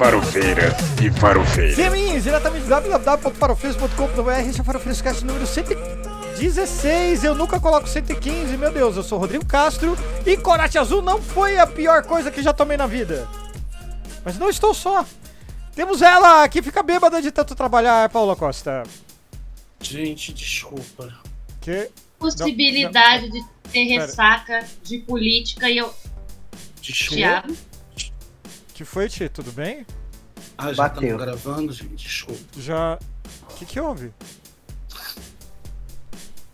farofeiras e farofeiros. Sim, diretamente www.farofeiros.com.br, esse é o Farofeiros Cast número 116. Eu nunca coloco 115, meu Deus, eu sou o Rodrigo Castro e Corate Azul não foi a pior coisa que já tomei na vida. Mas não estou só. Temos ela que fica bêbada de tanto trabalhar, Paula Costa. Gente, desculpa. Que? Possibilidade Não, de ter Pera. ressaca de política e eu. Desculpa. Thiago. Que foi, Ti? Tudo bem? Ah, já Bateu. estamos gravando, gente. Desculpa. Já. O que, que houve?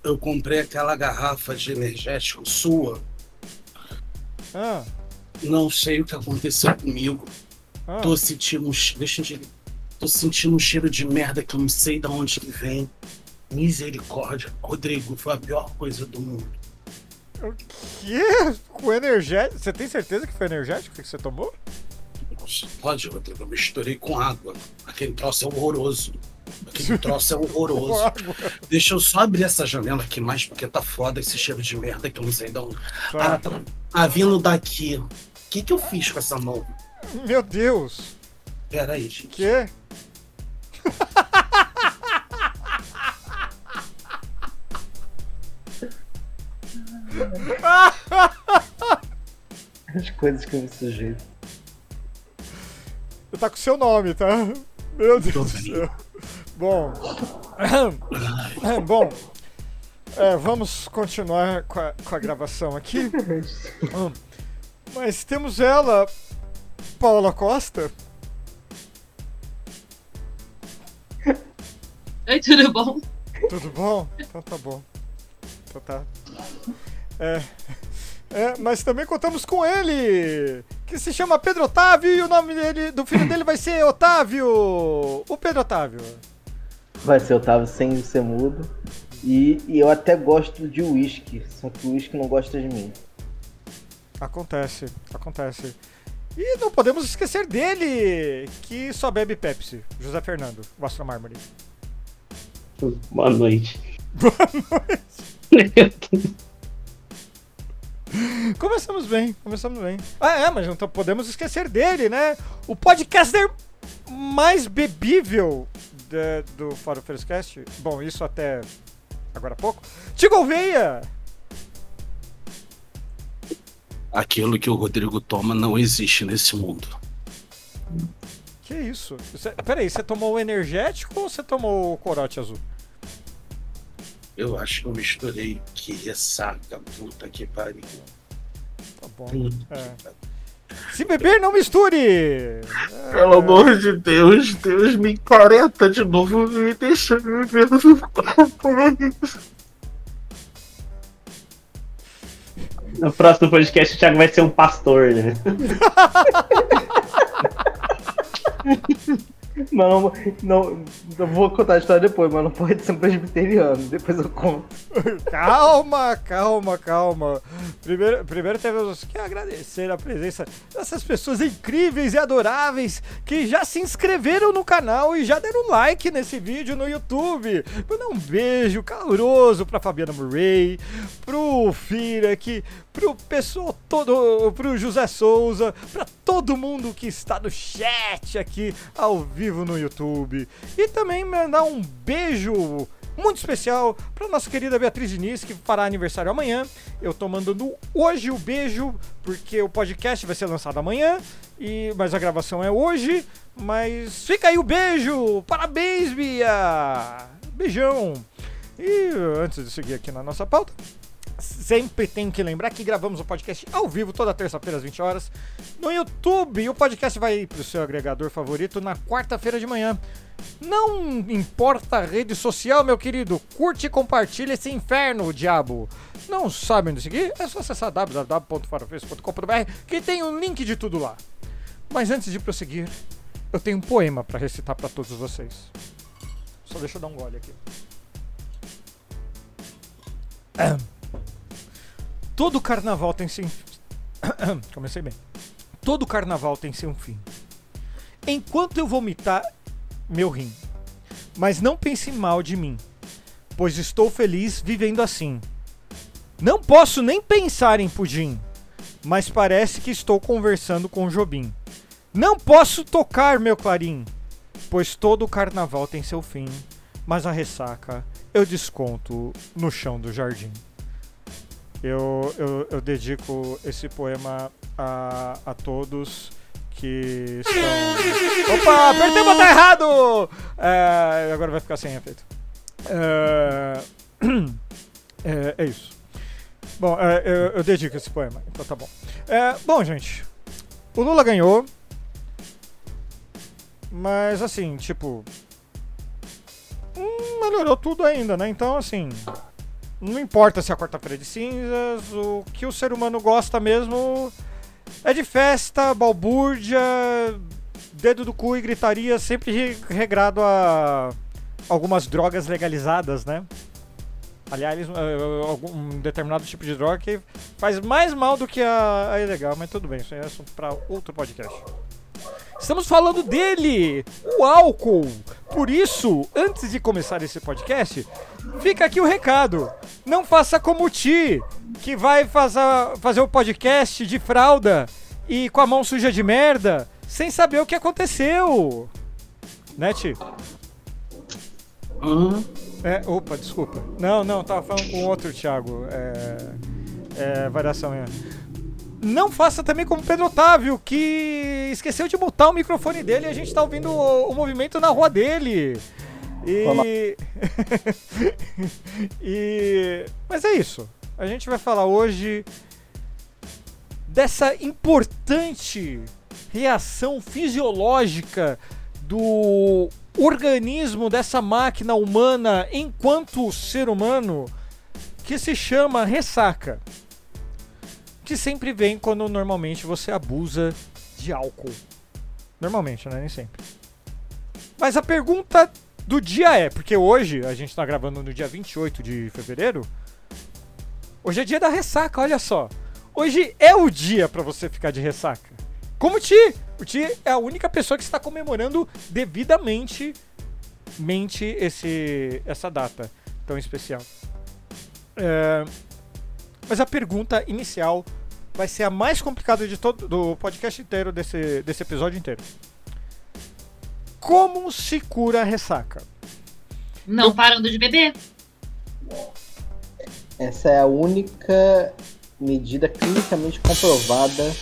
Eu comprei aquela garrafa de energético sua. Ah, Não sei o que aconteceu comigo. ah. Tô sentindo um che- Deixa eu. Tô sentindo um cheiro de merda que eu não sei de onde que vem. Misericórdia. Rodrigo, foi a pior coisa do mundo. O quê? Com energético? Você tem certeza que foi energético que você tomou? Nossa, pode, Rodrigo. Eu misturei com água. Aquele troço é horroroso. Aquele troço é horroroso. Deixa eu só abrir essa janela aqui mais, porque tá foda esse cheiro de merda que eu não sei de onde. Ah, Tá. tá, vindo daqui. O que, que eu fiz com essa mão? Meu Deus. Pera aí, gente. Que? As coisas que eu me sujeito. Tá com seu nome, tá? Meu Deus do céu. Bom. Bom. é, vamos continuar com a, com a gravação aqui. Hum. Mas temos ela, Paula Costa. Oi, tudo bom? Tudo bom? Então tá bom. Então tá. É, é, mas também contamos com ele, que se chama Pedro Otávio e o nome dele, do filho dele vai ser Otávio. O Pedro Otávio. Vai ser Otávio sem ser mudo. E, e eu até gosto de uísque, só que o uísque não gosta de mim. Acontece, acontece. E não podemos esquecer dele, que só bebe Pepsi, José Fernando, o Astro Mármore. Boa noite. Começamos bem, começamos bem. Ah, é, mas não tô- podemos esquecer dele, né? O podcaster mais bebível da- do Fórum Cast. Bom, isso até agora há pouco. Tigo Veia! Aquilo que o Rodrigo toma não existe nesse mundo. Que isso? Você, peraí, você tomou o energético ou você tomou o corote azul? Eu acho que eu misturei. Que ressaca, puta que pariu. Tá bom. Puta É. que pariu. Se beber, não misture! Pelo amor de Deus, Deus me encareta de novo me deixa viver no No próximo podcast o Thiago vai ser um pastor, né? Não, não, eu vou contar a história depois, mas não pode ser um presbiteriano. Depois eu conto. Calma, calma, calma. Primeiro, primeiro temos que agradecer a presença dessas pessoas incríveis e adoráveis que já se inscreveram no canal e já deram like nesse vídeo no YouTube. Mandar um beijo caloroso pra Fabiana Murray, pro Firek, pro pessoal todo, pro José Souza, pra todo mundo que está no chat aqui ao vivo no YouTube. E também mandar um beijo muito especial para nossa querida Beatriz Diniz, que fará aniversário amanhã. Eu tô mandando hoje o beijo, porque o podcast vai ser lançado amanhã, e mas a gravação é hoje. Mas fica aí o beijo! Parabéns, Bia! Beijão! E antes de seguir aqui na nossa pauta, sempre tenho que lembrar que gravamos o podcast ao vivo toda terça-feira às 20 horas no YouTube. O podcast vai pro seu agregador favorito na quarta-feira de manhã. Não importa a rede social, meu querido, curte e compartilha esse inferno, diabo. Não sabe onde seguir? É só acessar www.farofeiros.com.br que tem um link de tudo lá. Mas antes de prosseguir, eu tenho um poema para recitar para todos vocês. Só deixa eu dar um gole aqui. Todo carnaval tem seu Comecei bem. Todo carnaval tem seu fim. Enquanto eu vomitar meu rim. Mas não pense mal de mim, pois estou feliz vivendo assim. Não posso nem pensar em pudim, mas parece que estou conversando com Jobim. Não posso tocar meu clarim, pois todo carnaval tem seu fim, mas a ressaca eu desconto no chão do jardim. Eu, eu, eu dedico esse poema a, a todos que estão. Opa, apertei o botão errado! É, agora vai ficar sem efeito. É, é, é isso. Bom, é, eu, eu dedico esse poema, então tá bom. É, bom, gente, o Lula ganhou. Mas assim, tipo. hum, melhorou tudo ainda, né? Então, assim. Não importa se é a quarta-feira de cinzas, o que o ser humano gosta mesmo é de festa, balbúrdia, dedo do cu e gritaria, sempre re- regrado a algumas drogas legalizadas, né? Aliás, eh, algum um determinado tipo de droga que faz mais mal do que a, a ilegal, mas tudo bem, isso é assunto para outro podcast. Estamos falando dele, o álcool. Por isso, antes de começar esse podcast, fica aqui o recado. Não faça como o Ti, que vai fazer, fazer o podcast de fralda e com a mão suja de merda, sem saber o que aconteceu. Né, Ti? Hum, É, opa, desculpa. Não, não, tava falando com outro Thiago. É, é variação é. Não faça também como Pedro Otávio, que esqueceu de mutar o microfone dele e a gente tá ouvindo o, o movimento na rua dele. E. e. Mas é isso. A gente vai falar hoje dessa importante reação fisiológica do organismo dessa máquina humana enquanto ser humano que se chama ressaca. Que sempre vem quando normalmente você abusa de álcool. Normalmente, né? Nem sempre. Mas a pergunta do dia é, porque hoje a gente tá gravando no dia 28 de fevereiro. Hoje é dia da ressaca, olha só. Hoje é o dia pra você ficar de ressaca. Como o Ti. O Ti é a única pessoa que está comemorando devidamente mente esse, essa data tão especial. É, mas a pergunta inicial vai ser a mais complicada de todo do podcast inteiro, desse, desse episódio inteiro. Como se cura a ressaca? Não parando de beber. Essa é a única medida clinicamente comprovada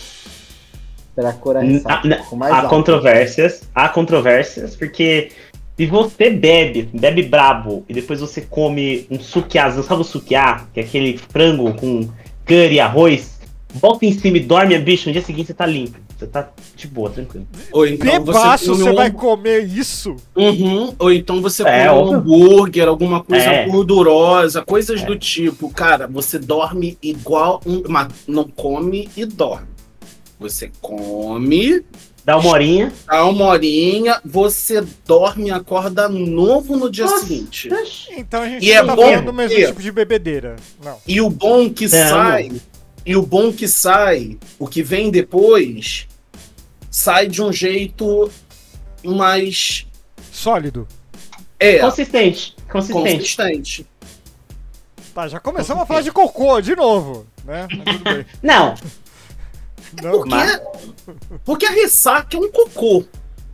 para curar N- ressaca. há- controvérsias, há controvérsias, porque se você bebe, bebe brabo, e depois você come um sukiá, você sabe o sukiá, que é aquele frango com curry e arroz, volta em cima e dorme, bicho, no dia seguinte você tá limpo. Você tá de boa, tranquilo. Ou então Bebaço, come você um- vai comer isso? Uhum, ou então você É, come um hambúrguer, alguma coisa É. gordurosa, coisas do tipo. Cara, você dorme igual um. Mas não come e dorme. Você come, Dá uma horinha. dá uma horinha, você dorme e acorda novo no dia Nossa. seguinte. Então a gente E é não tá bom falando do mesmo tipo de bebedeira. Não. E o bom que Não. sai, e o bom que sai, o que vem depois, sai de um jeito mais. Sólido. É, Consistente. Consistente. consistente. Tá, já começamos a falar de cocô de novo, né? Mas tudo bem. Não, Não, Porque, Mas- porque a ressaca é um cocô.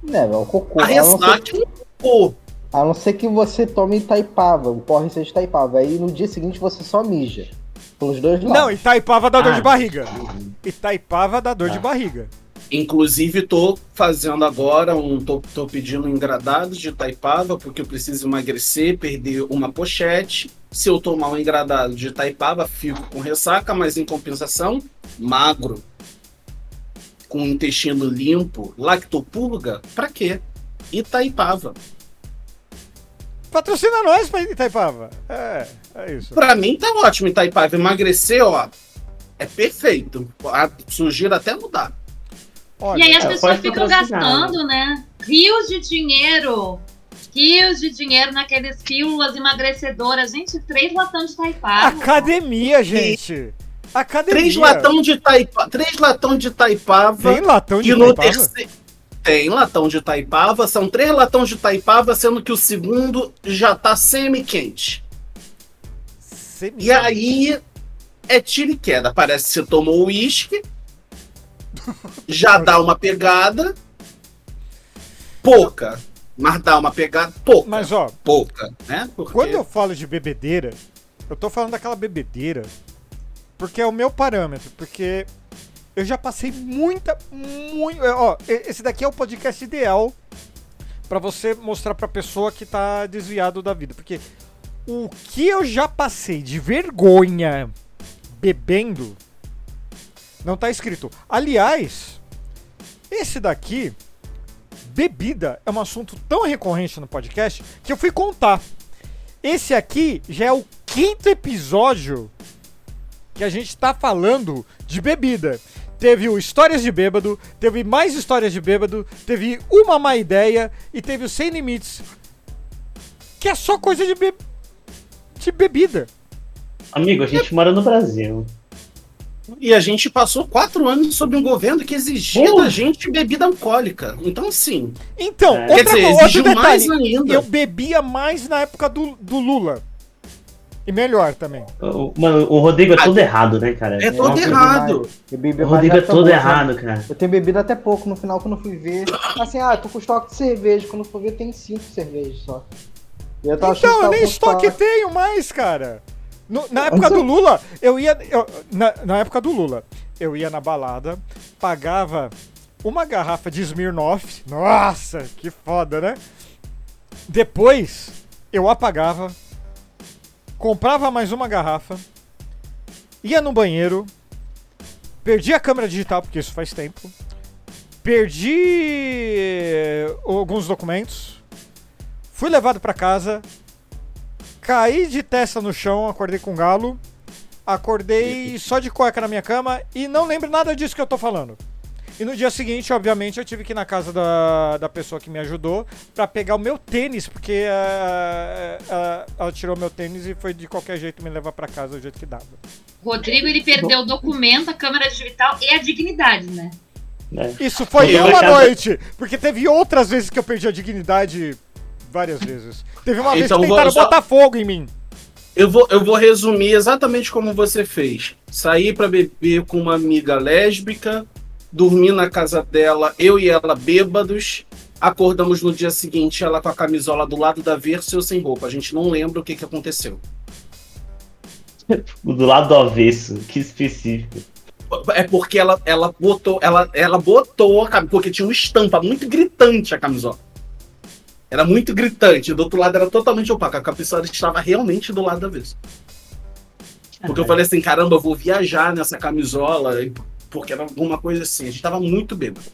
Né, é o cocô. A A não, ser, ressaca é um cocô. a não ser que você tome Itaipava, o porre seja Itaipava. Aí no dia seguinte você só mija. Pelos dois lados. não, Itaipava dá dor Ah. de barriga. Itaipava dá dor de Ah. barriga. Inclusive, tô fazendo agora um. Tô, tô pedindo um engradado de taipava, porque eu preciso emagrecer, perder uma pochete. Se eu tomar um engradado de taipava, fico com ressaca, mas em compensação, magro. Com intestino limpo, lactopurga, pra quê? Itaipava. Patrocina nós pra Itaipava. É, é isso. Pra mim tá ótimo Itaipava. Emagrecer, ó, é perfeito. A sujeira até mudar. Olha, e aí as é, pessoas ficam gastando, né? Rios de dinheiro. Rios de dinheiro naqueles pílulas emagrecedoras. Gente, três latão de taipava. academia, gente. Academia. Três latão de Taipava. Três latão de Taipava. Tem latão de E terceiro. Tem latão de Taipava. São três latões de Taipava, sendo que o segundo já tá semi-quente. Semi- E aí é tiro e queda. Parece que você tomou uísque. Já dá uma pegada. pouca. Mas dá uma pegada pouca. Mas ó, pouca, né? Porque quando eu falo de bebedeira, eu tô falando daquela bebedeira porque é o meu parâmetro, porque eu já passei muita, muito, ó, e- esse daqui é o podcast ideal pra você mostrar pra pessoa que tá desviado da vida, porque o que eu já passei de vergonha bebendo não tá escrito. Aliás, esse daqui bebida é um assunto tão recorrente no podcast que eu fui contar. Esse aqui já é o quinto episódio que a gente tá falando de bebida. Teve o Histórias de Bêbado, teve mais Histórias de Bêbado, teve uma má ideia e teve o Sem Limites. Que é só coisa de, be de bebida. Amigo, a gente mora no Brasil. E a gente passou quatro anos sob um governo que exigia da gente bebida alcoólica. Então, sim. Então, É. Outra, dizer, outro exigiu mais detalhe. ainda. Eu bebia mais na época do, do Lula. E melhor também. O- Mano, o Rodrigo é todo errado, né, cara? É todo errado. O Rodrigo é todo errado, cara. Eu tenho bebido até pouco no final quando eu fui ver. Assim, ah, tô com estoque de cerveja. Quando eu for ver, tem cinco cervejas só. Eu Então, eu nem estoque tenho mais, cara. No- na época do Lula, eu ia. eu- na, na época do Lula, eu ia na balada, pagava uma garrafa de Smirnoff. Nossa, que foda, né? Depois, eu apagava, comprava mais uma garrafa, ia no banheiro, perdi a câmera digital, porque isso faz tempo. Perdi eh, alguns documentos. Fui levado pra casa, caí de testa no chão, acordei com galo, acordei só de cueca na minha cama e não lembro nada disso que eu tô falando. E no dia seguinte, obviamente, eu tive que ir na casa da, da pessoa que me ajudou pra pegar o meu tênis, porque eh, eh, ela tirou meu tênis e foi de qualquer jeito me levar pra casa do jeito que dava. Rodrigo, ele perdeu o documento, a câmera digital e a dignidade, né? né? Isso foi Eu- uma noite, porque teve outras vezes que eu perdi a dignidade várias vezes. Teve uma vez Então, que vou- tentaram só- botar fogo em mim. Eu vou, eu vou resumir exatamente como você fez. Sair pra beber com uma amiga lésbica, dormir na casa dela, eu e ela bêbados. Acordamos no dia seguinte, ela com a camisola do lado da verso e eu sem roupa. A gente não lembra o que, que aconteceu. Do lado do avesso, que específico. É porque ela, ela botou, ela, ela botou porque tinha uma estampa muito gritante a camisola. Era muito gritante, do outro lado era totalmente opaca. A camisola estava realmente do lado da vez. Porque eu falei assim, caramba, eu vou viajar nessa camisola, porque era alguma coisa assim. A gente tava muito bêbado.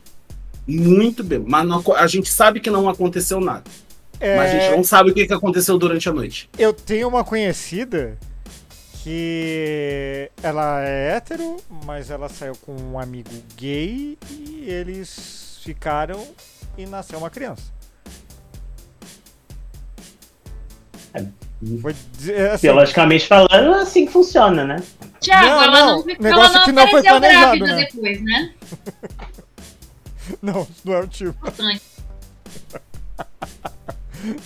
Muito bêbado. Mas não a gente sabe que não aconteceu nada. Mas a É, gente não sabe o que, que aconteceu durante a noite. Eu tenho uma conhecida que ela é hétero, mas ela saiu com um amigo gay e eles ficaram e nasceu uma criança. Foi dizer assim, Biologicamente falando, é assim que funciona, né? Tiago, Não, ela não, não, ela negócio não que não foi planejado, grávida né? depois, né? não, não é o tipo.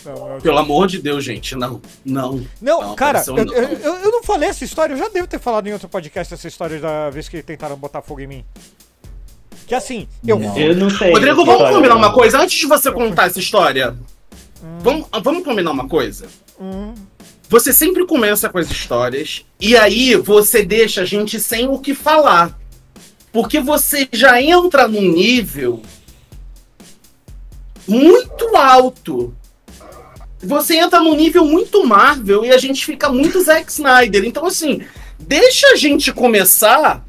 Não, é tipo. Pelo amor de Deus, gente, não. Não. Não, Não, cara, eu, não. eu, eu- não falei essa história, eu já devo ter falado em outro podcast essa história da vez que tentaram botar fogo em mim. Que assim, eu Não. Eu não sei. Rodrigo, vamos combinar uma coisa? Antes de você contar essa história, vamos, vamos combinar uma coisa? Hum, Você sempre começa com as histórias e aí você deixa a gente sem o que falar. Porque você já entra num nível muito alto. Você entra num nível muito Marvel e a gente fica muito Zack Snyder. Então, assim, deixa a gente começar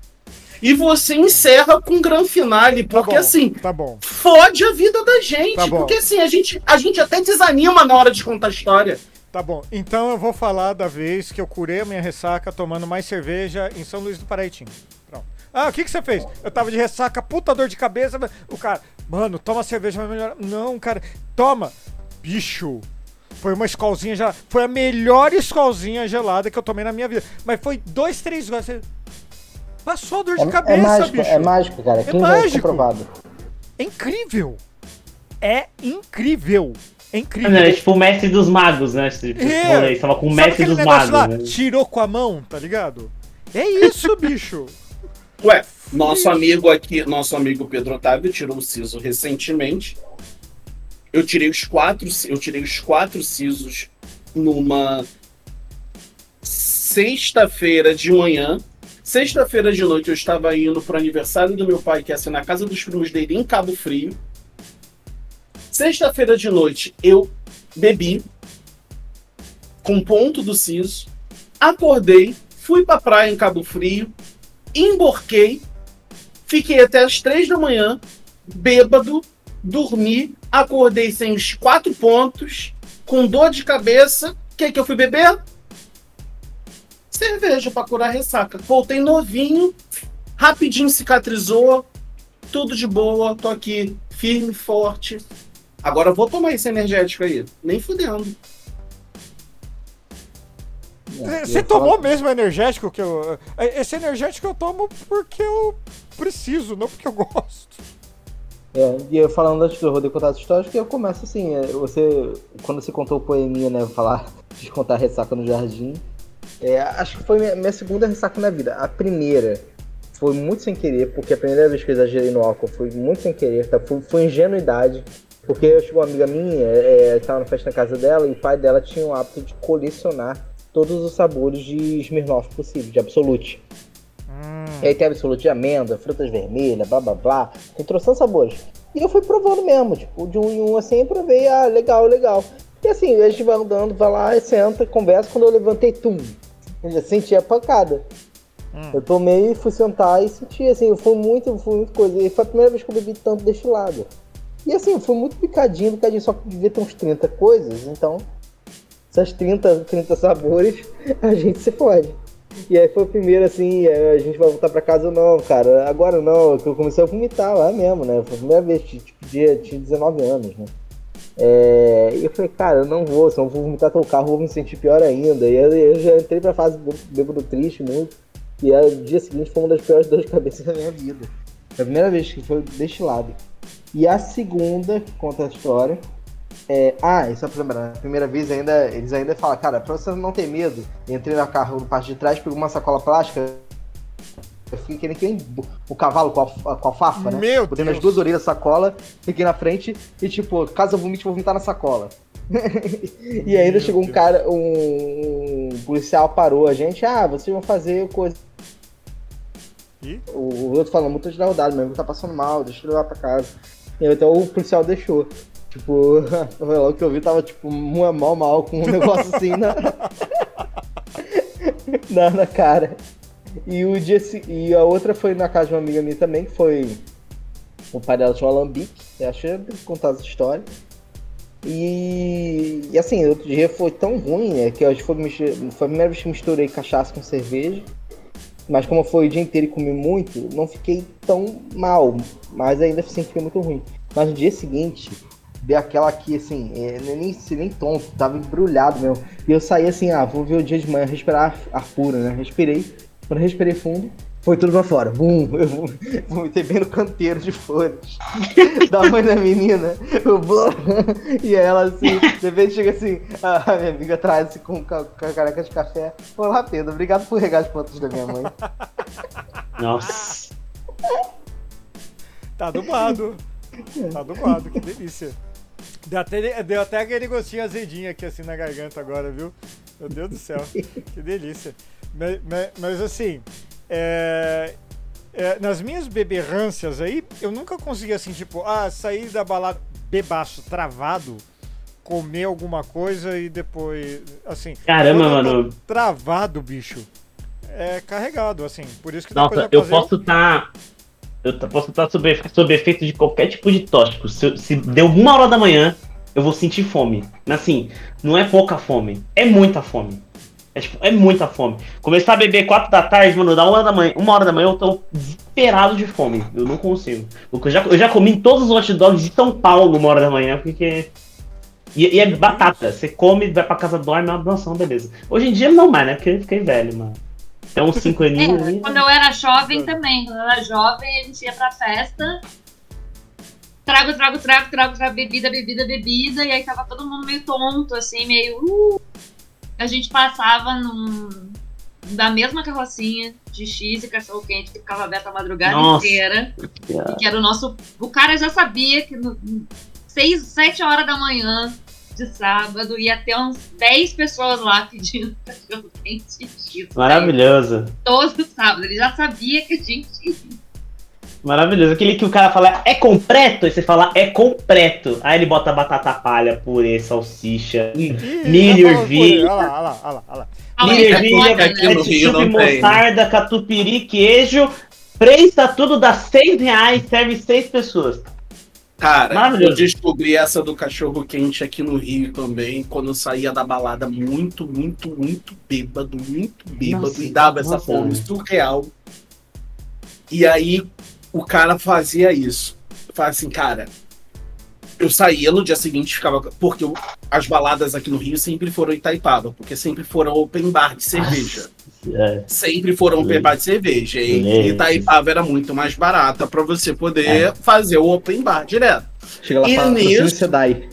e você encerra com um grande finale. tá Porque, bom, assim, Tá bom. fode a vida da gente. Tá porque, assim, a gente, a gente até desanima na hora de contar a história. Tá bom, então eu vou falar da vez que eu curei a minha ressaca tomando mais cerveja em São Luís do Paraitinho. Pronto. Ah, o que, que você fez? Eu tava de ressaca, puta dor de cabeça. O cara, mano, toma cerveja, vai melhorar. Não, cara, toma. Bicho, foi uma escolzinha gelada. Foi a melhor escolzinha gelada que eu tomei na minha vida. Mas foi dois, três goles. Passou a dor de É, cabeça, é mágico, bicho. é mágico, cara. É 15 anos mágico. É incrível. É incrível. É incrível. Não, é tipo o mestre dos magos, né? Esse É. Tava com o mestre dos magos. lá? né? Tirou com a mão, tá ligado? É isso, bicho. Ué, nosso amigo aqui, nosso amigo Pedro Otávio tirou o siso recentemente. Eu tirei os quatro, eu tirei os quatro sisos numa sexta-feira de manhã. Sexta-feira de noite eu estava indo para o aniversário do meu pai, que ia ser na casa dos primos dele em Cabo Frio. Sexta-feira de noite eu bebi com ponto do siso, acordei, fui para praia em Cabo Frio, emborquei, fiquei até as três da manhã, bêbado, dormi, acordei sem os quatro pontos, com dor de cabeça. O que, que eu fui beber? Cerveja para curar ressaca. Voltei novinho, rapidinho cicatrizou, tudo de boa, tô aqui firme, forte. Agora vou tomar esse energético aí, nem fudendo. É, Você tomou mesmo energético que eu. É, esse energético eu tomo porque eu preciso, não porque eu gosto. É, e eu falando antes do Rodrigo contar as histórias, que eu começo assim, é, você. Quando você contou o poeminha, né? Falar de contar ressaca no jardim. É, acho que foi minha, minha, segunda ressaca na vida. A primeira foi muito sem querer, porque a primeira vez que eu exagerei no álcool foi muito sem querer, tá? foi, foi ingenuidade. Porque chegou uma amiga minha, é, estava na festa na casa dela, e o pai dela tinha o hábito de colecionar todos os sabores de Smirnoff possível, de Absolute. Hum. E aí tem Absolute de amêndoa, frutas vermelhas, blá blá blá. Tem trocentos sabores. E eu fui provando mesmo, tipo, de um em um assim, eu provei, ah, legal, legal. E assim, a gente vai andando, vai lá, senta, conversa. Quando eu levantei, tum, eu já senti a pancada. Hum. Eu tomei, fui sentar e senti, assim, foi muito, foi muito coisa. E foi a primeira vez que eu bebi tanto destilado. E assim, foi muito picadinho, picadinho, só que devia ter uns 30 coisas, então essas 30, 30 sabores, a gente se pode. E aí foi o primeiro assim, a gente vai voltar pra casa não, cara. Agora não, que eu comecei a vomitar lá mesmo, né? Foi a primeira vez, tipo, tinha, tinha 19 anos, né? É, e eu falei, cara, eu não vou, se eu vou vomitar teu carro, vou me sentir pior ainda. E eu, eu já entrei pra fase bêbado triste muito. E aí, o dia seguinte foi uma das piores dores de cabeça da minha vida. Foi a primeira vez que foi destilado. E a segunda, que conta a história, é, ah, isso é pra lembrar. Na primeira vez ainda, eles ainda falam, cara, pra você não ter medo, entrei no carro no parte de trás, pegou uma sacola plástica. Eu fiquei que nem o cavalo com a, com a fafa, né? Meu Botei nas duas orelhas da sacola, fiquei na frente e, tipo, caso eu vomite, vou vomitar na sacola. e ainda Meu chegou um Deus. cara, um, um, policial parou a gente, ah, vocês vão fazer coisa. E? O, o outro falando, muito de rodada, mesmo tá passando mal, deixa eu levar pra casa. Então o policial deixou. Tipo, o que eu vi tava tipo mal mal com um negócio assim na... na, na cara. E o dia e a outra foi na casa de uma amiga minha também, que foi o pai dela tinha um alambique, eu achei que contar essa história. E, e assim, outro dia foi tão ruim, né, que que foi, foi a primeira vez que misturei cachaça com cerveja. Mas como foi o dia inteiro e comi muito, não fiquei tão mal, mas ainda assim fiquei muito ruim. Mas no dia seguinte, dei aquela aqui, assim, é, nem, nem tonto, tava embrulhado mesmo. E eu saí assim, ah, vou ver o dia de manhã, respirar ar puro, né? Respirei. Quando respirei fundo, foi tudo pra fora. Bum! Eu vomitei bem no canteiro de flores da mãe da menina. Eu vou. E ela assim, de repente chega assim, a minha amiga traz assim, com, com a careca de café. Olá, Pedro, obrigado por regar as plantas da minha mãe. Nossa. Tá dublado. Tá dublado, que delícia. Deu até, deu até aquele gostinho azedinho aqui assim na garganta agora, viu? Meu Deus do céu, que delícia. Mas, mas, mas assim, é, é, nas minhas beberrâncias aí, eu nunca consegui assim, tipo, ah, sair da balada bebaço, travado, comer alguma coisa e depois, assim... Caramba, mano. Travado, bicho. É carregado, assim, por isso que Nossa, eu posso estar... Tá eu posso estar sob, sob efeito de qualquer tipo de tóxico. Se, se deu uma hora da manhã, eu vou sentir fome. Assim, não é pouca fome, é muita fome. É, tipo, é muita fome. Começar a beber 4 da tarde, mano, da uma hora da manhã, uma hora da manhã eu tô desesperado de fome. Eu não consigo. Eu já, eu já comi todos os hot dogs de São Paulo uma hora da manhã, porque. E, e é batata. Você come, vai pra casa, dorme, é uma beleza. Hoje em dia não mais, né? Porque eu fiquei velho, mano. É uns 5 aninhos. É, quando eu era jovem também. Quando eu era jovem, a gente ia pra festa. Trago, trago, trago, trago, trago, bebida, bebida, bebida. E aí tava todo mundo meio tonto, assim, meio. Uh, a gente passava num, da mesma carrocinha de X e cachorro quente que ficava aberta a madrugada Nossa. inteira. Que era o nosso. O cara já sabia que no, 6, 7 horas da manhã de sábado, ia ter uns 10 pessoas lá pedindo cachorro quente. Maravilhoso. Todo sábado. Ele já sabia que a gente ia. Maravilhoso. Aquele que o cara fala é completo, aí você fala é completo. Aí ele bota batata palha, purê, salsicha, Ih, milho, ervilha. Olha lá, olha lá, olha lá, olha lá. Ah, milho, é ervilha? Rio ketchup, mostarda, catupiry, queijo. Preço tudo dá 6 reais, serve 6 pessoas. Cara, eu descobri essa do cachorro quente aqui no Rio também, quando eu saía da balada muito, muito, muito bêbado, muito bêbado, Nossa, e dava essa nossa. fome surreal. E aí o cara fazia isso. Fala assim, cara, eu saía no dia seguinte, ficava. Porque eu- as baladas aqui no Rio sempre foram Itaipava, porque sempre foram open bar de cerveja. É, Sempre foram open bar de cerveja. E. Itaipava era muito mais barata para você poder É. fazer o open bar direto. Chega lá E para nisso- o Sedai.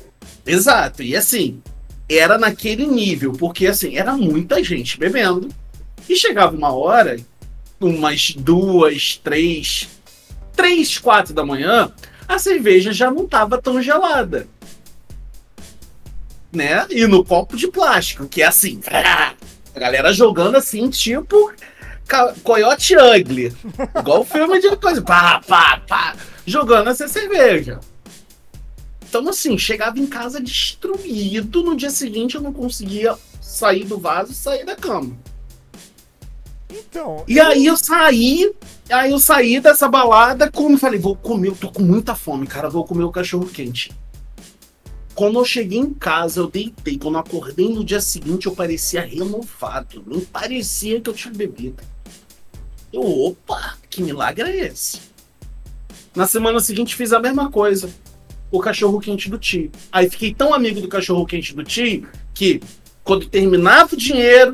Exato, e assim, era naquele nível, porque assim, era muita gente bebendo. E chegava uma hora, umas duas, três, três, quatro da manhã, a cerveja já não estava tão gelada. Né? E no copo de plástico, que é assim, a galera jogando assim, tipo Coyote Ugly. Igual filme de coisa, pá, pá, pá, jogando essa cerveja. Então, assim, chegava em casa destruído. No dia seguinte, eu não conseguia sair do vaso e sair da cama. Então, E aí eu saí, aí eu saí dessa balada, como falei, vou comer, eu tô com muita fome, cara, vou comer o cachorro quente. Quando eu cheguei em casa, eu deitei. Quando eu acordei no dia seguinte, eu parecia renovado. Nem parecia que eu tinha bebido. Eu, opa, que milagre é esse? Na semana seguinte, fiz a mesma coisa. O cachorro quente do tio. Aí fiquei tão amigo do cachorro quente do tio que, quando terminava o dinheiro,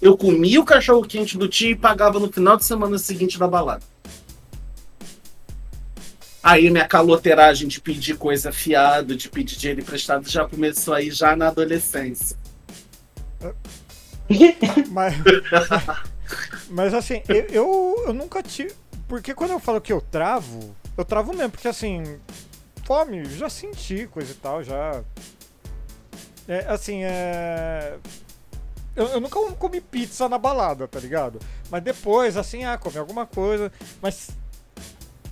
eu comia o cachorro quente do tio e pagava no final de semana seguinte da balada. Aí minha caloteiragem de pedir coisa fiado, de pedir dinheiro emprestado já começou aí já na adolescência. Mas, mas assim, eu, eu, eu nunca tive. Porque quando eu falo que eu travo, eu travo mesmo, porque assim, fome, já senti coisa e tal, já. É, assim, é. Eu, eu nunca comi pizza na balada, tá ligado? Mas depois, assim, ah, comi alguma coisa. Mas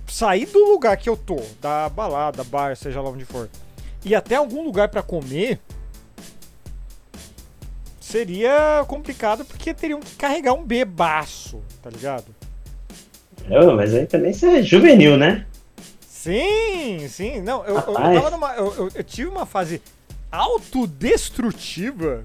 sair do lugar que eu tô, da balada, bar, seja lá onde for, e até algum lugar pra comer, seria complicado porque teriam que carregar um bebaço, tá ligado? Ô, mas aí também você é juvenil, né? Sim, sim. Não, eu, eu, eu numa. Eu tive uma fase autodestrutiva.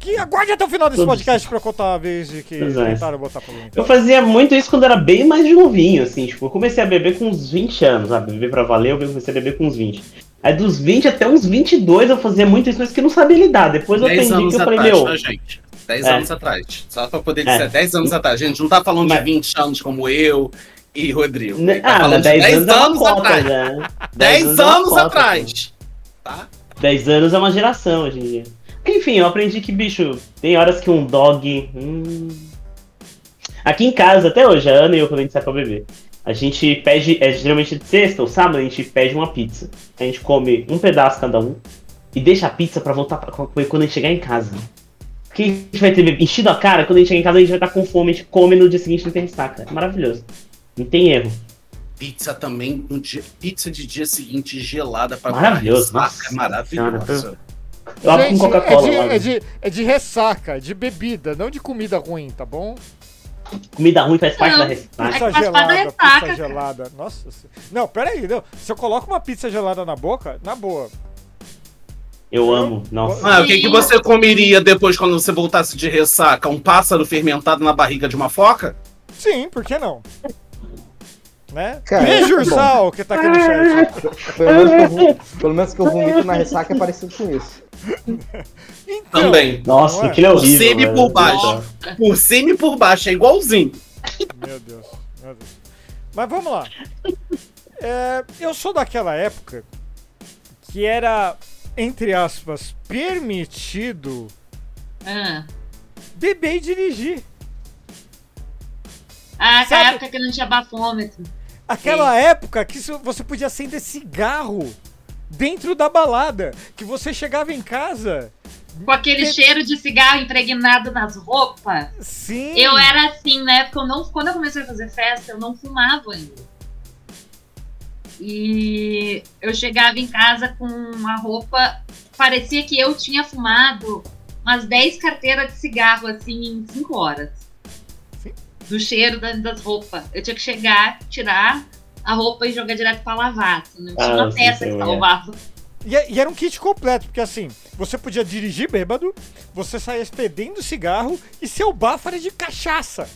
Que aguarde até o final desse Todos. podcast pra eu contar a vez de que Pois é. tentaram botar pra mim. Eu fazia muito isso quando era bem mais novinho, assim, tipo, eu comecei a beber com uns 20 anos, sabe? Beber pra valer, eu comecei a beber com uns 20. Aí dos 20 até uns 22 eu fazia muito isso, mas que eu não sabia lidar. Depois eu 10 aprendi anos que eu falei, atrás, meu, tá, gente? 10 É. anos atrás. Só pra poder É. dizer, 10 anos atrás. A gente não tá falando Mas- de 20 anos como eu e Rodrigo. Né, tá ah, falando mas de 10 anos, é uma cota atrás. já. né? 10 é anos cota, atrás. Tá? 10 anos é uma geração hoje em dia. Enfim, eu aprendi que, bicho, tem horas que um dog. hum. Aqui em casa, até hoje, a Ana e eu, quando a gente sai pra beber, a gente pede, é geralmente de sexta ou sábado, a gente pede uma pizza. A gente come um pedaço cada um e deixa a pizza pra voltar pra comer quando a gente chegar em casa. Porque a gente vai ter enchido a cara, quando a gente chegar em casa a gente vai estar com fome, a gente come no dia seguinte não tem ressaca. É maravilhoso. Não tem erro. Pizza também, dia- pizza de dia seguinte gelada pra Maravilhoso, nossa É maravilhosa. Eu abro com Coca-Cola é, de, é, de, é de ressaca, de bebida, não de comida ruim, tá bom? Comida ruim faz parte Não. da ressaca. É Pizza gelada, ressaca, pizza cara. gelada. Nossa Não, pera aí, não. Se eu coloco uma pizza gelada na boca, na boa. Eu amo. Nossa. Ah, o que, que você comeria depois quando você voltasse de ressaca? Um pássaro fermentado na barriga de uma foca? Sim, por que não? Né? Cara, Beijo, é. Ursal, que tá aqui no chat. Pelo menos, que eu, pelo menos que eu vomito na ressaca é parecido com isso. Então, Também. Nossa, Não aquilo é horrível. Semi velho. por baixo. Por cima e por baixo, é igualzinho. Meu Deus, meu Deus. Mas vamos lá. É, eu sou daquela época que era, entre aspas, permitido Ah, beber e dirigir. ah aquela Sabe- época que não tinha bafômetro. Aquela época que você podia acender cigarro dentro da balada. Que você chegava em casa. Com aquele cheiro de cigarro impregnado nas roupas. Sim. Eu era assim, na época, eu não, quando eu comecei a fazer festa, eu não fumava ainda. E eu chegava em casa com uma roupa, parecia que eu tinha fumado umas 10 carteiras de cigarro, assim, em 5 horas. Sim. Do cheiro da- das roupas. Eu tinha que chegar, tirar a roupa e jogar direto pra lavar. Assim, não tinha Ah, uma sim, peça que sim, salvava. E, é- e era um kit completo, porque assim, você podia dirigir bêbado, você saía expedindo cigarro e seu bafo era de cachaça.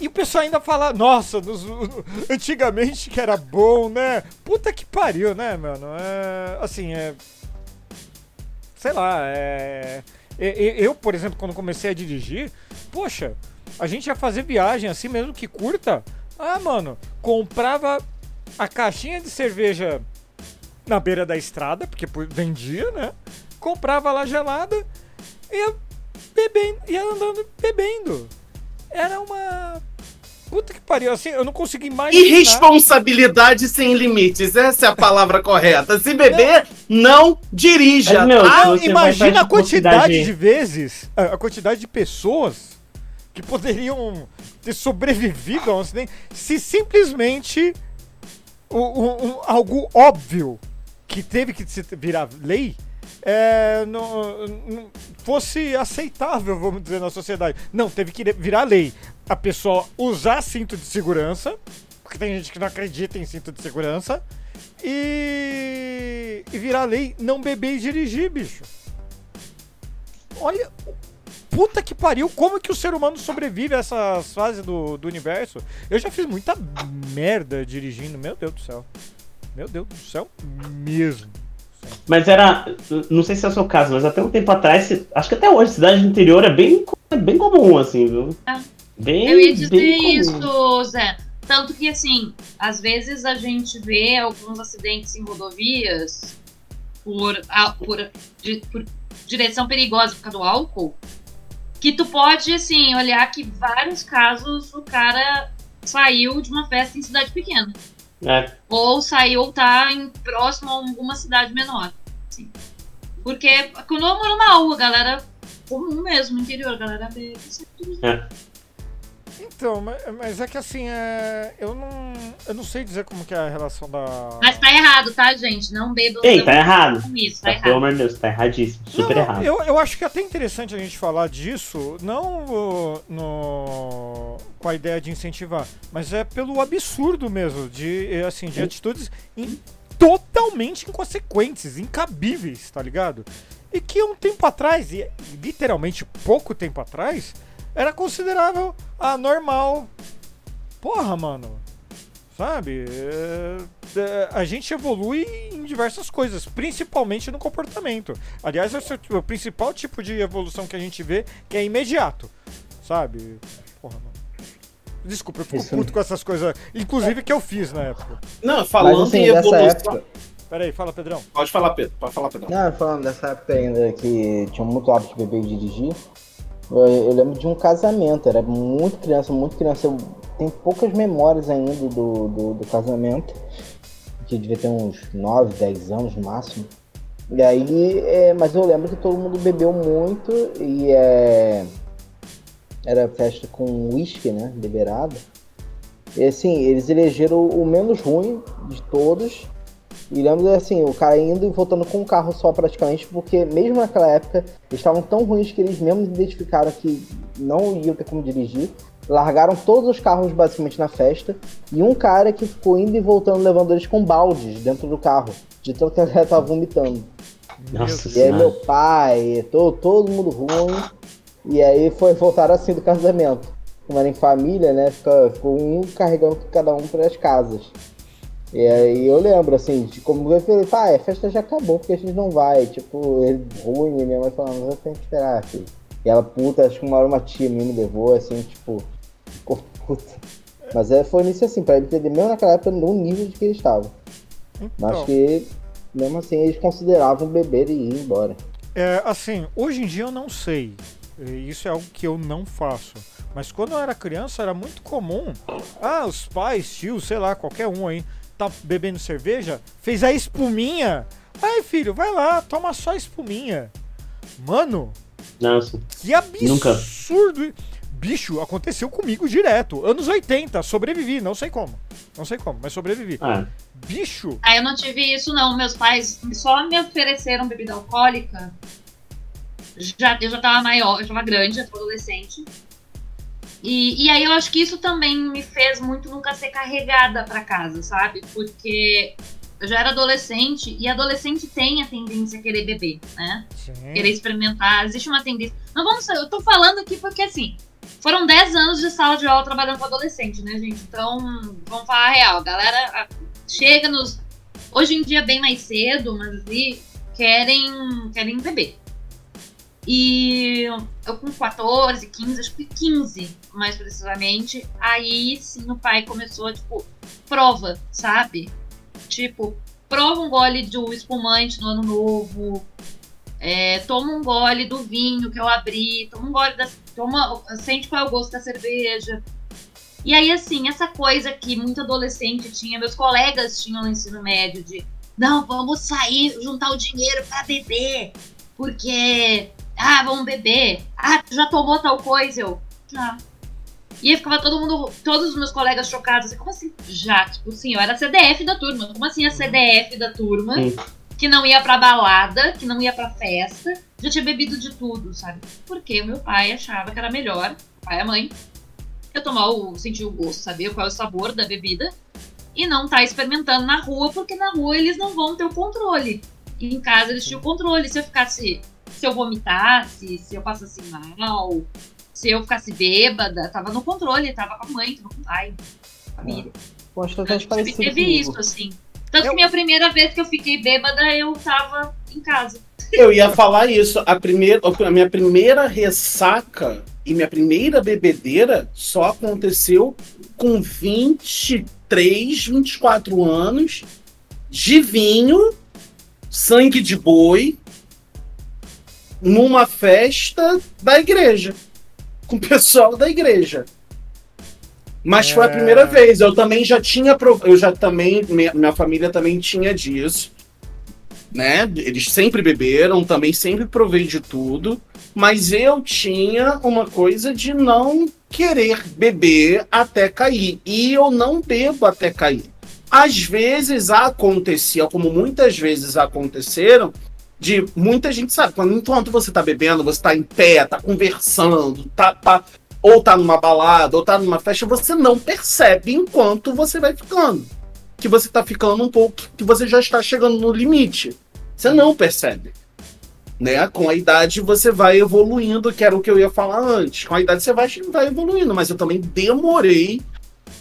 E o pessoal ainda fala, nossa, nos- antigamente que era bom, né? Puta que pariu, né, mano? É, assim, é. Sei lá, é. Eu, por exemplo, quando comecei a dirigir, poxa, a gente ia fazer viagem assim, mesmo que curta. Ah, mano, comprava a caixinha de cerveja na beira da estrada, porque vendia, né? Comprava lá gelada e ia bebendo, ia andando bebendo. Era uma. Puta que pariu, assim, eu não consegui imaginar. Irresponsabilidade sem limites, essa é a palavra correta. Se beber, não dirija. Mas, meu, vai Imagina a quantidade de vezes, a quantidade de pessoas que poderiam ter sobrevivido a um acidente se simplesmente o- um- algo óbvio que teve que virar lei é, não- não fosse aceitável, vamos dizer, na sociedade. Não, teve que virar lei. A pessoa usar cinto de segurança, porque tem gente que não acredita em cinto de segurança, e, e virar lei não beber e dirigir, bicho. Olha, puta que pariu, como que o ser humano sobrevive a essas fases do, do universo? Eu já fiz muita merda dirigindo, meu Deus do céu. Meu Deus do céu mesmo. Mas era. Não sei se é o seu caso, mas até um tempo atrás, acho que até hoje, cidade do interior é bem, é bem comum, assim, viu? É. Bem, Eu ia dizer isso, Zé. Tanto que, assim, às vezes a gente vê alguns acidentes em rodovias por, por, por direção perigosa por causa do álcool, que tu pode, assim, olhar que vários casos o cara saiu de uma festa em cidade pequena. É. Ou saiu ou tá em, próximo a alguma cidade menor. assim. Porque quando eu moro na rua, galera comum mesmo, interior, a galera bebe sempre. Então, ma- mas é que assim, é, eu não, eu não sei dizer como que é a relação da. Mas tá errado, tá, gente? Não bebam. Ei, não tá errado. com Isso, tá Tá, pelo errado. amor de Deus, tá erradíssimo. Super Não, errado. Eu, eu acho que é até interessante a gente falar disso, não no, com a ideia de incentivar, mas é pelo absurdo mesmo, de, eh, assim, de atitudes in- totalmente inconsequentes, incabíveis, tá ligado? E que um tempo atrás, e literalmente pouco tempo atrás, era considerável ah, normal. Porra, mano. Sabe? É, é, a gente evolui em diversas coisas, principalmente no comportamento. Aliás, esse é o, principal tipo de evolução que a gente vê, que é imediato. Sabe? Porra, mano. Desculpa, eu fico Isso- puto com essas coisas, inclusive que eu fiz na época. Não, falando Mas assim, em evolução. época. Pera aí, fala, Pedrão. Pode falar, Pedro. Pode falar, Pedro. Não, falando dessa época ainda que tinha muito hábito de beber e dirigir. Eu, eu lembro de um casamento, era muito criança, muito criança. Eu tenho poucas memórias ainda do, do, do casamento, que devia ter uns 9, 10 anos no máximo. E aí, é, mas eu lembro que todo mundo bebeu muito e é, era festa com uísque, né? Liberado. E assim, eles elegeram o menos ruim de todos. E lembro assim, o cara indo e voltando com um carro só praticamente, porque mesmo naquela época eles estavam tão ruins que eles mesmos identificaram que não iam ter como dirigir. Largaram todos os carros basicamente na festa. E um cara que ficou indo e voltando levando eles com baldes dentro do carro. De tanto que a galera tava vomitando. Nossa E aí meu pai, todo, todo mundo ruim. E aí foi voltaram assim do casamento. Como era em família, né? Ficou, ficou um carregando cada um pelas casas. E aí eu lembro, assim, de como eu falei, pai, a festa já acabou, porque a gente não vai. Tipo, ele ruim, e minha mãe falando, eu tenho que esperar, filho. E ela, puta, acho que uma hora uma tia minha me levou, assim, tipo, ficou puta. Mas é, foi nisso assim, pra ele entender, mesmo naquela época, no nível de que ele estava. Mas Então, que, mesmo assim, eles consideravam beber e ir embora. É, assim, hoje em dia eu não sei. Isso é algo que eu não faço. Mas quando eu era criança era muito comum. Ah, os pais, tios, sei lá, qualquer um aí. Tá bebendo cerveja, fez a espuminha. Aí, filho, vai lá, toma só a espuminha. Mano, Nossa. que absurdo. Nunca. Bicho, aconteceu comigo direto. Anos 80, sobrevivi, não sei como. Não sei como, mas sobrevivi. Ah, Bicho, Aí eu não tive isso, não. Meus pais só me ofereceram bebida alcoólica. Já, eu já tava maior, eu já tava grande, já tava adolescente. E, e aí eu acho que isso também me fez muito nunca ser carregada pra casa, sabe? Porque eu já era adolescente e adolescente tem a tendência a querer beber, né? sim. Querer experimentar. Existe uma tendência. Não vamos. Eu tô falando aqui porque assim. Foram 10 anos de sala de aula trabalhando com adolescente, né, gente? Então, vamos falar a real. A galera chega nos. Hoje em dia, bem mais cedo, mas ali, querem, querem beber. E eu com 14, 15, acho que 15, mais precisamente, aí sim o pai começou, tipo, prova, sabe? Tipo, prova um gole do espumante no ano novo, é, toma um gole do vinho que eu abri, toma um gole da. Toma, sente qual é o gosto da cerveja. E aí, assim, essa coisa que muito adolescente tinha, meus colegas tinham no ensino médio de não, vamos sair, juntar o dinheiro pra beber, porque, ah, vamos beber, ah, já tomou tal coisa? Eu, já. E aí ficava todo mundo, todos os meus colegas chocados, assim, como assim? Já, tipo assim, eu era CDF da turma, como assim a CDF da turma? Sim. que não ia pra balada, que não ia pra festa, já tinha bebido de tudo, sabe? Porque o meu pai achava que era melhor, pai e a mãe, eu tomar o, sentir o gosto, saber qual é o sabor da bebida, e não tá experimentando na rua, porque na rua eles não vão ter o controle. E em casa eles tinham o controle. Se eu ficasse, se eu vomitasse, se eu passasse mal, se eu ficasse bêbada, tava no controle, tava com a mãe, tava com o pai, família. Com a Sempre estratégia parecida teve comigo. isso, assim. Tanto Eu- que minha primeira vez que eu fiquei bêbada, eu tava em casa. Eu ia falar isso. A, primeira, a minha primeira ressaca e minha primeira bebedeira só aconteceu com 23, 24 anos, de vinho, sangue de boi, numa festa da igreja. Com o pessoal da igreja. Mas foi a É. primeira vez. Eu também já tinha. Eu já também. Minha, minha família também tinha disso né? Eles sempre beberam, também sempre provei de tudo, mas eu tinha uma coisa de não querer beber até cair. E eu não bebo até cair. Às vezes acontecia, como muitas vezes aconteceram, de muita gente sabe, quando enquanto você tá bebendo, você tá em pé, tá conversando, tá, tá ou tá numa balada, ou tá numa festa, você não percebe enquanto você vai ficando. Que você tá ficando um pouco, que você já está chegando no limite. Você não percebe. Né? Com a idade você vai evoluindo, que era o que eu ia falar antes. Com a idade você vai, vai evoluindo, mas eu também demorei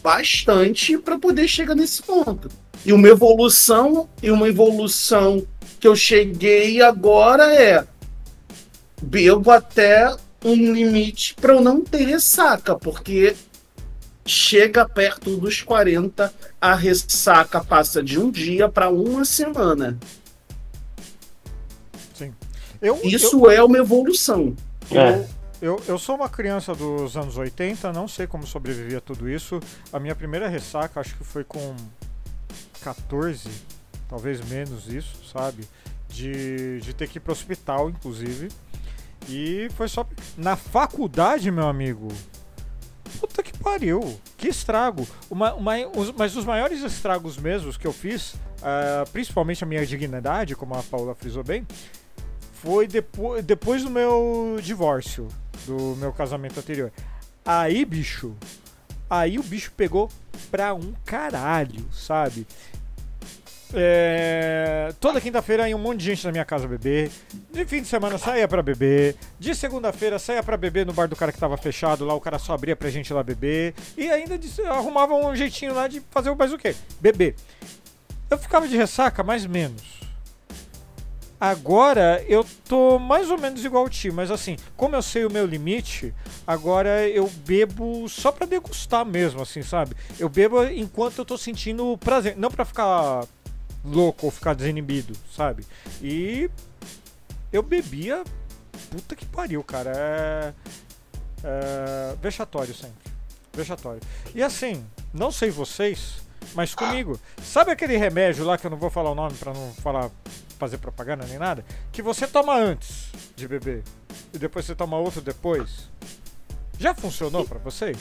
bastante para poder chegar nesse ponto. E uma evolução, e uma evolução que eu cheguei agora é bebo até um limite para eu não ter ressaca, porque chega perto dos 40, a ressaca passa de um dia para uma semana. Eu, Isso é uma evolução. eu, É. eu, eu sou uma criança dos anos 80, não sei como sobrevivi a tudo isso. A minha primeira ressaca acho que foi com 14, talvez menos isso, sabe? De, de ter que ir pro hospital, inclusive. E foi só. Na faculdade, meu amigo. Puta que pariu. Que estrago. Uma, uma, os, mas os maiores estragos mesmos que eu fiz, ah, principalmente a minha dignidade, como a Paula frisou bem, foi depo depois do meu divórcio, do meu casamento anterior. Aí, bicho, aí o bicho pegou pra um caralho, sabe? É, toda quinta-feira ia um monte de gente na minha casa beber. De fim de semana saía pra beber. De segunda-feira saía pra beber no bar do cara que tava fechado. Lá o cara só abria pra gente lá beber. E ainda arrumava um jeitinho lá de fazer o mais o quê? Beber. Eu ficava de ressaca, mais menos. Agora eu tô mais ou menos igual ao Ti, mas assim, como eu sei o meu limite, agora eu bebo só pra degustar mesmo, assim, sabe? Eu bebo enquanto eu tô sentindo prazer, não pra ficar louco ou ficar desinibido, sabe? E eu bebia, puta que pariu, cara, é, é vexatório sempre, vexatório. E assim, não sei vocês, mas comigo. Sabe aquele remédio lá que eu não vou falar o nome pra não falar fazer propaganda nem nada? Que você toma antes de beber e depois você toma outro depois? Já funcionou pra vocês?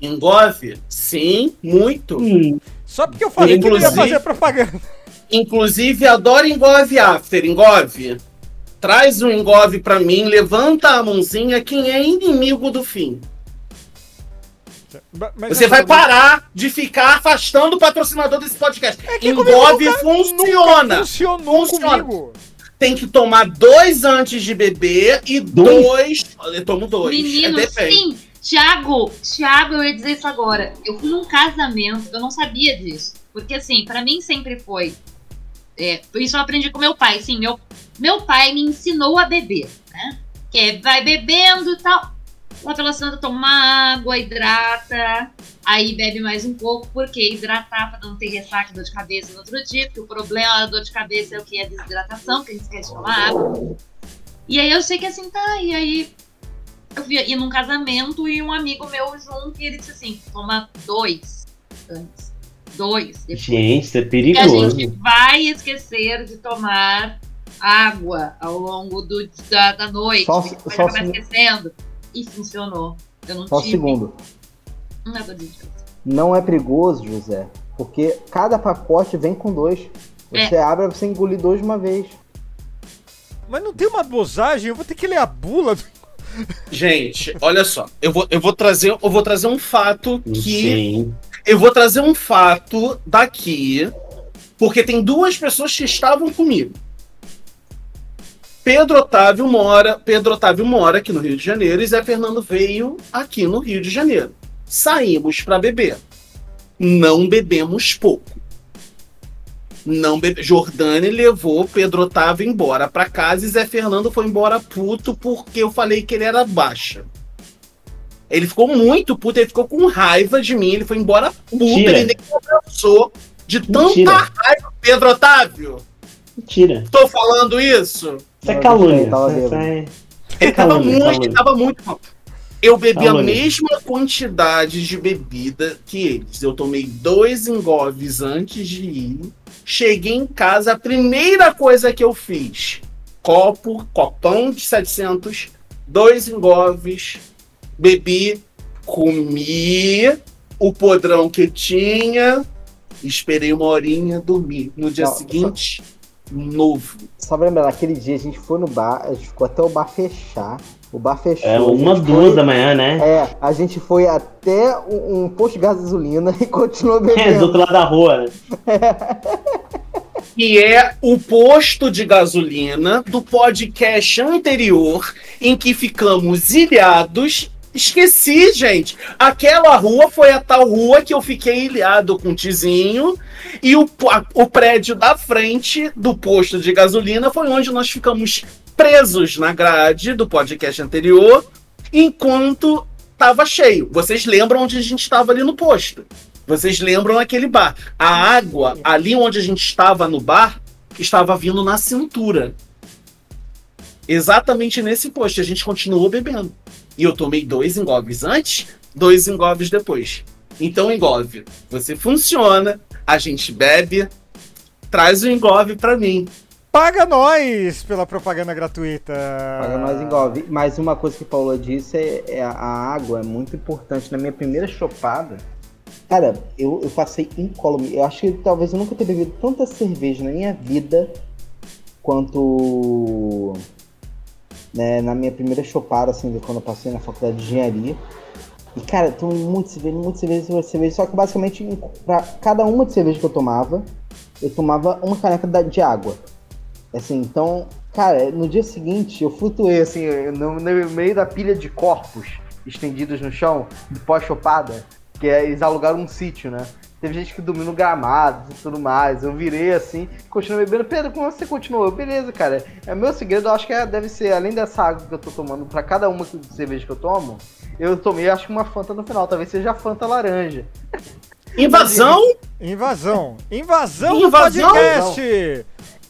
Engove? Sim, muito. Hum, Só porque eu falei que não ia Inclusive- fazer propaganda. Inclusive, adoro Engove After. Engove, traz um Engove pra mim, levanta a mãozinha quem é inimigo do fim. Mas Você eu vai parar de ficar afastando o patrocinador desse podcast. É Engove nunca- funciona. Funcionou Funciona. comigo. Tem que tomar dois antes de beber e Dois? dois. Eu tomo dois. Menino, é sim. Thiago, Thiago, eu ia dizer isso agora. Eu fui num casamento, eu não sabia disso. Porque, assim, pra mim sempre foi. É, isso eu aprendi com meu pai. Sim, meu, meu pai me ensinou a beber, né? Que é, vai bebendo e tal. Pela Santa toma água, hidrata. Aí bebe mais um pouco, porque hidratar pra não ter ressaca dor de cabeça no outro dia. Porque o problema da dor de cabeça é o que? É a desidratação, que a gente esquece de tomar água. E aí eu sei que assim, tá, e aí eu ir num casamento e um amigo meu junto e ele disse assim: toma dois antes. Dois. Depois. gente, isso é E a perigoso. gente vai esquecer de tomar água ao longo do, da, da noite. Só- só acabar se- esquecendo. E funcionou. Eu não Só um tive segundo. nada disso. Não é perigoso, José, porque cada pacote vem com dois. Você abre, você engolir dois de uma vez. Mas não tem uma dosagem, eu vou ter que ler a bula. Gente, olha só. Eu vou, eu vou trazer, eu vou trazer um fato que Sim. Eu vou trazer um fato daqui, porque tem duas pessoas que estavam comigo. Pedro Otávio mora, Pedro Otávio mora aqui no Rio de Janeiro e Zé Fernando veio aqui no Rio de Janeiro. Saímos para beber. Não bebemos pouco. Não bebe... Jordane levou Pedro Otávio embora para casa e Zé Fernando foi embora puto porque eu falei que ele era baixa. Ele ficou muito puto, ele ficou com raiva de mim, ele foi embora puto, Mentira. ele nem me abraçou de tanta Mentira. raiva. Pedro Otávio, Mentira. tô falando isso? Isso é calúnia. aí, tava é- Ele tava calúnia, muito, calúnia. ele tava muito mal. Eu bebi a Calúnia. mesma quantidade de bebida que eles. Eu tomei dois engoves antes de ir. Cheguei em casa, a primeira coisa que eu fiz: copo, copão de 700, dois engoves, bebi, comi o podrão que tinha, esperei uma horinha, dormi. No dia Não, seguinte, novo. Só pra lembrar, naquele dia a gente foi no bar, a gente ficou até o bar fechar. O bar fechou. É uma, duas foi- da manhã, né? É, a gente foi até um, um posto de gasolina e continuou É, do bebendo. outro lado da rua, né? que é o posto de gasolina do podcast anterior, em que ficamos ilhados. Esqueci, gente. Aquela rua foi a tal rua que eu fiquei ilhado com o Tizinho. E o, a- o prédio da frente do posto de gasolina foi onde nós ficamos presos na grade do podcast anterior, enquanto estava cheio. Vocês lembram onde a gente estava ali no posto? Vocês lembram aquele bar? A água, ali onde a gente estava no bar, estava vindo na cintura. Exatamente nesse posto. A gente continuou bebendo. E eu tomei dois engolves antes, dois engolves depois. Então, engolve, você funciona, a gente bebe, traz o engolve pra mim. Paga nós pela propaganda gratuita. Paga nós engolve. Mas uma coisa que o Paula disse é, é a a água é muito importante. Na minha primeira chopada, cara, eu, eu passei incólume. Eu acho que talvez eu nunca tenha bebido tanta cerveja na minha vida quanto né, na minha primeira chopada, assim, quando eu passei na faculdade de engenharia. E, cara, tomei muito cerveja, muito cerveja, cerveja. Só que basicamente, pra cada uma de cerveja que eu tomava, eu tomava uma caneca de água. Assim, então, cara, no dia seguinte eu flutuei assim, no, no meio da pilha de corpos estendidos no chão, de pós-chopada, que é, eles alugaram um sítio, né? Teve gente que dormiu no gramado e tudo mais. Eu virei assim, continuei bebendo. Pedro, como você continuou? Beleza, cara. É meu segredo, eu acho que é- deve ser, além dessa água que eu tô tomando, pra cada uma que- de cerveja que eu tomo, eu tomei, acho que uma Fanta no final. Talvez seja a Fanta laranja. Invasão, Invasão. Invasão, Invasão. do podcast.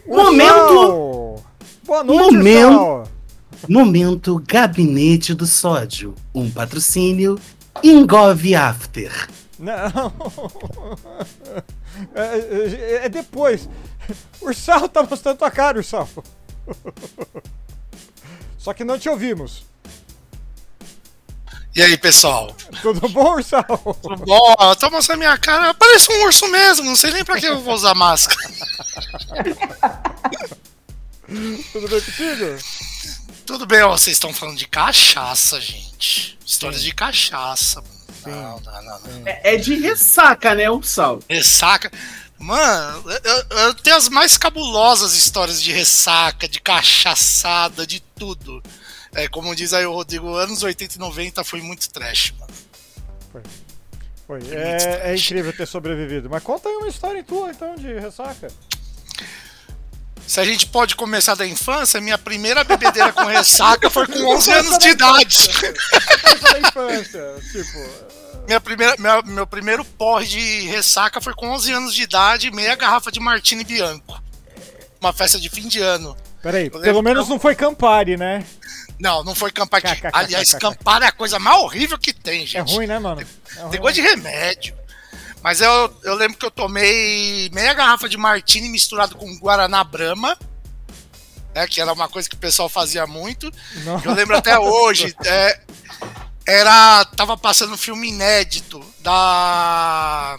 Momento-. Boa noite, Momento- momento Gabinete do Sódio. Um patrocínio Engove After. Não. É, é- é depois. Ursal tá mostrando tua cara, Ursal. Só que não te ouvimos. E aí, pessoal? Tudo bom, Ursal? Tudo bom? Eu tô mostrando minha cara. Parece um urso mesmo. Não sei nem pra que eu vou usar máscara. Tudo bem contigo? Tudo bem, ó, vocês estão falando de cachaça, gente. Histórias de cachaça. Não, não, não, não. É, é de ressaca, né, Ursal? Ressaca. Mano, eu, eu tenho as mais cabulosas histórias de ressaca, de cachaçada, de tudo. É, como diz aí o Rodrigo, anos 80 e 90 foi muito trash, mano. Foi. É, é incrível ter sobrevivido. Mas conta aí uma história tua, então, de ressaca. Se a gente pode começar da infância, minha primeira bebedeira com ressaca foi com 11 anos de idade. Coisa da infância. Tipo. Minha primeira, minha- meu primeiro porre de ressaca foi com 11 anos de idade, meia garrafa de Martini Bianco. Uma festa de fim de ano. Peraí, lembro pelo menos que não foi Campari, né? Não, não foi Campari. Aliás, Campari é a coisa mais horrível que tem, gente. É ruim, né, mano? É ruim, Tem gosto de remédio. Mas eu, eu lembro que eu tomei meia garrafa de Martini misturado com Guaraná Brahma. Né, que era uma coisa que o pessoal fazia muito. Não. Eu lembro até hoje. é, era. Tava passando um filme inédito da.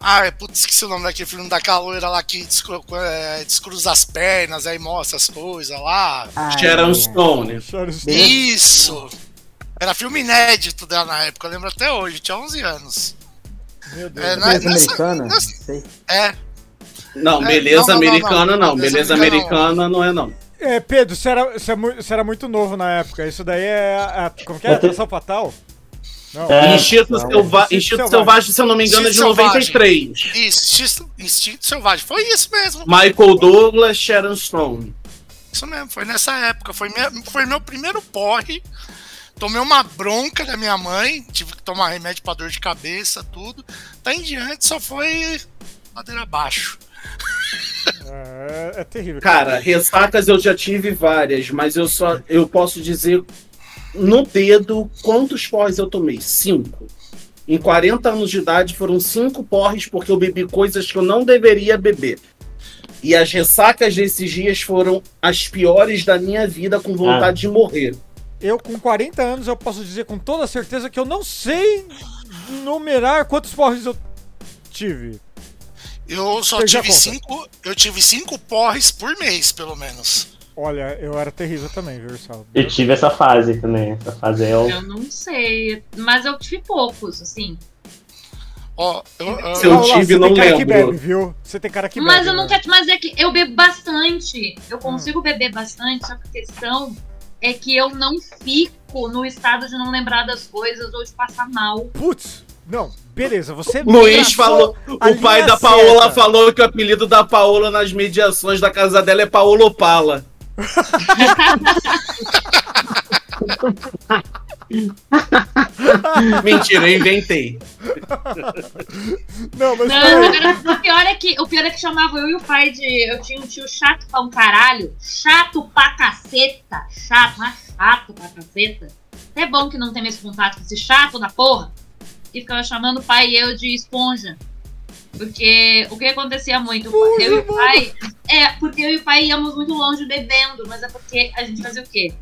Ah, putz, esqueci o nome daquele filme daquela loira lá que descru- é, descruza as pernas, aí mostra as coisas lá. Stone. Sharon Stone. Isso! Era filme inédito dela na época, eu lembro até hoje, tinha 11 anos. Meu Deus. É, nessa- americana? É, Não, É, beleza não, não, não, americana não. não. Beleza Beleza americana não é não. É, Pedro, você era, você, é era muito novo na época. Isso daí é. A, a- como que é? Eu te- Atração Fatal? Não. É. Instinto, não. Selva... Instinto Instinto Selvagem. Selvagem, se eu não me engano, é de Instinto Selvagem. 93. isso, instinto, instinto selvagem. Foi isso mesmo. Michael Douglas, Sharon Stone. Isso mesmo, foi nessa época. Foi, minha- foi meu primeiro porre. Tomei uma bronca da minha mãe, tive que tomar remédio pra dor de cabeça, tudo. Tá em diante, só foi ladeira abaixo. É, é terrível. Cara, ressacas eu já tive várias, mas eu só eu posso dizer no dedo quantos porres eu tomei. Cinco. Em 40 anos de idade foram cinco porres porque eu bebi coisas que eu não deveria beber. E as ressacas desses dias foram as piores da minha vida com vontade de morrer. Eu, com 40 anos, eu posso dizer com toda certeza que eu não sei numerar quantos porres eu tive. Eu só Perdi tive cinco. Eu tive cinco porres por mês, pelo menos. Olha, eu era terrível também, viu, Ursal? Eu tive essa fase também. Essa fase é o. Eu não sei, mas eu tive poucos, assim. Ó, eu, eu- eu Paula, tive, você não tem cara que lembro. bebe, viu? Você tem cara que Mas bebe. eu não né? quero. Mas é que eu bebo bastante. Eu consigo beber bastante, só que a questão é que eu não fico no estado de não lembrar das coisas ou de passar mal. Putz, não, beleza, você. Luiz falou, o pai da Paola certa. falou que o apelido da Paola nas mediações da casa dela é Paolo Opala. Mentira, eu inventei. Não, mas Não, agora, o pior é que o pior é que chamava eu e o pai de. Eu tinha um tio chato pra um caralho. Chato pra caceta. Chato, mas chato pra caceta. É bom que não tem mais contato com esse chato da porra. E ficava chamando o pai e eu de esponja. Porque o que acontecia muito? Esponja, eu e o pai. É, porque eu e o pai íamos muito longe bebendo, mas é porque a gente fazia o quê?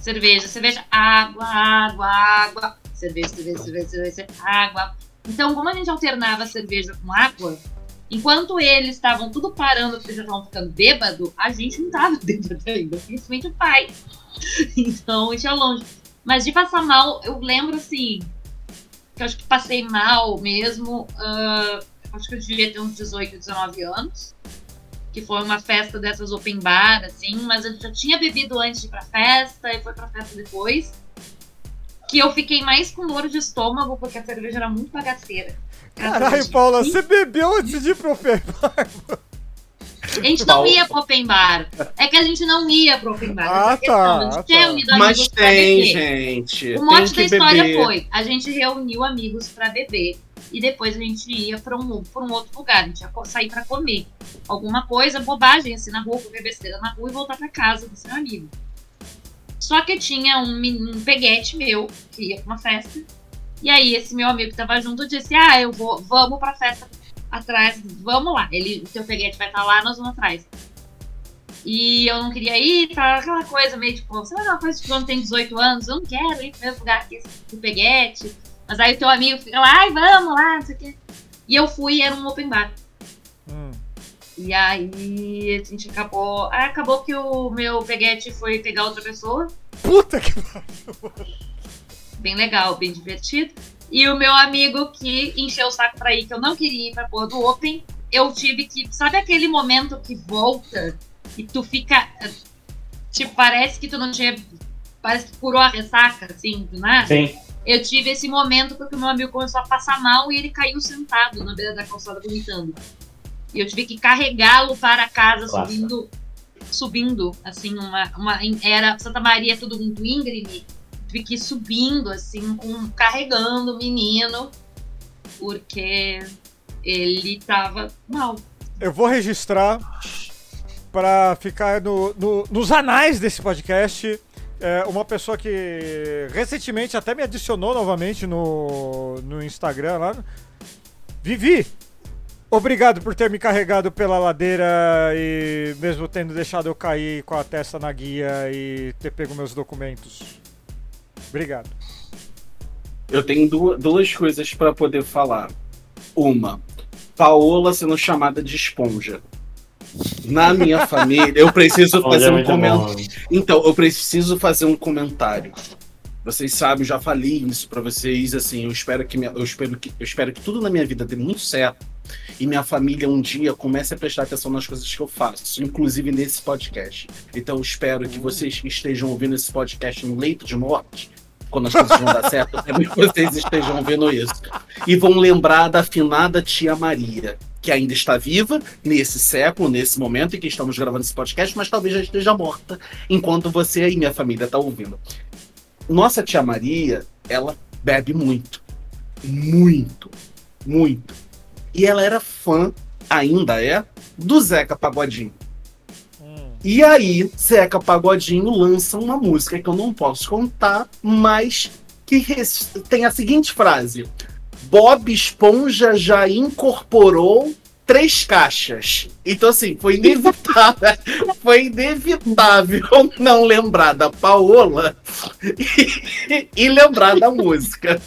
Cerveja, cerveja, água, água, água. Cerveja, cerveja, cerveja, cerveja, água. Então, como a gente alternava cerveja com água, enquanto eles estavam tudo parando porque já estavam ficando bêbado, a gente não tava bêbado ainda, principalmente o pai. Então, gente ia longe. Mas de passar mal, eu lembro assim, que eu acho que passei mal mesmo. ah, acho que eu devia ter uns 18, 19 anos. Que foi uma festa dessas open bar, assim, mas eu já tinha bebido antes de ir pra festa e foi pra festa depois. Que eu fiquei mais com dor de estômago, porque a cerveja era muito bagaceira. Caralho, Paula, você bebeu antes de ir pro open bar? A gente não ia pro open bar. É que a gente não ia pro open bar. Ah, questão, tá, a gente ah, tinha tá. unido Mas amigos tem, gente. O tem mote da história beber. foi: a gente reuniu amigos pra beber e depois a gente ia pra um, pra um outro lugar. A gente ia sair pra comer alguma coisa, bobagem assim na rua, comer besteira na rua e voltar pra casa do seu amigo. Só que tinha um, um peguete meu que ia pra uma festa E aí esse meu amigo que tava junto disse: Ah, eu vou, vamos pra festa atrás, vamos lá. Ele, o teu peguete vai estar tá lá, nós vamos atrás. E eu não queria ir, tá aquela coisa meio tipo, dar uma coisa de quando tem 18 anos, eu não quero ir pro mesmo lugar que o peguete. Mas aí o teu amigo fica lá, ai, vamos lá, não sei o quê. E eu fui e era um open bar. Hum. E aí a gente acabou. Aí acabou que o meu peguete foi pegar outra pessoa. Puta que Bem legal, bem divertido. E o meu amigo que encheu o saco pra ir, que eu não queria ir pra porra do Open, eu tive que. Sabe aquele momento que volta e tu fica. Tipo, parece que tu não tinha. Parece que curou a ressaca, assim, do nada. Sim. Eu tive esse momento porque o meu amigo começou a passar mal e ele caiu sentado na beira da calçada vomitando. E eu tive que carregá-lo para casa, Claro. subindo, subindo, assim, uma, uma. Era Santa Maria tudo muito íngreme. Tive que ir subindo, assim, com, carregando o menino, porque ele tava mal. Eu vou registrar pra ficar no- no- nos anais desse podcast. é, uma pessoa que recentemente até me adicionou novamente no, no Instagram lá. Vivi! Obrigado por ter me carregado pela ladeira e mesmo tendo deixado eu cair com a testa na guia e ter pego meus documentos. Obrigado. Eu tenho du- duas coisas pra poder falar. Uma, Paola sendo chamada de esponja. Na minha família, eu preciso fazer um muito comentário. Então, eu preciso fazer um comentário. Vocês sabem, eu já falei isso pra vocês, assim, eu espero que minha- eu espero que eu espero que tudo na minha vida dê muito certo e minha família um dia comece a prestar atenção nas coisas que eu faço, inclusive nesse podcast. Então, eu espero que vocês que estejam ouvindo esse podcast no leito de morte, quando as coisas vão dar certo, eu que vocês estejam ouvindo isso. E vão lembrar da finada tia Maria, que ainda está viva nesse século, nesse momento em que estamos gravando esse podcast, mas talvez já esteja morta enquanto você e minha família tá ouvindo. Nossa tia Maria, ela bebe muito. Muito. Muito. E ela era fã, ainda é, do Zeca Pagodinho. E aí, Zeca Pagodinho lança uma música que eu não posso contar, mas que tem a seguinte frase: Bob Esponja já incorporou três caixas. Então, assim, foi inevitável, foi inevitável não lembrar da Paola e, e lembrar da música.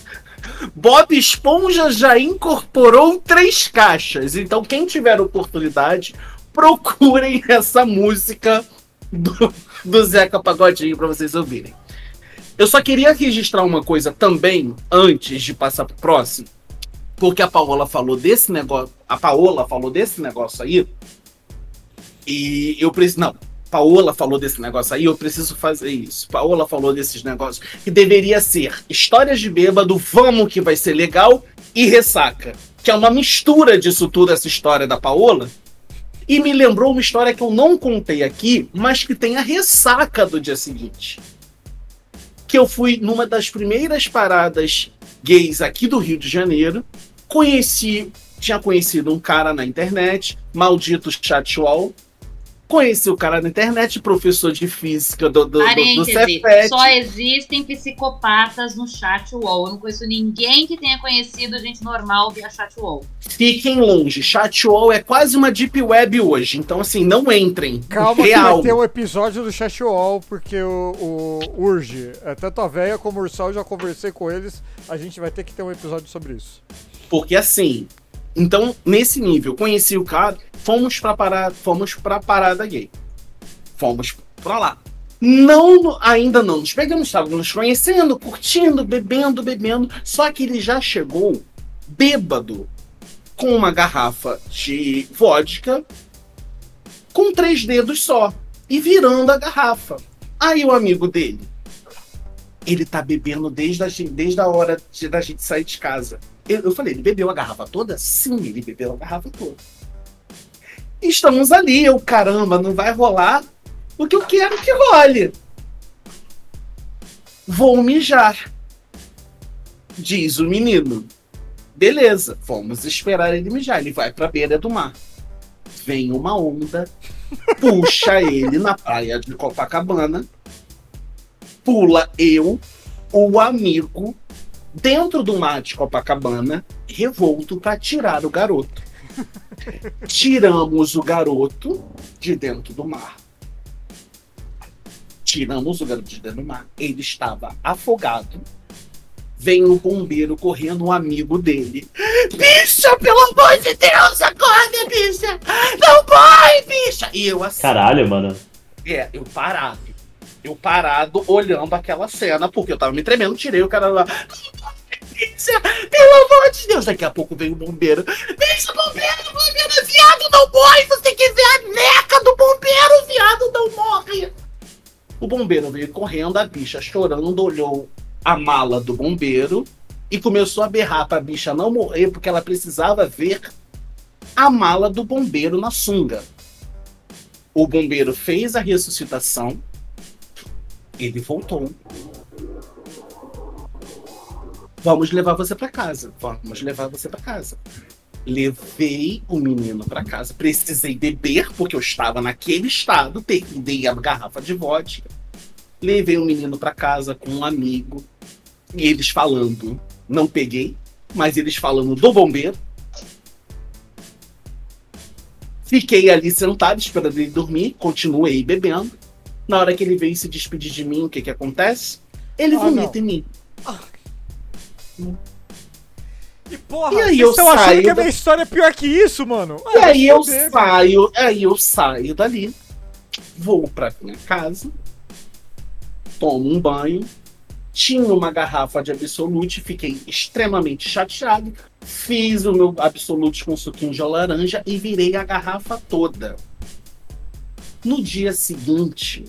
Bob Esponja já incorporou três caixas. Então, quem tiver oportunidade, procurem essa música do, do Zeca Pagodinho para vocês ouvirem. Eu só queria registrar uma coisa também, antes de passar pro próximo, porque a Paola falou desse negócio. A Paola falou desse negócio aí. E eu preciso. Não, Paola falou desse negócio aí, eu preciso fazer isso. Paola falou desses negócios que deveria ser histórias de bêbado, vamos que vai ser legal, e ressaca. Que é uma mistura disso tudo, essa história da Paola. E me lembrou uma história que eu não contei aqui, mas que tem a ressaca do dia seguinte. Que eu fui numa das primeiras paradas gays aqui do Rio de Janeiro, conheci, tinha conhecido um cara na internet, maldito chatwall. Conheci o cara na internet, professor de física do, do, do, só existem psicopatas no chat wall. Eu não conheço ninguém que tenha conhecido gente normal via chat wall. Fiquem longe. Chatwall é quase uma deep web hoje. Então, assim, não entrem. Calma que Real. vai ter um episódio do Chat Wall, porque o, o Urge, é, tanto a véia como o Ursal, eu já conversei com eles, a gente vai ter que ter um episódio sobre isso. Porque assim, então, nesse nível, conheci o cara, fomos pra parada, fomos pra parada gay. Fomos pra lá. Não, ainda não nos pegamos, estávamos nos conhecendo, curtindo, bebendo, bebendo. Só que ele já chegou bêbado com uma garrafa de vodka com três dedos só e virando a garrafa. Aí o amigo dele, ele tá bebendo desde a, desde a hora de, da gente sair de casa. Eu, eu falei, ele bebeu a garrafa toda? Sim, ele bebeu a garrafa toda. Estamos ali, eu, caramba, não vai rolar o que eu quero que role. Vou mijar. Diz o menino. Beleza, vamos esperar ele mijar. Ele vai pra beira do mar. Vem uma onda, puxa ele na praia de Copacabana, pula eu, o amigo dentro do mar de Copacabana, revolto para tirar o garoto. Tiramos o garoto de dentro do mar. Tiramos o garoto de dentro do mar. Ele estava afogado. Vem o bombeiro correndo, um amigo dele. Bicha, pelo amor de Deus, acorda, bicha! Não vai, bicha! E eu assim. Caralho, mano. É, eu parado. Eu parado, olhando aquela cena, porque eu tava me tremendo, tirei o cara lá. Pelo amor de Deus! Daqui a pouco vem o bombeiro. Bicha, bombeiro, bombeiro, viado não morre! Você tem que ver a neca do bombeiro, viado não morre! O bombeiro veio correndo, a bicha chorando, olhou a mala do bombeiro e começou a berrar pra bicha não morrer, porque ela precisava ver a mala do bombeiro na sunga. O bombeiro fez a ressuscitação, ele voltou. Vamos levar você para casa. Vamos levar você para casa. Levei o menino para casa. Precisei beber porque eu estava naquele estado. Terminei a garrafa de vodka. Levei o menino para casa com um amigo. E eles falando, não peguei, mas eles falando do bombeiro. Fiquei ali sentado esperando ele dormir, continuei bebendo. Na hora que ele veio se despedir de mim, o que que acontece? Ele Ah, vomita não. em mim. E porra, E aí vocês eu estão achando saio que a da- minha história é pior que isso, mano? E Ah, aí eu saio, aí eu saio dali, vou pra minha casa, tomo um banho, tinha uma garrafa de Absolute, fiquei extremamente chateado, fiz o meu Absolute com suquinho de laranja e virei a garrafa toda. No dia seguinte,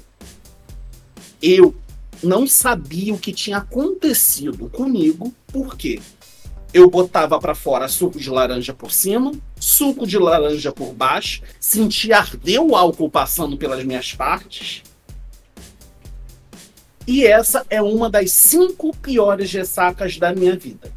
eu não sabia o que tinha acontecido comigo, por quê? Eu botava pra fora suco de laranja por cima, suco de laranja por baixo, sentia arder o álcool passando pelas minhas partes. E essa é uma das cinco piores ressacas da minha vida.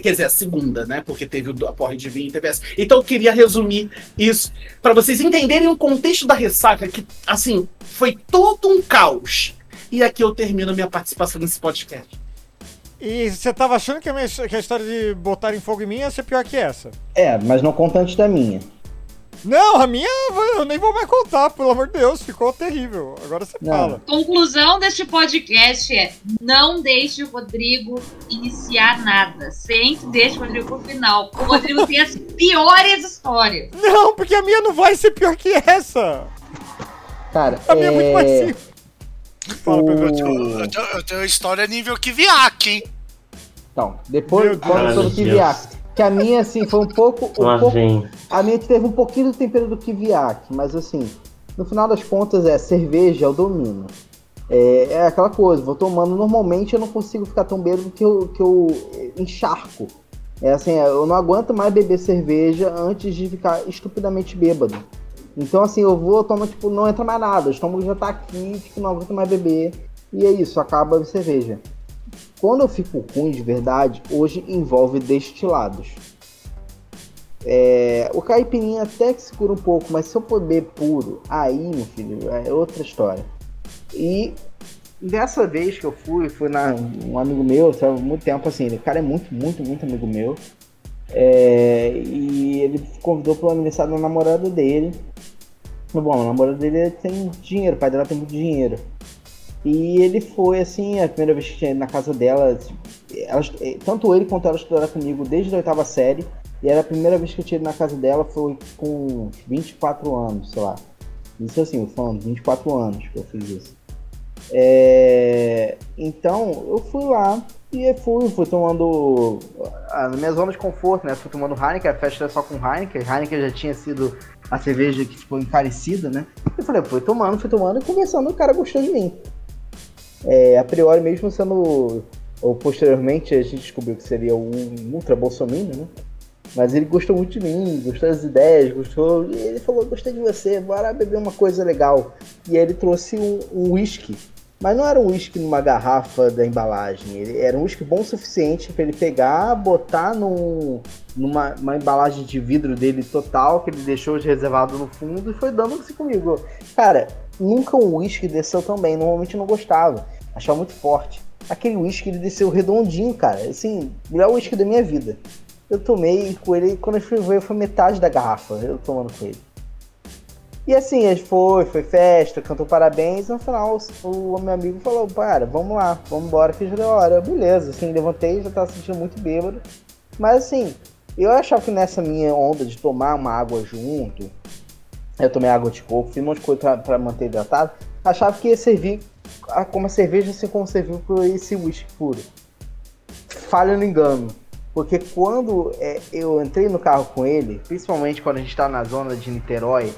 Quer dizer, a segunda, né? Porque teve a porra de vinho e teve essa. Então eu queria resumir isso para vocês entenderem o contexto da ressaca, que, assim, foi todo um caos. E aqui eu termino a minha participação nesse podcast. E você tava achando que a, minha, que a história de botarem fogo em mim ia ser pior que essa? É, mas não conta antes da minha. Não, a minha eu nem vou mais contar, pelo amor de Deus, ficou terrível. Agora você Não. fala. Conclusão deste podcast é: não deixe o Rodrigo iniciar nada. Sempre deixe o Rodrigo pro final. O Rodrigo tem as piores histórias. Não, porque a minha não vai ser pior que essa. Cara, A minha é muito mais é... simples. Fala, Pedro. Eu tenho, eu tenho história nível Kiviak, hein? Então, depois fala sobre o Ai, meu Kiviak. Que a minha, assim, foi um pouco. Um Lá pouco vem. a minha teve um pouquinho do tempero do Kiviak, mas assim, no final das contas é cerveja, eu domino. É, é aquela coisa, vou tomando, normalmente eu não consigo ficar tão bêbado que eu, que eu encharco. É assim, eu não aguento mais beber cerveja antes de ficar estupidamente bêbado. Então assim, eu vou, tomo, tipo, não entra mais nada, o estômago já tá aqui, tipo, não aguento mais beber. E é isso, acaba a cerveja. Quando eu fico ruim de verdade, hoje envolve destilados. É, o caipirinha até que se cura um pouco, mas se eu beber puro, aí, meu filho, é outra história. E dessa vez que eu fui, fui na um amigo meu, sabe, muito tempo assim, o cara é muito, muito, muito amigo meu. É, e ele convidou para o aniversário da namorada dele. Bom, a namorada dele tem dinheiro, o pai dela tem muito dinheiro. E ele foi assim, a primeira vez que tinha ido na casa dela. assim, eh, tanto ele quanto ela estudaram comigo desde a oitava série. E era a primeira vez que eu tinha ido na casa dela foi com 24 anos, sei lá. Isso assim, eu falando, 24 anos que eu fiz isso. É, então, eu fui lá e fui, fui tomando. ah, Nas minhas zonas de conforto, né? Fui tomando Heineken, a festa era só com Heineken. Heineken já tinha sido a cerveja que ficou encarecida, né? Eu falei, fui tomando, fui tomando e conversando, o cara gostou de mim. É, a priori, mesmo sendo. Ou posteriormente, a gente descobriu que seria um ultra bolsominion, né? Mas ele gostou muito de mim, gostou das ideias, gostou. E ele falou: gostei de você, bora beber uma coisa legal. E aí ele trouxe um whisky. Mas não era um whisky numa garrafa da embalagem. Ele era um whisky bom o suficiente para ele pegar, botar num, numa uma embalagem de vidro dele total, que ele deixou reservado no fundo, e foi dando assim comigo. Cara, nunca um whisky desceu tão bem. Normalmente eu não gostava. Achava muito forte. aquele uísque ele desceu redondinho, cara. Assim, melhor uísque da minha vida. Eu tomei com ele, quando fui ver, foi metade da garrafa, eu tomando com ele. E assim, a gente foi, foi festa, cantou parabéns, no final o, o meu amigo falou, para, vamos lá, vamos embora que já deu hora. Beleza, assim, levantei, já tava sentindo muito bêbado. Mas assim, eu achava que nessa minha onda de tomar uma água junto, eu tomei água de coco, fiz um monte de coisa pra manter hidratado, achava que ia servir como a cerveja, assim como serviu por esse whisky puro. Falha no engano. Porque quando é, eu entrei no carro com ele, principalmente quando a gente tá na zona de Niterói,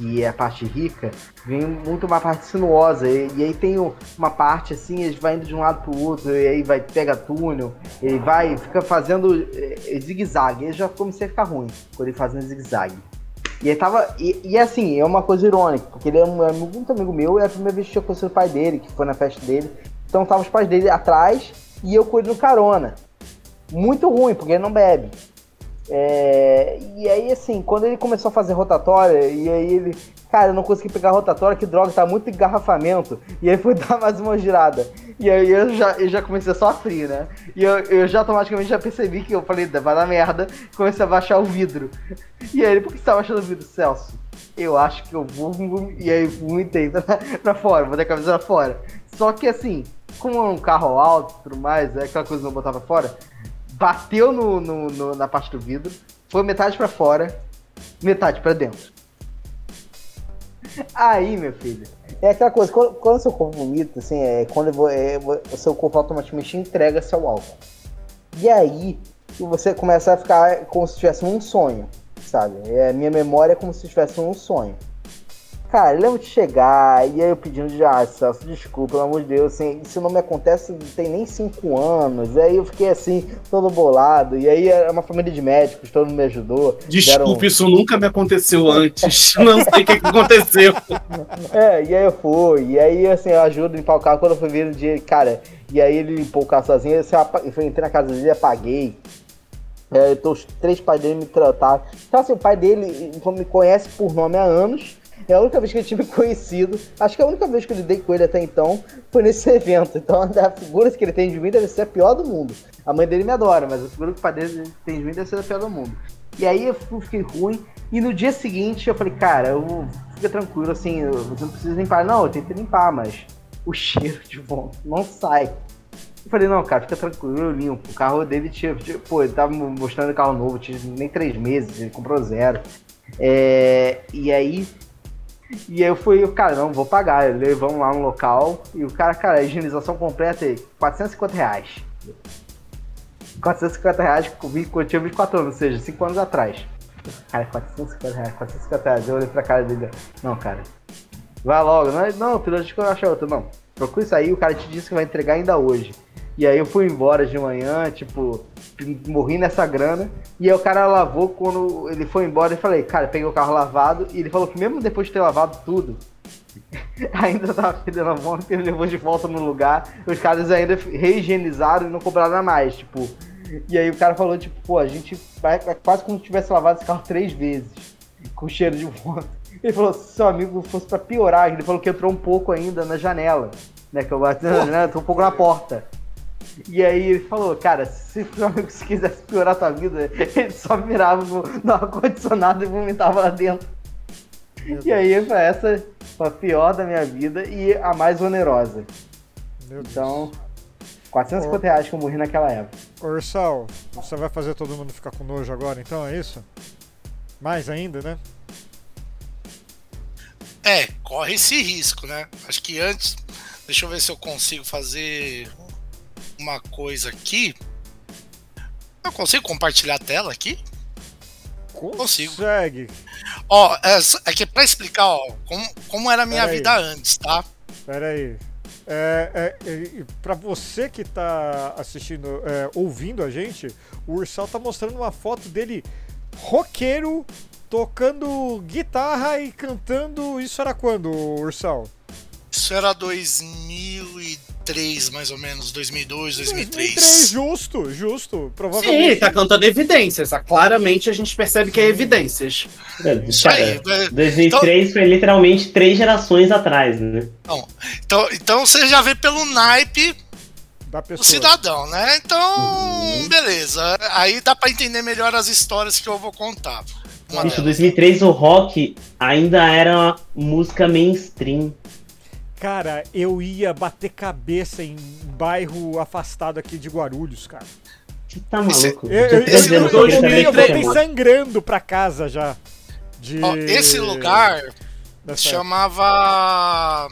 e é a parte rica, vem muito uma parte sinuosa. E, e aí tem o- uma parte assim, ele vai indo de um lado pro outro, e aí vai, pega túnel, ele vai, fica fazendo é, zigue-zague. Aí já comecei a ficar ruim quando ele fazendo zigue-zague. E tava. E, e assim, é uma coisa irônica, porque ele é um amigo, muito amigo meu, e é a primeira vez que eu tinha conhecido o pai dele, que foi na festa dele. Então tava os pais dele atrás e eu com ele no carona. Muito ruim, porque ele não bebe. É, e aí, assim, quando ele começou a fazer rotatória, e aí ele. Cara, eu não consegui pegar a rotatória, que droga, tá muito engarrafamento. E aí foi dar mais uma girada. E aí eu já, eu já comecei a sofrer, né? E eu, eu já automaticamente já percebi que eu falei, vai dar merda. Comecei a baixar o vidro. E aí por que você tá baixando o vidro, Celso? Eu acho que eu vou. E aí vomitei pra, pra fora, botei a cabeça pra fora. Só que assim, como é um carro alto e tudo mais, é aquela coisa de não botar pra fora, bateu no, no- no- na parte do vidro, foi metade pra fora, metade pra dentro. Aí, meu filho, é aquela coisa, quando, quando o seu corpo vomita, assim, é quando é, o seu corpo automaticamente entrega-se ao álcool. E aí, você começa a ficar como se tivesse um sonho, sabe? É, minha memória é como se tivesse um sonho. Cara, eu lembro de chegar e aí eu pedindo de ah, Celso, desculpa, pelo amor de Deus, assim, isso não me acontece não tem nem cinco anos. Aí eu fiquei assim, todo bolado. E aí era uma família de médicos, todo mundo me ajudou. Desculpe, Deram- isso nunca me aconteceu antes. Não sei o que, que aconteceu. É, e aí eu fui, e aí assim, eu ajudo a limpar o carro quando eu fui ver no dia, cara, e aí ele limpou o carro sozinho, assim, eu apa- eu entrei na casa dele, apaguei. É, então, os três pais dele me trataram. Então, assim, o pai dele me conhece por nome há anos. É a única vez que tinha me conhecido. Acho que a única vez que eu lidei com ele até então foi nesse evento. Então, a figura que ele tem de mim deve ser a pior do mundo. A mãe dele me adora, mas a figura que o pai dele tem de mim deve ser a pior do mundo. E aí eu fiquei ruim. E no dia seguinte eu falei, cara, eu fica tranquilo, assim, eu- não precisa limpar. Não, eu tentei limpar, mas o cheiro de vômito não sai. Eu falei, não, cara, fica tranquilo, eu limpo. O carro dele tinha, tinha- pô, ele tava mo- mostrando carro novo, tinha nem três meses, ele comprou zero. É, e aí, e aí eu fui, eu, cara, não, vou pagar. Levamos lá no local e o cara, cara, a higienização completa é 450 reais. 450 reais quando eu tinha 24 anos, ou seja, 5 anos atrás. Cara, 450 reais, 450 reais. Eu olhei pra cara dele, não, cara, vai logo. Não, não filho, deixa que eu achar outro. Não, procura isso aí, o cara te disse que vai entregar ainda hoje. E aí eu fui embora de manhã, tipo, morri nessa grana. E aí o cara lavou quando ele foi embora. Eu falei, cara, peguei o carro lavado. E ele falou que mesmo depois de ter lavado tudo, ainda tava fedendo a vômito, ele levou de volta no lugar. Os caras ainda reigienizaram e não cobraram mais, tipo. E aí o cara falou, tipo, pô, a gente vai é quase como se tivesse lavado esse carro três vezes, com cheiro de vômito. Ele falou, se seu amigo fosse pra piorar, ele falou que entrou um pouco ainda na janela, né? Que eu bati na janela, entrou um pouco na porta. E aí ele falou, cara, se se quisesse piorar a tua vida, ele só virava no, no ar-condicionado e vomitava lá dentro. E aí foi essa foi a pior da minha vida e a mais onerosa. Meu Deus. Então, 450 reais que eu morri naquela época. Ô, Ursal, você vai fazer todo mundo ficar com nojo agora, então é isso? Mais ainda, né? É, corre esse risco, né? Acho que antes. Deixa eu ver se eu consigo fazer uma coisa aqui. Eu consigo compartilhar a tela aqui? Consigo. Consegue. Ó, é, é que pra explicar, ó, como, como era a minha Pera aí. vida antes, tá? Pera aí. É, é, é, pra você que tá assistindo, é, ouvindo a gente, o Ursal tá mostrando uma foto dele roqueiro, tocando guitarra e cantando. Isso era quando, Ursal? Isso era 2003, mais ou menos, 2002, 2003. 2003, justo, justo. Sim, Provavelmente. tá cantando evidências. Ah, Claramente a gente percebe que é evidências. Isso aí. né? 2003 foi literalmente três gerações atrás, né? Então, então você já vê pelo naipe Da o pessoa. cidadão, né? Então, Uhum. beleza. Aí dá pra entender melhor as histórias que eu vou contar. Isso, delas. 2003 o rock ainda era música mainstream. Cara, eu ia bater cabeça em bairro afastado aqui de Guarulhos, cara. Você tá maluco? Eu, eu, eu, 13 eu, eu eu voltei, que eu sangrando pra casa já. De... Ó, esse lugar dessa- chamava.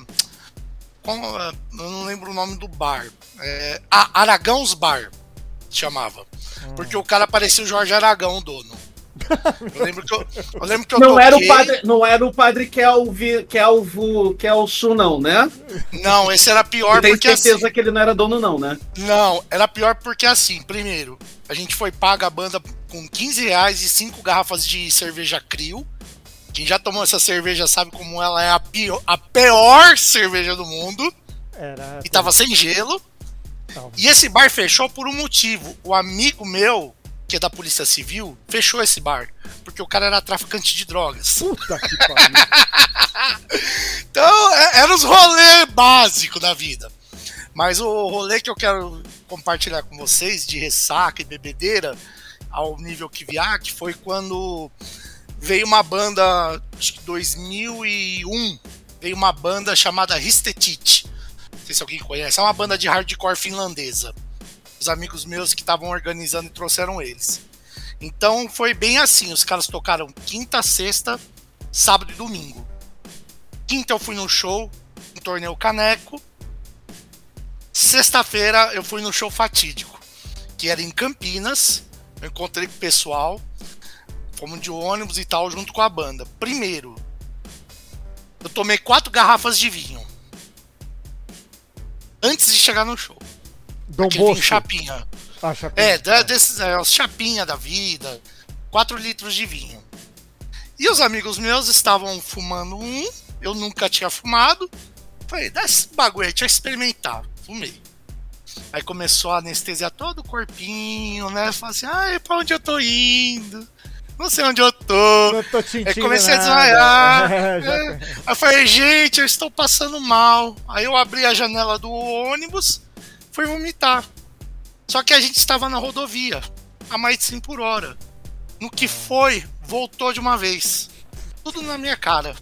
Como, eu não lembro o nome do bar. É, ah, Aragãos Bar chamava. Hum. Porque o cara parecia o Jorge Aragão, o dono. Eu lembro que eu, eu, lembro que eu Não era, o toquei- padre, não era o padre Kelvi, Kelvo, Kelsu, não, né? Não, esse era pior Eu tenho porque certeza assim. que ele não era dono, não, né? Não, era pior porque assim, primeiro, a gente foi paga a banda com 15 reais e 5 garrafas de cerveja Crio. Quem já tomou essa cerveja sabe como ela é a pior, a pior cerveja do mundo. Era... E tava sem gelo. E esse bar fechou por um motivo. O amigo meu, que é da Polícia Civil, fechou esse bar. Porque o cara era traficante de drogas. Puta que pariu. Então, é- era os rolês básicos da vida. Mas o rolê que eu quero compartilhar com vocês de ressaca e bebedeira ao nível Kiviak foi quando veio uma banda, acho que 2001, veio uma banda chamada Ristetit. Não sei se alguém conhece, é uma banda de hardcore finlandesa. Os amigos meus que estavam organizando e trouxeram eles. Então foi bem assim, os caras tocaram quinta, sexta, sábado e domingo. Quinta eu fui no show, no torneio Caneco. Sexta-feira eu fui no show fatídico, que era em Campinas. Eu encontrei com o pessoal, fomos de ônibus e tal, junto com a banda. Primeiro, eu tomei quatro garrafas de vinho. Antes de chegar no show. Dom Aquele vinho Bosco. chapinha. Ah, chapinha. É, da- desses, é, os chapinha da vida. 4 litros de vinho. E os amigos meus estavam fumando um, eu nunca tinha fumado. Falei, dá esse bagulho aí, deixa eu experimentar. Fumei. Aí começou a anestesiar todo o corpinho, né? Falei assim, ai, pra onde eu tô indo? Não sei onde eu tô. Não tô sentindo Aí comecei a nada. desmaiar. É, É. Aí eu falei, gente, eu estou passando mal. Aí eu abri a janela do ônibus, fui vomitar. Só que a gente estava na rodovia, a mais de 100 por hora. No que foi, voltou de uma vez. Tudo na minha cara.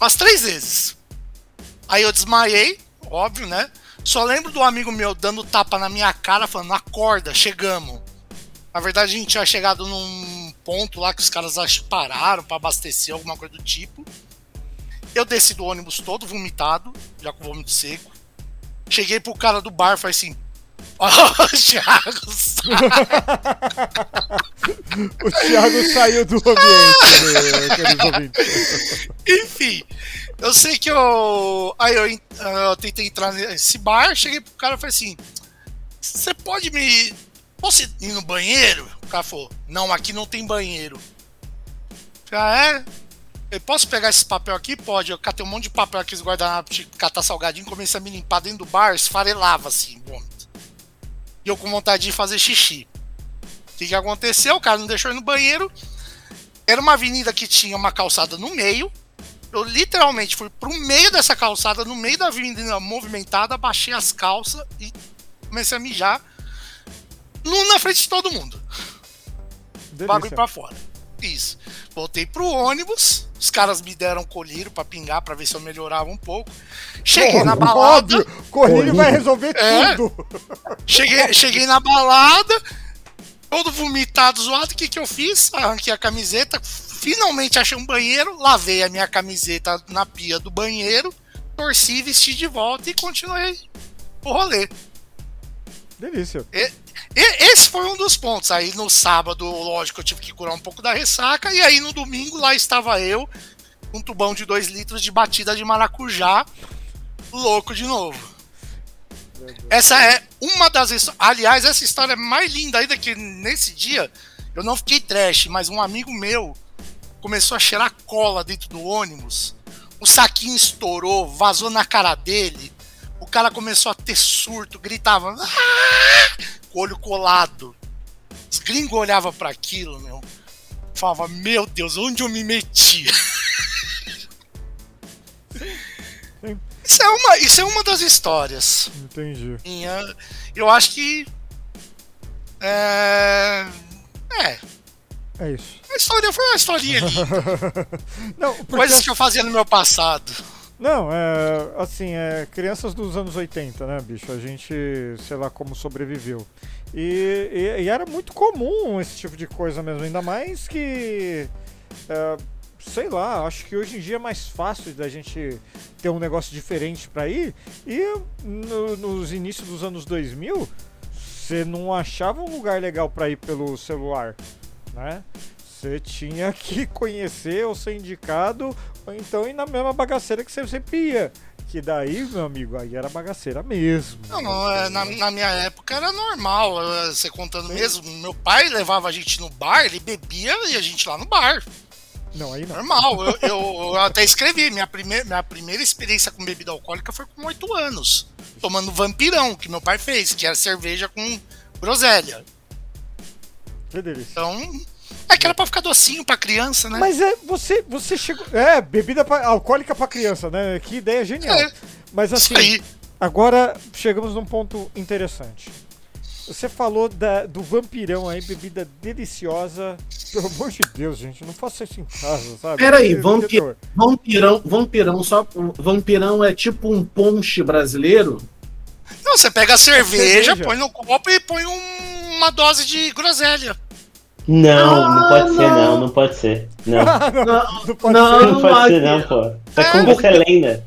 Umas três vezes. Aí eu desmaiei, óbvio, né? Só lembro do amigo meu dando tapa na minha cara, falando, acorda, chegamos. Na verdade, a gente tinha chegado num ponto lá que os caras pararam pra abastecer, alguma coisa do tipo. Eu desci do ônibus todo vomitado, já com vômito seco. Cheguei pro cara do bar e falei assim: Ó, Thiago, O Thiago saiu do ambiente, né. Enfim, eu sei que eu. Aí eu, eu tentei entrar nesse bar, cheguei pro cara e falei assim: Você pode me. Posso ir no banheiro? O cara falou: Não, aqui não tem banheiro. Ah, é? Eu posso pegar esse papel aqui? Pode. Eu catei um monte de papel aqui, guardanapos de catar salgadinho, comecei a me limpar dentro do bar, esfarelava assim, vômito. E eu com vontade de fazer xixi. O que, que aconteceu? O cara não deixou ir no banheiro. Era uma avenida que tinha uma calçada no meio. Eu literalmente fui pro meio dessa calçada, no meio da avenida movimentada, baixei as calças e comecei a mijar nu na frente de todo mundo. Bagulho Delícia. pra fora. Isso. Voltei pro ônibus. Os caras me deram colírio pra pingar, pra ver se eu melhorava um pouco. Cheguei na balada. Óbvio, Correio vai resolver É. tudo. Cheguei, cheguei na balada, todo vomitado, zoado. O que, que eu fiz? Arranquei a camiseta, finalmente achei um banheiro, lavei a minha camiseta na pia do banheiro, torci, vesti de volta e continuei o rolê. Delícia. E- esse foi um dos pontos. Aí no sábado, lógico, eu tive que curar um pouco da ressaca. E aí no domingo lá estava eu, um tubão de 2 litros de batida de maracujá, louco de novo. Essa é uma das histó- Aliás, essa história é mais linda ainda que nesse dia eu não fiquei trash, mas um amigo meu começou a cheirar cola dentro do ônibus. O saquinho estourou, vazou na cara dele. O cara começou a ter surto, gritava. "Ah!" Com o olho colado. Os gringos olhavam pra aquilo, meu. Falava, meu Deus, onde eu me meti? Isso é uma, isso é uma das histórias. Entendi. Minha- Eu acho que. É. É. É isso. A história foi uma historinha linda. Não, Coisas que eu fazia no meu passado. Não, é assim, é crianças dos anos 80, né, bicho? A gente, sei lá como sobreviveu. E, e- e era muito comum esse tipo de coisa mesmo, ainda mais que. é, sei lá, acho que hoje em dia é mais fácil da gente ter um negócio diferente pra ir. E no- nos inícios dos anos 2000, você não achava um lugar legal pra ir pelo celular, né? Você tinha que conhecer ou ser indicado, ou então ir na mesma bagaceira que você sempre ia. Que daí, meu amigo, aí era bagaceira mesmo. Não, não, é, na, na minha época era normal, é, você contando mesmo. Meu pai levava a gente no bar, ele bebia e a gente lá no bar. Não, aí não. Normal. Eu, eu- eu até escrevi, minha, primeir, minha primeira experiência com bebida alcoólica foi com 8 anos. Tomando vampirão, que meu pai fez, que era cerveja com groselha. Que delícia. Então, é que era pra ficar docinho pra criança, né? Mas é, você, você chegou. É, bebida pra- alcoólica pra criança, né? Que ideia genial. É. Mas Isso assim, aí. agora chegamos num ponto interessante. Você falou da- do vampirão aí, bebida deliciosa. Pelo amor de Deus, gente, não faça isso em casa, sabe? Peraí, Que- vampi- que dor. Vampirão, vampirão, só vampirão é tipo um ponche brasileiro? Não, você pega a cerveja, cerveja. põe no copo e põe um- uma dose de groselha. Não, não Ah, pode ser, não. não, não pode ser. Não, Não, Não pode não, ser. não pode ser, não, pô. Isso é É, conversa é lenda.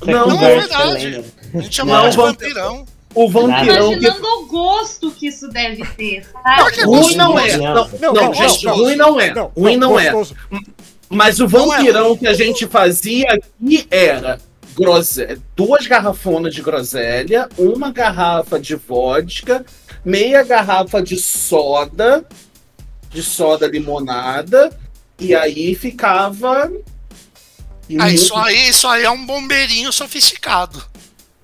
Isso é Não, Não, é é verdade. A gente chamava Não, de vamp- vampirão. O vampirão que Imaginando o gosto que isso deve ter, que sabe? ruim não é. Não. Não, Não, não, não, gente, não, ruim não é. Não, Ruim não é. Mas o Não é vampirão que a gente fazia aqui era grose- duas garrafonas de groselha, uma garrafa de vodka, meia garrafa de soda, de soda limonada, e aí ficava. e Ah, muito- isso aí, isso aí é um bombeirinho sofisticado.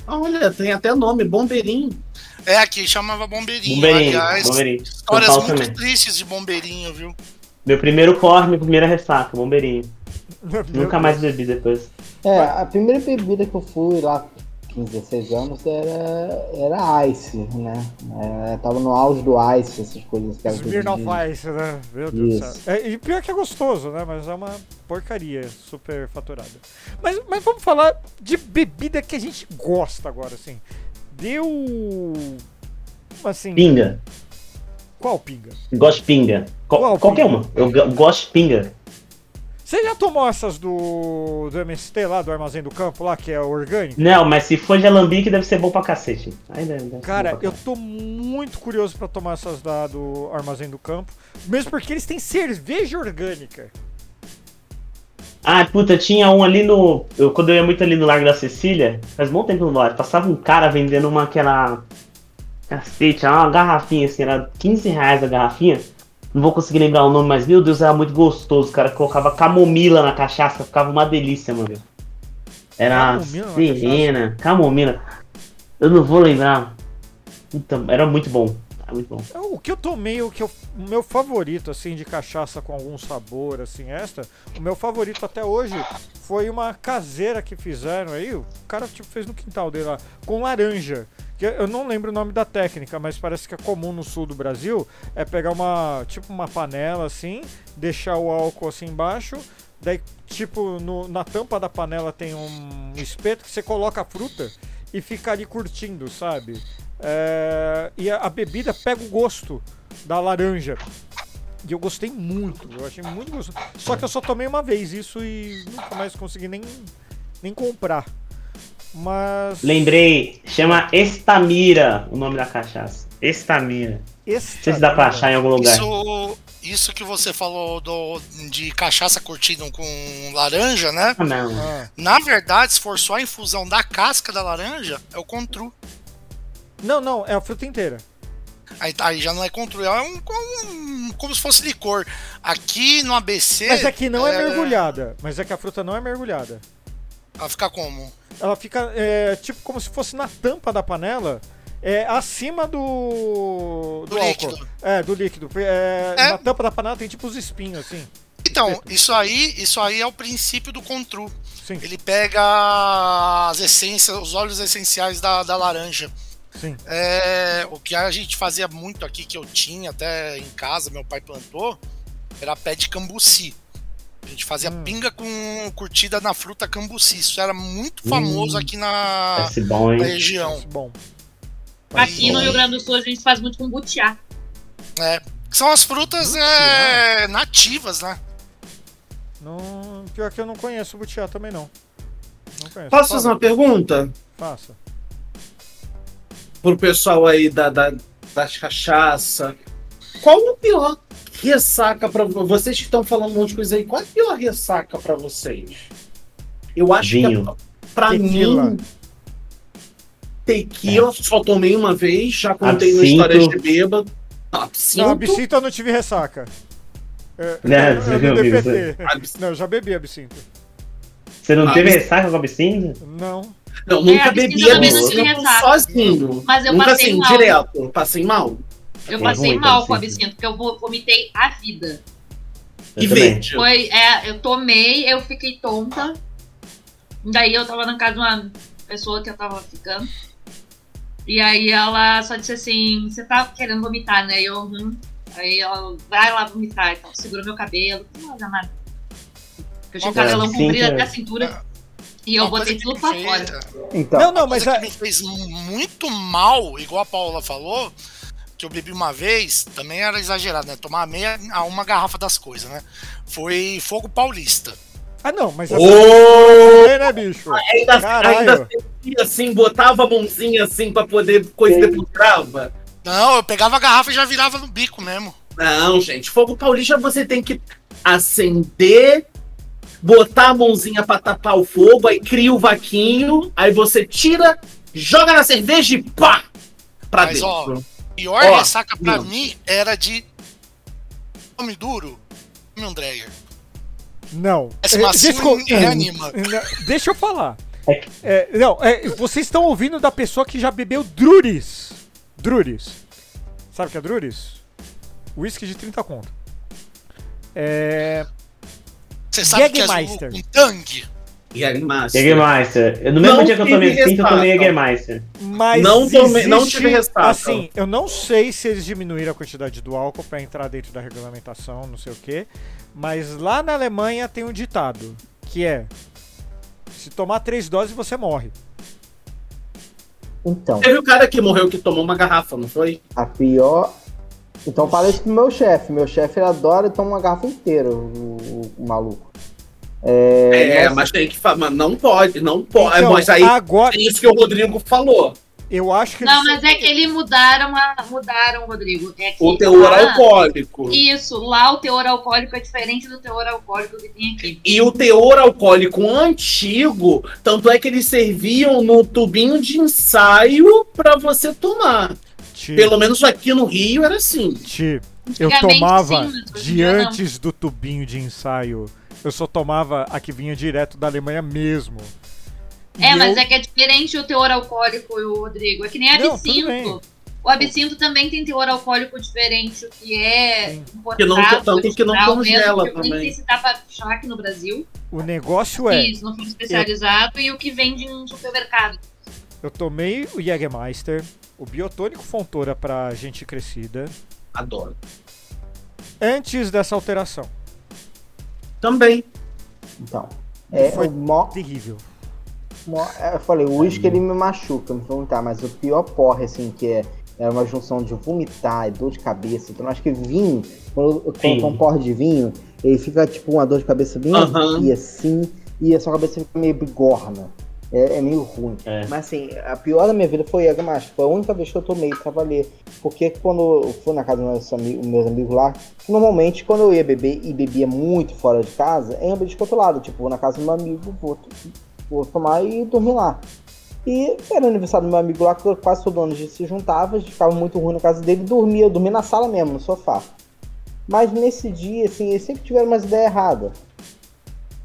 Olha, tem até nome, bombeirinho. É, aqui chamava bombeirinho. Bombeirinho, Aliás, bombeirinho. histórias muito também. tristes de bombeirinho, viu? Meu primeiro corre, minha primeira ressaca, bombeirinho. Nunca mais bebi depois. É, a primeira bebida que eu fui lá, 15, 16 anos, era, era Ice, né? É, tava no auge do Ice, essas coisas que eram Smirnoff Ice, né? Meu Deus do Isso. céu. É, e pior que é gostoso, né? Mas é uma porcaria super faturada. Mas, mas vamos falar de bebida que a gente gosta agora, assim. Deu. Assim. Pinga. Qual pinga? Gosto de pinga. Qual- Qual qualquer pinga? uma. Eu go- gosto de pinga. Você já tomou essas do, do MST lá, do Armazém do Campo lá, que é orgânico? Não, mas se for de alambique, deve ser bom pra cacete. Ser Cara, eu tô muito curioso pra tomar essas da do Armazém do Campo. Mesmo porque eles têm cerveja orgânica. Ah, puta, tinha um ali no. Eu, quando eu ia muito ali no Largo da Cecília, faz bom tempo vou lá, passava um cara vendendo uma aquela. Cacete, uma garrafinha assim, era 15 reais a garrafinha. Não vou conseguir lembrar o nome, mas meu Deus, era muito gostoso. O cara colocava camomila na cachaça, ficava uma delícia, mano. Era Camomila na serena, camomila. Eu não vou lembrar. Puta, era muito bom. Era muito bom. O que eu tomei, o que eu, o meu favorito, assim, de cachaça com algum sabor, assim, esta, o meu favorito até hoje foi uma caseira que fizeram aí, o cara, tipo, fez no quintal dele lá, com laranja. Eu não lembro o nome da técnica, mas parece que é comum no sul do Brasil, é pegar uma, tipo, uma panela, assim, deixar o álcool, assim, embaixo, daí, tipo, no- na tampa da panela tem um espeto que você coloca a fruta e fica ali curtindo, sabe? É, e a, a bebida pega o gosto da laranja. E eu gostei muito, eu achei muito gostoso. Só que eu só tomei uma vez isso e nunca mais consegui nem, nem comprar. Mas. Lembrei, chama Estamira o nome da cachaça. Estamira. Não sei se dá pra achar em algum lugar. Isso, isso que você falou do, de cachaça curtindo com laranja, né? Ah, não. Ah, Na verdade, se for só a infusão da casca da laranja, é o contru. não, não, é a fruta inteira. Aí, aí já não é contru, é um, um- como se fosse licor. Aqui no ABC. Mas aqui não é mergulhada. Mas é que a fruta não é mergulhada. Vai ficar como? Ela fica é, tipo como se fosse na tampa da panela. É acima do. Do álcool. líquido. É, do líquido. É, É. Na tampa da panela tem tipo os espinhos, assim. Então, isso aí, isso aí é o princípio do contru. Sim, ele pega as essências, os óleos essenciais da, da laranja. sim. É, o que a gente fazia muito aqui, que eu tinha até em casa, meu pai plantou, era pé de cambuci. A gente fazia Hum. pinga com curtida na fruta cambuci. Isso era muito famoso Hum. aqui na, bom, na região. Bom. Aqui no bom. Rio Grande do Sul a gente faz muito com butiá. É, que são as frutas é, nativas, né? Não, pior que eu não conheço o butiá também não. Não conheço. Posso fazer uma pergunta? Faça. pro pessoal aí da, da, das cachaça. Qual o pior ressaca pra vo- vocês que estão falando um monte de coisa aí? Qual é a pior ressaca pra vocês? Eu acho Vinho. que é, pra Tequila. mim tequila só tomei uma vez, já contei no Absinto. histórias de bêbado. Absinto. Não, absinto eu não tive ressaca. É, Né, eu, eu não Não, eu já bebi absinto. Você não teve ressaca com absinto? Não. Não, nunca absinto bebi não absinto ressaca. sozinho. Mas eu nunca passei assim, mal. direto. Passei mal. Eu É passei ruim, mal com o absinto. porque eu vo- vomitei a vida. Eu e verde. Foi, é, eu tomei, eu fiquei tonta. Daí eu tava na casa de uma pessoa que eu tava ficando. E aí ela só disse assim, você tá querendo vomitar, né? E eu, uhum. Aí ela, vai lá vomitar, então, segura meu cabelo, não vai dar nada. Porque eu tinha coisa cabelão comprido até a cintura. E eu botei tudo pra fora. Então, não, não, mas coisa é, me fez muito mal, igual a Paula falou, que eu bebi uma vez, também era exagerado, né? Tomar meia a uma garrafa das coisas, né? Foi Fogo Paulista. Ah, não, mas Ô! é, né, bicho? Ainda, Caralho. ainda sentia assim, botava a mãozinha assim pra poder coisa e depois. Não, eu pegava a garrafa e já virava no bico mesmo. Não, gente, fogo paulista você tem que acender, botar a mãozinha pra tapar o fogo, aí cria o vaquinho, aí você tira, joga na cerveja e pá! Pra Mas, ó, dentro. Pior Ó, ressaca pra não. mim era de nome duro, meu Dreyer. Não. Esse É, me reanima. Não, Deixa eu falar. É É, não, é, vocês estão ouvindo da pessoa que já bebeu Druris. Druris. Sabe o que é Druris? Whisky de 30 conto. É. Você sabe que é com tangue? E Jägermeister. Eu- No mesmo Não dia que eu tomei absinto, eu tomei. Jägermeister. Mas Não tomei- não tive ressaca. Assim, eu não sei se eles diminuíram a quantidade do álcool pra entrar dentro da regulamentação, não sei o quê. Mas lá na Alemanha tem um ditado que é: se tomar três doses você morre. então, Teve o cara que morreu que tomou uma garrafa, não foi? a pior. Então fala isso pro meu chefe. Meu chefe adora e toma uma garrafa inteira, o, o- o maluco. É, É, mas tem que falar, mas não pode, não pode. Então, mas aí agora é isso que o Rodrigo falou. eu acho que Não, mas é que eles mudaram, a, mudaram, Rodrigo. É que O teor lá- alcoólico. Isso, lá o teor alcoólico é diferente do teor alcoólico que tem aqui. E o teor alcoólico antigo, tanto é que eles serviam no tubinho de ensaio pra você tomar. Ti, Pelo menos aqui no Rio era assim. Ti, eu tomava sim, antes do tubinho de ensaio. Eu só tomava a que vinha direto da Alemanha mesmo. E É, mas eu- é que é diferente o teor alcoólico, Rodrigo. É que nem Não, absinto. O absinto também tem teor alcoólico diferente, o que é importado. Que não- tanto que não congela mesmo, que eu Nem também. sei se dá pra achar aqui no Brasil. o negócio é, Isso, no fundo especializado e o que vende em supermercado. eu tomei o Jägermeister, o biotônico Fontoura pra gente crescida, Adoro. antes dessa alteração. Também. então. É, Foi o mó, terrível. mó- é, eu falei, o uísque ele me machuca, me perguntar, mas o pior porre, assim, que é, é uma junção de vomitar e dor de cabeça. Então, eu acho que vinho, quando, quando Sim. tem um porre de vinho, ele fica tipo uma dor de cabeça bem Aham. e assim, e a sua cabeça fica meio bigorna. É, é meio ruim. É. Mas assim, a pior da minha vida foi Jägermeister. Foi a única vez que eu tomei pra valer. Porque quando eu fui na casa dos meus amigos, meus amigos lá, normalmente quando eu ia beber e bebia muito fora de casa, é um ambiente controlado. Tipo, vou na casa do meu amigo, vou, vou tomar e dormir lá. E era aniversário do meu amigo lá, que quase todo ano a gente se juntava, a gente ficava muito ruim na casa dele, dormia, eu dormia na sala mesmo, no sofá. Mas nesse dia, assim, eles sempre tiveram umas ideias erradas.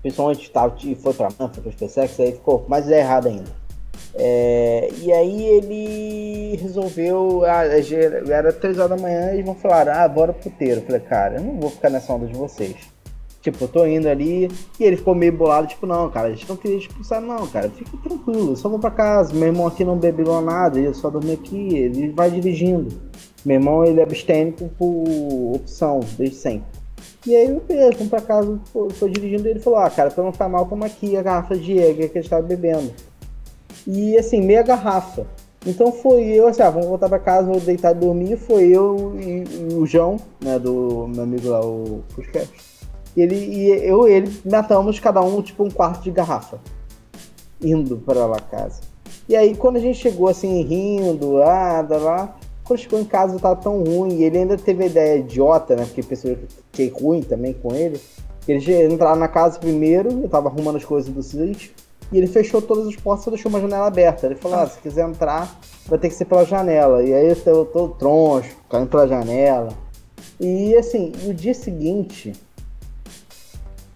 Principalmente e foi pra Man, foi pra SpaceX, aí ficou mais errada ainda. É, e aí ele resolveu, ah, era 3 horas da manhã e vão falar, ah, bora puteiro. Eu falei, cara, eu não vou ficar nessa onda de vocês. Tipo, eu tô indo ali e ele ficou meio bolado, tipo, não, cara, a gente não queria expulsar, não, cara, fica tranquilo, eu só vou pra casa. Meu irmão aqui não bebeu nada, ele só dormiu aqui, ele vai dirigindo. Meu irmão, ele é abstêmico por opção, desde sempre. E aí, beleza, fomos pra casa, foi, dirigindo e ele falou: Ah, cara, pra não ficar mal, toma aqui a garrafa de Jäger que a gente tava bebendo. E assim, meia garrafa. Então foi eu, assim, ah, vamos voltar pra casa, vou deitar e dormir. Foi eu e, e o João, né, do meu amigo lá, o Fusquete. Ele, e eu e ele matamos cada um, tipo, um quarto de garrafa. Indo para lá casa. E aí, quando a gente chegou assim, rindo, ah, da lá, quando chegou em casa tava tão ruim, e ele ainda teve a ideia idiota, né? Porque que fiquei ruim também com ele. Ele entraram na casa primeiro, eu tava arrumando as coisas do sítio, e ele fechou todas as portas e deixou uma janela aberta. Ele falou, ah, se quiser entrar, vai ter que ser pela janela. E aí eu tô troncho, caindo pela janela. E assim, no dia seguinte,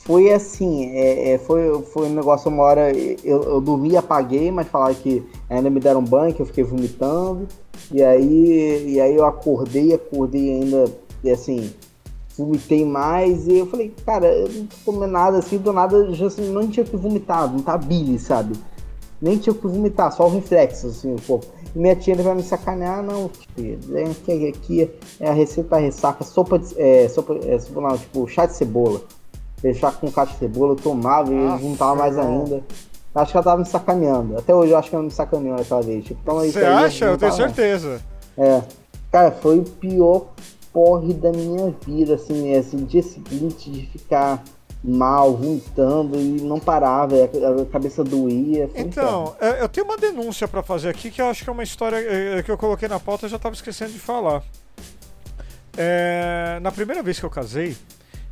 foi assim, é, é, foi, foi um negócio, uma hora eu, eu dormi, apaguei, mas falaram que ainda me deram banho, que eu fiquei vomitando. E aí, e aí eu acordei, acordei ainda, e assim, vomitei mais. E eu falei, cara, eu não tô comendo nada assim, do nada, já assim, não tinha que vomitar, vomitar bile, sabe? Nem tinha que vomitar, só o reflexo, assim, um pouco. E minha tia vai me sacanear, não, filho, aqui, aqui é a receita para ressaca, sopa de, é, sopa, é, sopa não, tipo, chá de cebola deixar com caixa de cebola, eu tomava e juntava mais ainda. Acho que ela tava me sacaneando. Até hoje eu acho que ela me sacaneou naquela vez. Tipo, Você acha? Eu, tenho certeza. É. Cara, foi o pior porre da minha vida, assim, esse dia seguinte de ficar mal, vomitando e não parava, a cabeça doía. Então, é, eu tenho uma denúncia para fazer aqui que eu acho que é uma história é, que eu coloquei na pauta e já tava esquecendo de falar. É, na primeira vez que eu casei,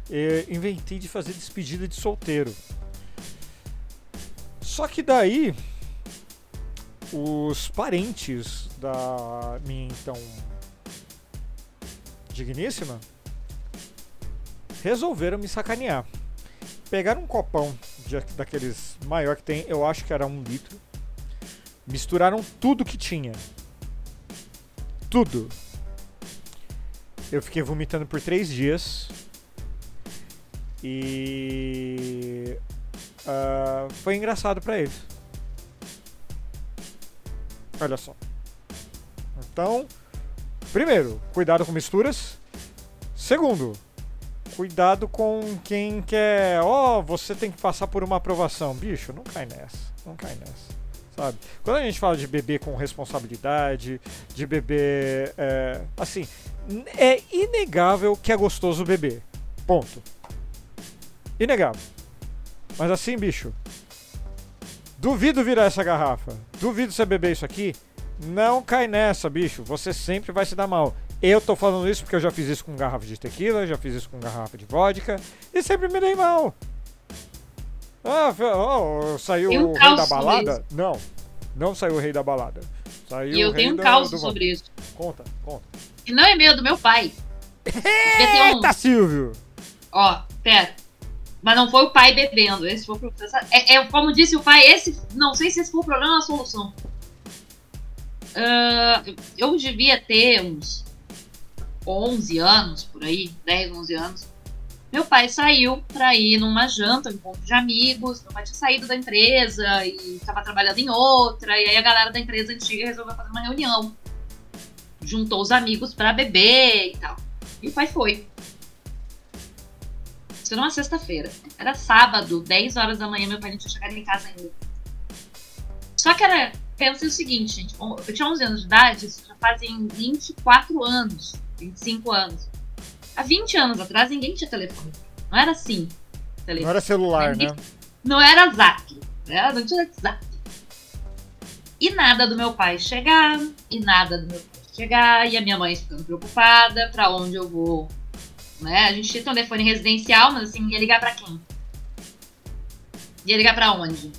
eu inventei de fazer despedida de solteiro. Só que daí os parentes da minha então digníssima resolveram me sacanear. Pegaram um copão de, daqueles maior que tem, eu acho que era um litro. Misturaram tudo que tinha. Tudo. Eu fiquei vomitando por três dias. E uh, foi engraçado para eles. Olha só. Então, primeiro, cuidado com misturas. Segundo, cuidado com quem quer. Ó, oh, você tem que passar por uma aprovação. Bicho, não cai nessa. Não cai nessa. Sabe? Quando a gente fala de beber com responsabilidade, de beber. É, assim, é inegável que é gostoso beber. Ponto. Inegável. Mas assim, bicho. Duvido virar essa garrafa. Duvido você beber isso aqui. Não cai nessa, bicho. Você sempre vai se dar mal. Eu tô falando isso porque eu já fiz isso com garrafa de tequila, já fiz isso com garrafa de vodka e sempre me dei mal. Ah, oh, saiu um o rei da balada? Não, não saiu o rei da balada. Saiu e eu tenho um caos sobre isso. Conta, conta. E não é meu, é do meu pai. Eita, um... Silvio! Ó, pera. Mas não foi o pai bebendo. Esse foi o é, é, como disse o pai, esse. Não sei se esse foi o problema ou a solução. Uh, eu devia ter uns 11 anos, por aí, 10, 11 anos. Meu pai saiu para ir numa janta, um encontro de amigos. Meu pai tinha saído da empresa e estava trabalhando em outra. E aí a galera da empresa antiga resolveu fazer uma reunião. Juntou os amigos para beber e tal. E o pai foi. Isso era uma sexta-feira. Era sábado, 10 horas da manhã, meu pai não tinha chegado em casa ainda. Só que era. Pensa o seguinte, gente. Eu tinha 11 anos de idade, isso já fazem 24 anos, 25 anos. Há 20 anos atrás, ninguém tinha telefone. Não era assim. Telefone. Não era celular, ninguém, né? Não era zap. Né? Não tinha zap. E nada do meu pai chegar, e nada do meu pai chegar, e a minha mãe ficando preocupada, para onde eu vou né? A gente tinha telefone residencial, mas assim, ia ligar para quem? Ia ligar para onde?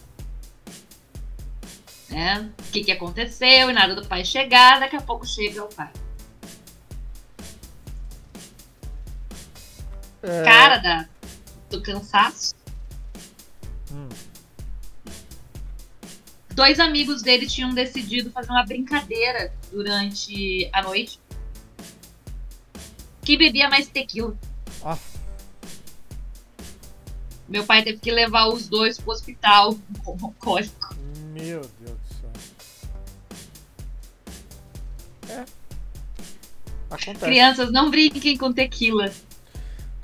Né? O que, que aconteceu e nada do pai chegar, daqui a pouco chega o pai. É... Cara da, do cansaço. Hum. Dois amigos dele tinham decidido fazer uma brincadeira durante a noite que bebia mais tequila. Ah. Meu pai teve que levar os dois pro hospital com cólico. Meu Deus do céu. É. Acontece. Crianças, não brinquem com tequila.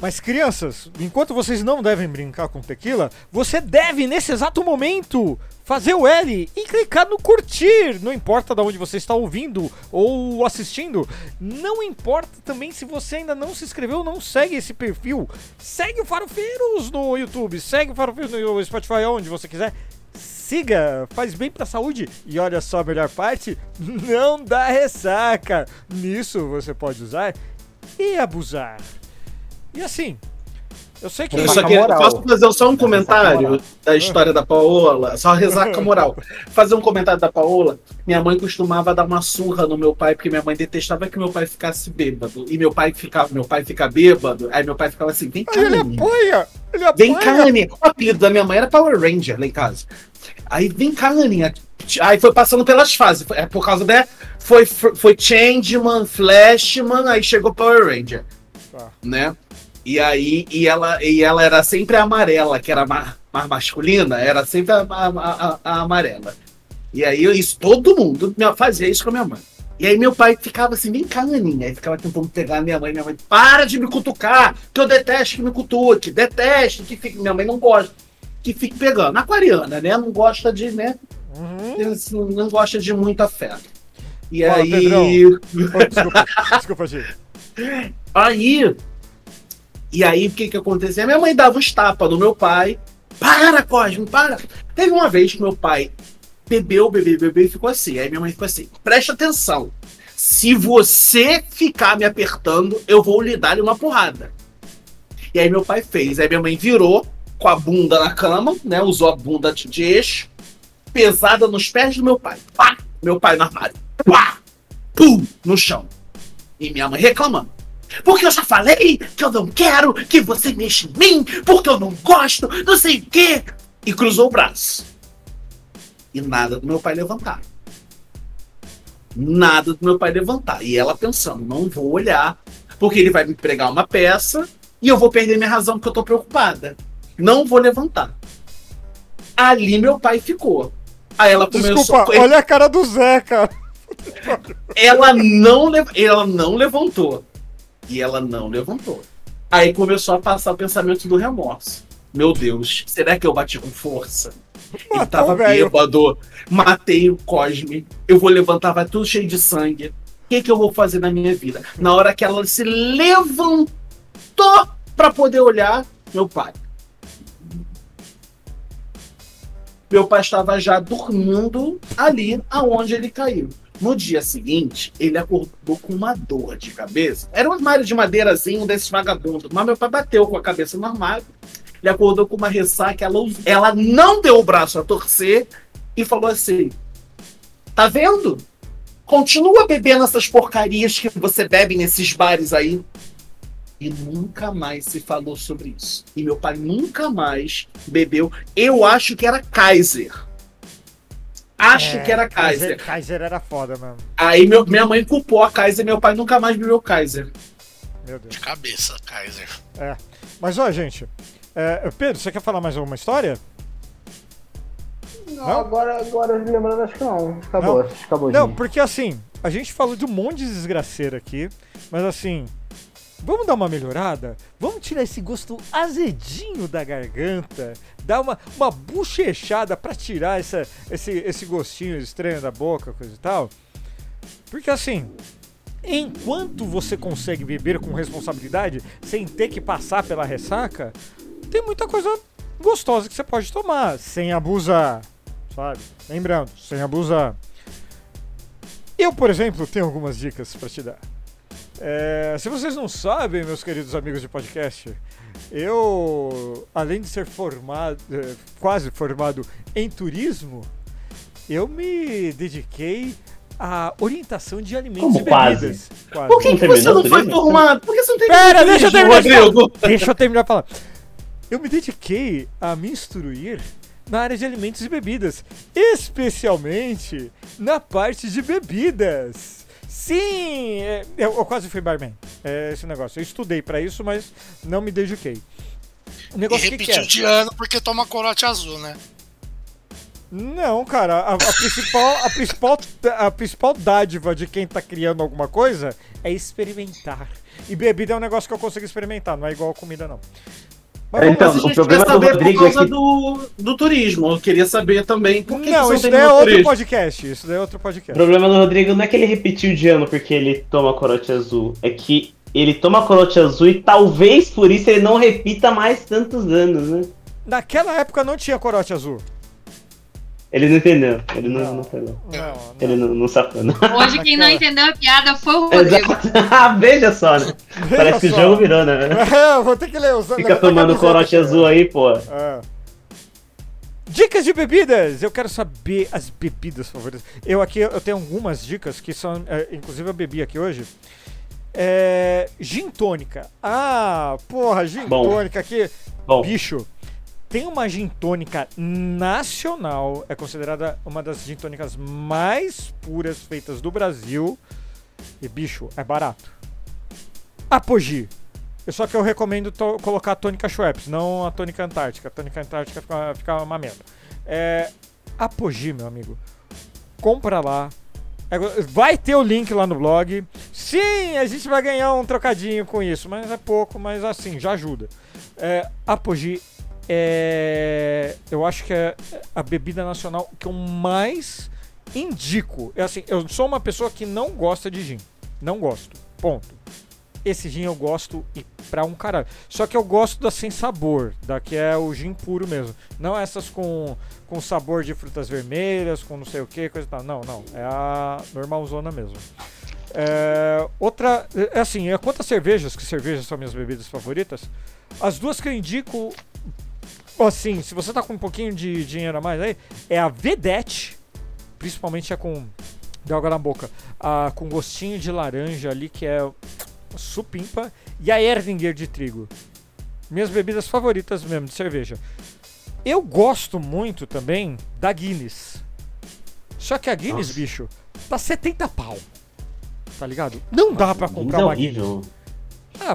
Mas crianças, enquanto vocês não devem brincar com tequila, você deve nesse exato momento fazer o L e clicar no curtir. Não importa de onde você está ouvindo ou assistindo. Não importa também se você ainda não se inscreveu, não segue esse perfil. Segue o Farofeiros no YouTube, segue o Farofeiros no Spotify, onde você quiser. Siga, faz bem pra saúde. E olha só a melhor parte: não dá ressaca. Nisso você pode usar e abusar. E assim, eu sei que. Eu só moral. posso fazer só um comentário da história da Paola? Só ressaca moral. Fazer um comentário da Paola. Minha mãe costumava dar uma surra no meu pai, porque minha mãe detestava que meu pai ficasse bêbado. E meu pai ficava, meu pai fica bêbado. Aí meu pai ficava assim: vem cá, ele apoia! Ele apoia! Vem cá, Aninha. O apelido da minha mãe era Power Ranger lá em casa. Aí, vem cá, Aninha. Aí foi passando pelas fases. É por causa da. Foi, foi Changeman, Flashman, aí chegou Power Ranger. Tá. Né? E aí, e ela, e ela era sempre a amarela, que era mais, masculina, era sempre a, a- a- a amarela. E aí, isso, todo mundo fazia isso com a minha mãe. E aí meu pai ficava assim, vem cá, Aninha. Aí ficava tentando pegar a minha mãe. Minha mãe, para de me cutucar, que eu detesto que me cutuque, detesto que fique. Minha mãe não gosta que fique pegando. Aquariana, né? Não gosta de, né? Uhum. Não gosta de muito afeto. E Fala, aí. Pedrão. Oh, desculpa, desculpa, Gi. Aí. E aí, o que que acontecia? Minha mãe dava uns tapas no meu pai. Para, Cosme, para. Teve uma vez que meu pai bebeu, bebeu, bebeu e ficou assim. Aí minha mãe ficou assim: presta atenção. Se você ficar me apertando, eu vou lhe dar uma porrada. E aí meu pai fez. Aí minha mãe virou com a bunda na cama, né? Usou a bunda de, de eixo, pesada nos pés do meu pai. Pá! Meu pai no armário. Pá! Pum! No chão. E minha mãe reclamando. Porque eu já falei que eu não quero que você mexa em mim, porque eu não gosto, não sei o quê. E cruzou o braço. E nada do meu pai levantar. Nada do meu pai levantar. E ela pensando, não vou olhar, porque ele vai me pregar uma peça e eu vou perder minha razão porque eu tô preocupada. Não vou levantar. Ali meu pai ficou. Aí ela começou. Desculpa, olha a cara do Zé, cara. Ela não, ela não levantou. E ela não levantou. Aí começou a passar o pensamento do remorso. Meu Deus, será que eu bati com força? Ele Matou tava o velho. bêbado. Matei o Cosme. Eu vou levantar, vai tudo cheio de sangue. O que, que eu vou fazer na minha vida? Na hora que ela se levantou pra poder olhar, meu pai. Meu pai estava já dormindo ali aonde ele caiu. No dia seguinte, ele acordou com uma dor de cabeça. Era um armário de madeirazinho desses vagabundos. Mas meu pai bateu com a cabeça no armário. Ele acordou com uma ressaca. Ela, ela não deu o braço a torcer e falou assim: Tá vendo? Continua bebendo essas porcarias que você bebe nesses bares aí. E nunca mais se falou sobre isso. E meu pai nunca mais bebeu. Eu acho que era Kaiser. Acho É, que era Kaiser. Kaiser era foda, mano. Aí meu- minha mãe culpou a Kaiser, meu pai nunca mais bebeu Kaiser. Meu Deus. De cabeça, Kaiser. Mas ó, gente. é, Pedro, você quer falar mais alguma história? Não, Não? agora, agora lembrando, acho que não. Acabou, acho que acabou. Não, porque assim, a gente falou de um monte de desgraceira aqui, mas assim, vamos dar uma melhorada? Vamos tirar esse gosto azedinho da garganta, dar uma, uma bochechada pra tirar essa, esse, esse gostinho estranho da boca, coisa e tal. Porque assim, enquanto você consegue beber com responsabilidade, sem ter que passar pela ressaca, tem muita coisa gostosa que você pode tomar, sem abusar, sabe? Lembrando, sem abusar. Eu, por exemplo, tenho algumas dicas para te dar. É, se vocês não sabem, meus queridos amigos de podcast, eu, além de ser formado, eh, quase formado em turismo, eu me dediquei à orientação de alimentos Como e quase? bebidas. Quase. Por que, Não que você não foi formado? Por que você não tem Pera, deixa eu terminar. Rodrigo? Deixa eu terminar de falar. Eu me dediquei a me instruir na área de alimentos e bebidas, especialmente na parte de bebidas. Sim, é, eu, eu quase fui barman. É esse negócio. Eu estudei pra isso, mas não me dediquei. O E negócio que, que repetiu é? de ano porque toma corote azul, né? Não, cara, a, a principal, a, principal, a principal dádiva de quem tá criando alguma coisa é experimentar. E bebida é um negócio que eu consigo experimentar, não é igual comida, não. Mas Então, lá. Mas a o problema quer do saber Rodrigo por causa é que- do, do turismo. Eu queria saber também por que não, que isso daí é outro turismo. podcast. Isso daí é outro O podcast. problema do Rodrigo não é que ele repetiu de ano porque ele toma corote azul. É que ele toma corote azul e talvez por isso ele não repita mais tantos anos, né? Naquela época não tinha corote azul. Ele não entendeu. Ele não, Não. não pegou. Não, não. Ele não, não sacou. Não. Hoje quem não entendeu a piada foi o Rodrigo. Ah, Veja só, né? Parece que o só. jogo virou, né? É, vou ter que ler os Fica tomando corote azul aí, pô. É. Dicas de bebidas! Eu quero saber as bebidas favoritas. Eu aqui eu tenho algumas dicas que são. é, inclusive eu bebi aqui hoje. É. Gin tônica. Ah, porra, gin Bom. tônica aqui. Bom, Bicho, tem uma gin tônica nacional. É considerada uma das gin tônicas mais puras feitas do Brasil. E, bicho, é barato. Apogee. Só que eu recomendo colocar a tônica Schweppes, não a tônica Antártica. A tônica Antártica fica, fica uma merda. É, Apogee, meu amigo. Compra lá. É Vai ter o link lá no blog. Sim, a gente vai ganhar um trocadinho com isso, mas é pouco, mas assim, já ajuda. É, Apogee é. Eu acho que é a bebida nacional que eu mais indico. É assim, eu sou uma pessoa que não gosta de gin. Não gosto. Ponto. Esse gin eu gosto e pra um caralho. Só que eu gosto da sem sabor, da que é o gin puro mesmo. Não essas com, com sabor de frutas vermelhas, com não sei o que, coisa e tal. Não, não. É a normalzona mesmo. É, outra, é assim, é quantas cervejas, que cervejas são minhas bebidas favoritas? As duas que eu indico, assim, se você tá com um pouquinho de dinheiro a mais aí, é a Vedette, principalmente a com, deu água na boca, a com gostinho de laranja ali, que é supimpa, e a Erdinger de trigo. Minhas bebidas favoritas mesmo, de cerveja. Eu gosto muito também da Guinness. Só que a Guinness, Nossa. bicho, tá 70 pau. Tá ligado? Não dá pra comprar Guinness é uma Guinness. Ah,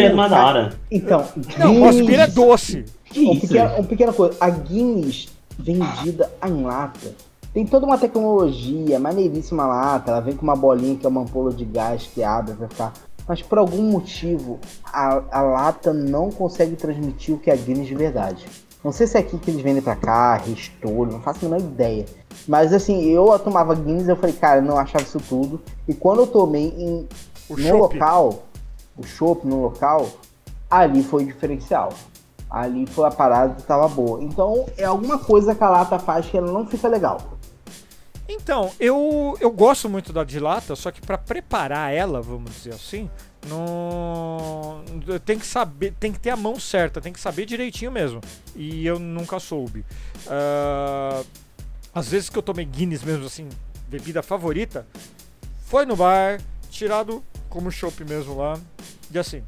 é uma da hora. Então, Não, é doce. Que um isso? pequeno, um pequena coisa. A Guinness vendida em lata. Tem toda uma tecnologia, maneiríssima lata. Ela vem com uma bolinha que é uma ampola de gás que abre pra ficar. Mas por algum motivo, a, a lata não consegue transmitir o que é a Guinness de verdade. Não sei se é aqui que eles vendem pra cá, restolho, não faço a menor ideia. Mas assim, eu tomava Guinness eu falei, cara, não achava isso tudo. E quando eu tomei em, O no chopp. local, o chopp no local, ali foi o diferencial. Ali foi a parada que tava boa. Então é alguma coisa que a lata faz que ela não fica legal. Então, eu, eu gosto muito da de lata, só que pra preparar ela, vamos dizer assim, não tem que saber, tem que ter a mão certa, tem que saber direitinho mesmo. E eu nunca soube. Ah, às vezes que eu tomei Guinness mesmo assim, bebida favorita, foi no bar, tirado como chopp mesmo lá. E assim,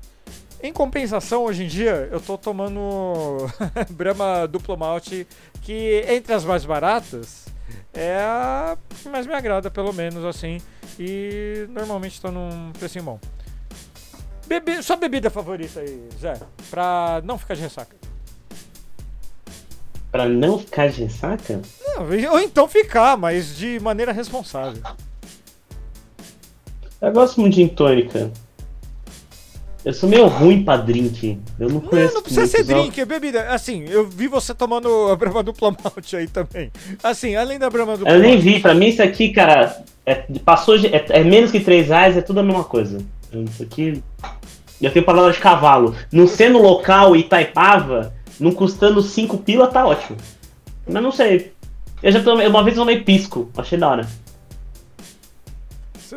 em compensação, hoje em dia, eu tô tomando Brahma Duplo Malte, que entre as mais baratas, é a que mais me agrada, pelo menos assim. E normalmente tá num precinho bom. Bebe... Sua bebida favorita aí, Zé? Pra não ficar de ressaca. Pra não ficar de ressaca? Não, ou então ficar, mas de maneira responsável. Eu gosto muito de gin tônica. Eu sou meio ruim pra drink. Eu não Não, conheço não precisa ser ó. drink, é bebida. Assim, eu vi você tomando a Brahma Dupla Malte aí também. Assim, além da Brahma Dupla Eu nem vi, pra mim isso aqui, cara, é, passou de- é, é menos que 3 reais, é tudo a mesma coisa. Isso aqui. Eu tenho palavra de cavalo. Não sendo local Itaipava, não custando 5 pila, tá ótimo. Mas não sei. Eu já tomei, uma vez eu tomei pisco, achei da hora.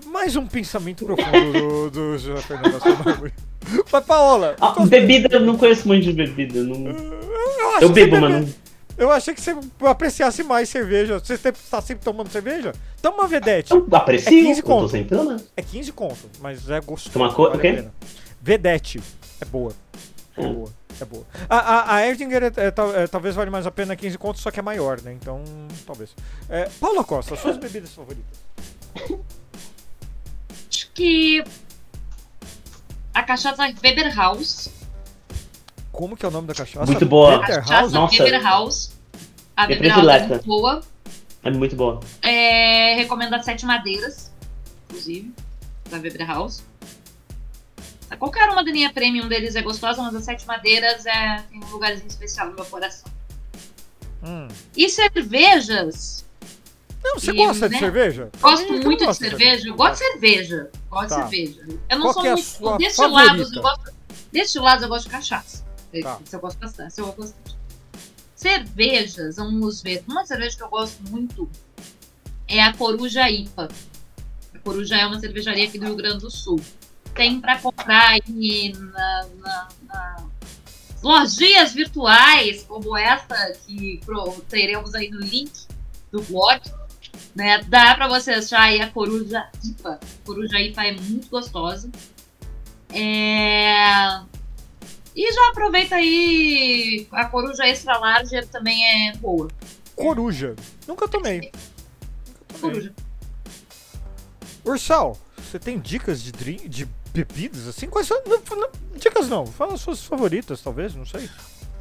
Mais um pensamento profundo do, do Assunção. Mas, Paola, Ah, bebida, eu não conheço muito de bebida. Não... eu, Eu bebo, mano. Eu achei que você apreciasse mais cerveja. Você sempre- tá sempre tomando cerveja? Toma uma Vedete. Eu aprecio, É 15 eu tô conto. sempre tomando. É 15 conto, mas é gostoso. Uma co- vale o quê? a pena. Vedete. É boa. É Hum. boa. É boa. A, a, a Erdinger é, é, é, talvez vale mais a pena 15 contos, só que é maior, né? Então, talvez. É, Paula Costa, suas bebidas favoritas? Acho que a cachaça Weber House. Como que é o nome da cachaça? Muito boa. Bitter Cachaça? Nossa. Beber House. A House é predileta. muito boa. É muito boa. É, recomendo as Sete Madeiras, inclusive, da Weber House. Qualquer uma da linha premium deles é gostosa, mas as Sete Madeiras é, tem um lugarzinho especial no meu coração. Hum. E cervejas? Não, você E, gosta de né? cerveja? Gosto Quem que muito de cerveja. Eu gosto de cerveja. Gosto Tá. de cerveja. Eu não Qual sou é muito. Destilados, favorita? eu gosto. Destilados eu gosto de cachaça. Tá. Isso eu gosto bastante. Eu gosto bastante. Cervejas, vamos ver. Uma cerveja que eu gosto muito é a Coruja IPA. A Coruja é uma cervejaria aqui do Rio Grande do Sul. Tem para comprar aí na, na, na lojinhas virtuais, como essa que pro- teremos aí no link do blog. Né? Dá para você achar aí a Coruja IPA. A Coruja IPA é muito gostosa. É... E já aproveita aí, a Coruja Extra Large também é boa. Coruja. Nunca tomei. Nunca tomei. Coruja. Ursal, você tem dicas de, drink, de bebidas assim? Quais são? Não, não, dicas não. Fala as suas favoritas, talvez, não sei.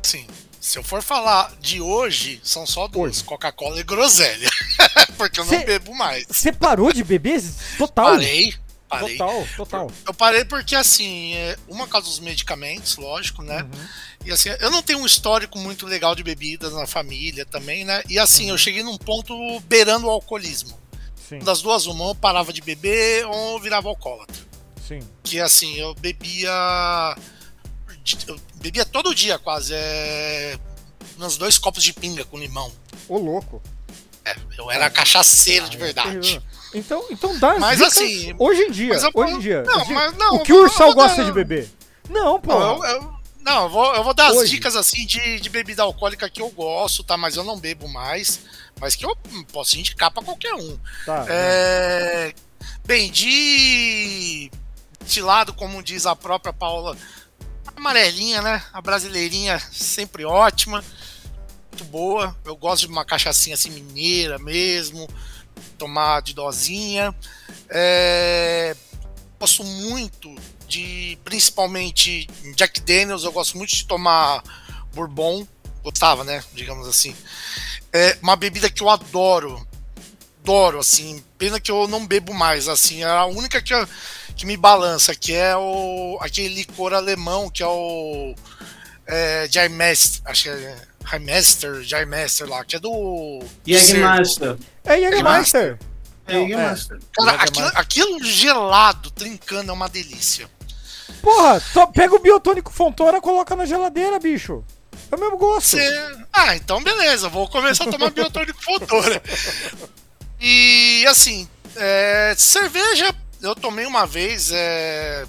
Sim. Se eu for falar de hoje, são só duas. Coca-Cola e groselha. Porque eu Cê- não bebo mais. Você parou de beber? Total. Parei, parei. Total, total. Eu parei porque, assim, é, uma causa dos medicamentos, lógico, né? Uhum. E assim, eu não tenho um histórico muito legal de bebidas na família também, né? E assim, Uhum. eu cheguei num ponto beirando o alcoolismo. Sim, Das duas, uma, ou parava de beber ou virava alcoólatra. sim. Que assim, eu bebia. Eu bebia todo dia quase. É, uns dois copos de pinga com limão. Ô, louco. É, eu era cachaceiro de Ah, é verdade. terrível. Então, então dá as Mas dicas assim, hoje em dia, eu- hoje em dia. não, Assim, mas não, o que o Ursal gosta dar- de beber? Não, pô. Não, eu, eu- não, eu vou, eu vou dar as Hoje. dicas assim de, de bebida alcoólica que eu gosto, tá? Mas eu não bebo mais. Mas que eu posso indicar pra qualquer um. Tá, É, bem, de destilado, como diz a própria Paula, amarelinha, né? A brasileirinha sempre ótima, muito boa. Eu gosto de uma cachaçinha assim mineira mesmo, tomar de dosinha. É, gosto muito de, principalmente Jack Daniels, eu gosto muito de tomar bourbon, gostava, né? Digamos assim. É uma bebida que eu adoro, adoro, assim. Pena que eu não bebo mais, assim. É a única que, eu- que me balança, que é o aquele licor alemão, que é o é, Jahrmeister, acho que é Jahrmeister, Jahrmeister lá, que é do Jägermeister. É Jägermeister. É Jägermeister. Cara, Jägermeister. aquilo, aquilo gelado, trincando, é uma delícia. Porra, to- pega o biotônico Fontoura coloca na geladeira, bicho. É o mesmo gosto. Cê- Ah, então beleza, vou começar a tomar biotônico Fontoura. E assim, é, cerveja eu tomei uma vez, é,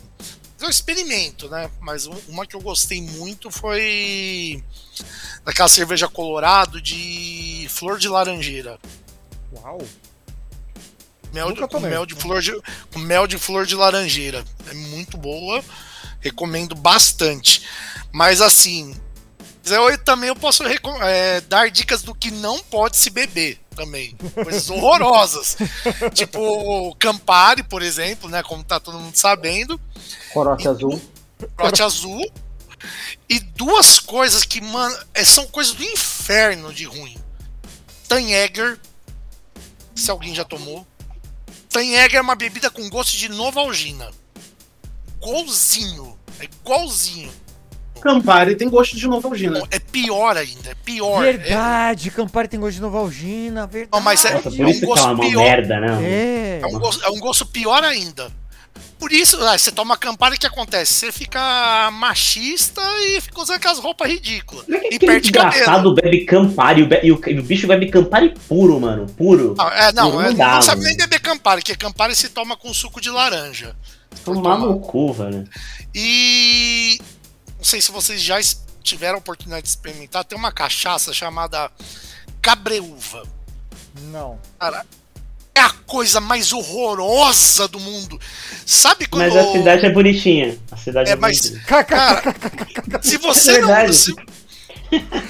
eu experimento, né? Mas um- uma que eu gostei muito foi daquela cerveja colorado de flor de laranjeira. Uau. Mel de, com, mel de flor de, com mel de flor de laranjeira. É muito boa. Recomendo bastante. Mas assim. Eu também eu posso é, dar dicas do que não pode se beber também. Coisas horrorosas. tipo Campari, por exemplo, né? Como tá todo mundo sabendo. Corote azul. Prote azul. E duas coisas que, mano, é, são coisas do inferno de ruim. Tanjäger, se alguém já tomou. Tanjäger é uma bebida com gosto de Novalgina. Igualzinho. É igualzinho. Campari tem gosto de Novalgina. É pior ainda, é pior. É, Verdade, Campari tem gosto de Novalgina, verdade. Não, mas é- Nossa, É um gosto uma pior. merda, né? É. é um gosto, é um gosto pior ainda. Por isso, ah, você toma Campari, o que acontece? Você fica machista e fica usando aquelas roupas ridículas. Como é que E perde cabelo. desgraçado bebe Campari e o, e o- bicho bebe Campari puro, mano? Puro. Não, é, não, Não é, dá, não sabe nem beber Campari, porque Campari se toma com suco de laranja. Tomar no cu, velho. E não sei se vocês já tiveram a oportunidade de experimentar, tem uma cachaça chamada Cabreúva. Não. É a coisa mais horrorosa do mundo. Sabe quando. Mas a cidade é bonitinha. A cidade é, É, mas- bonitinha. Cara, se você não. verdade. se-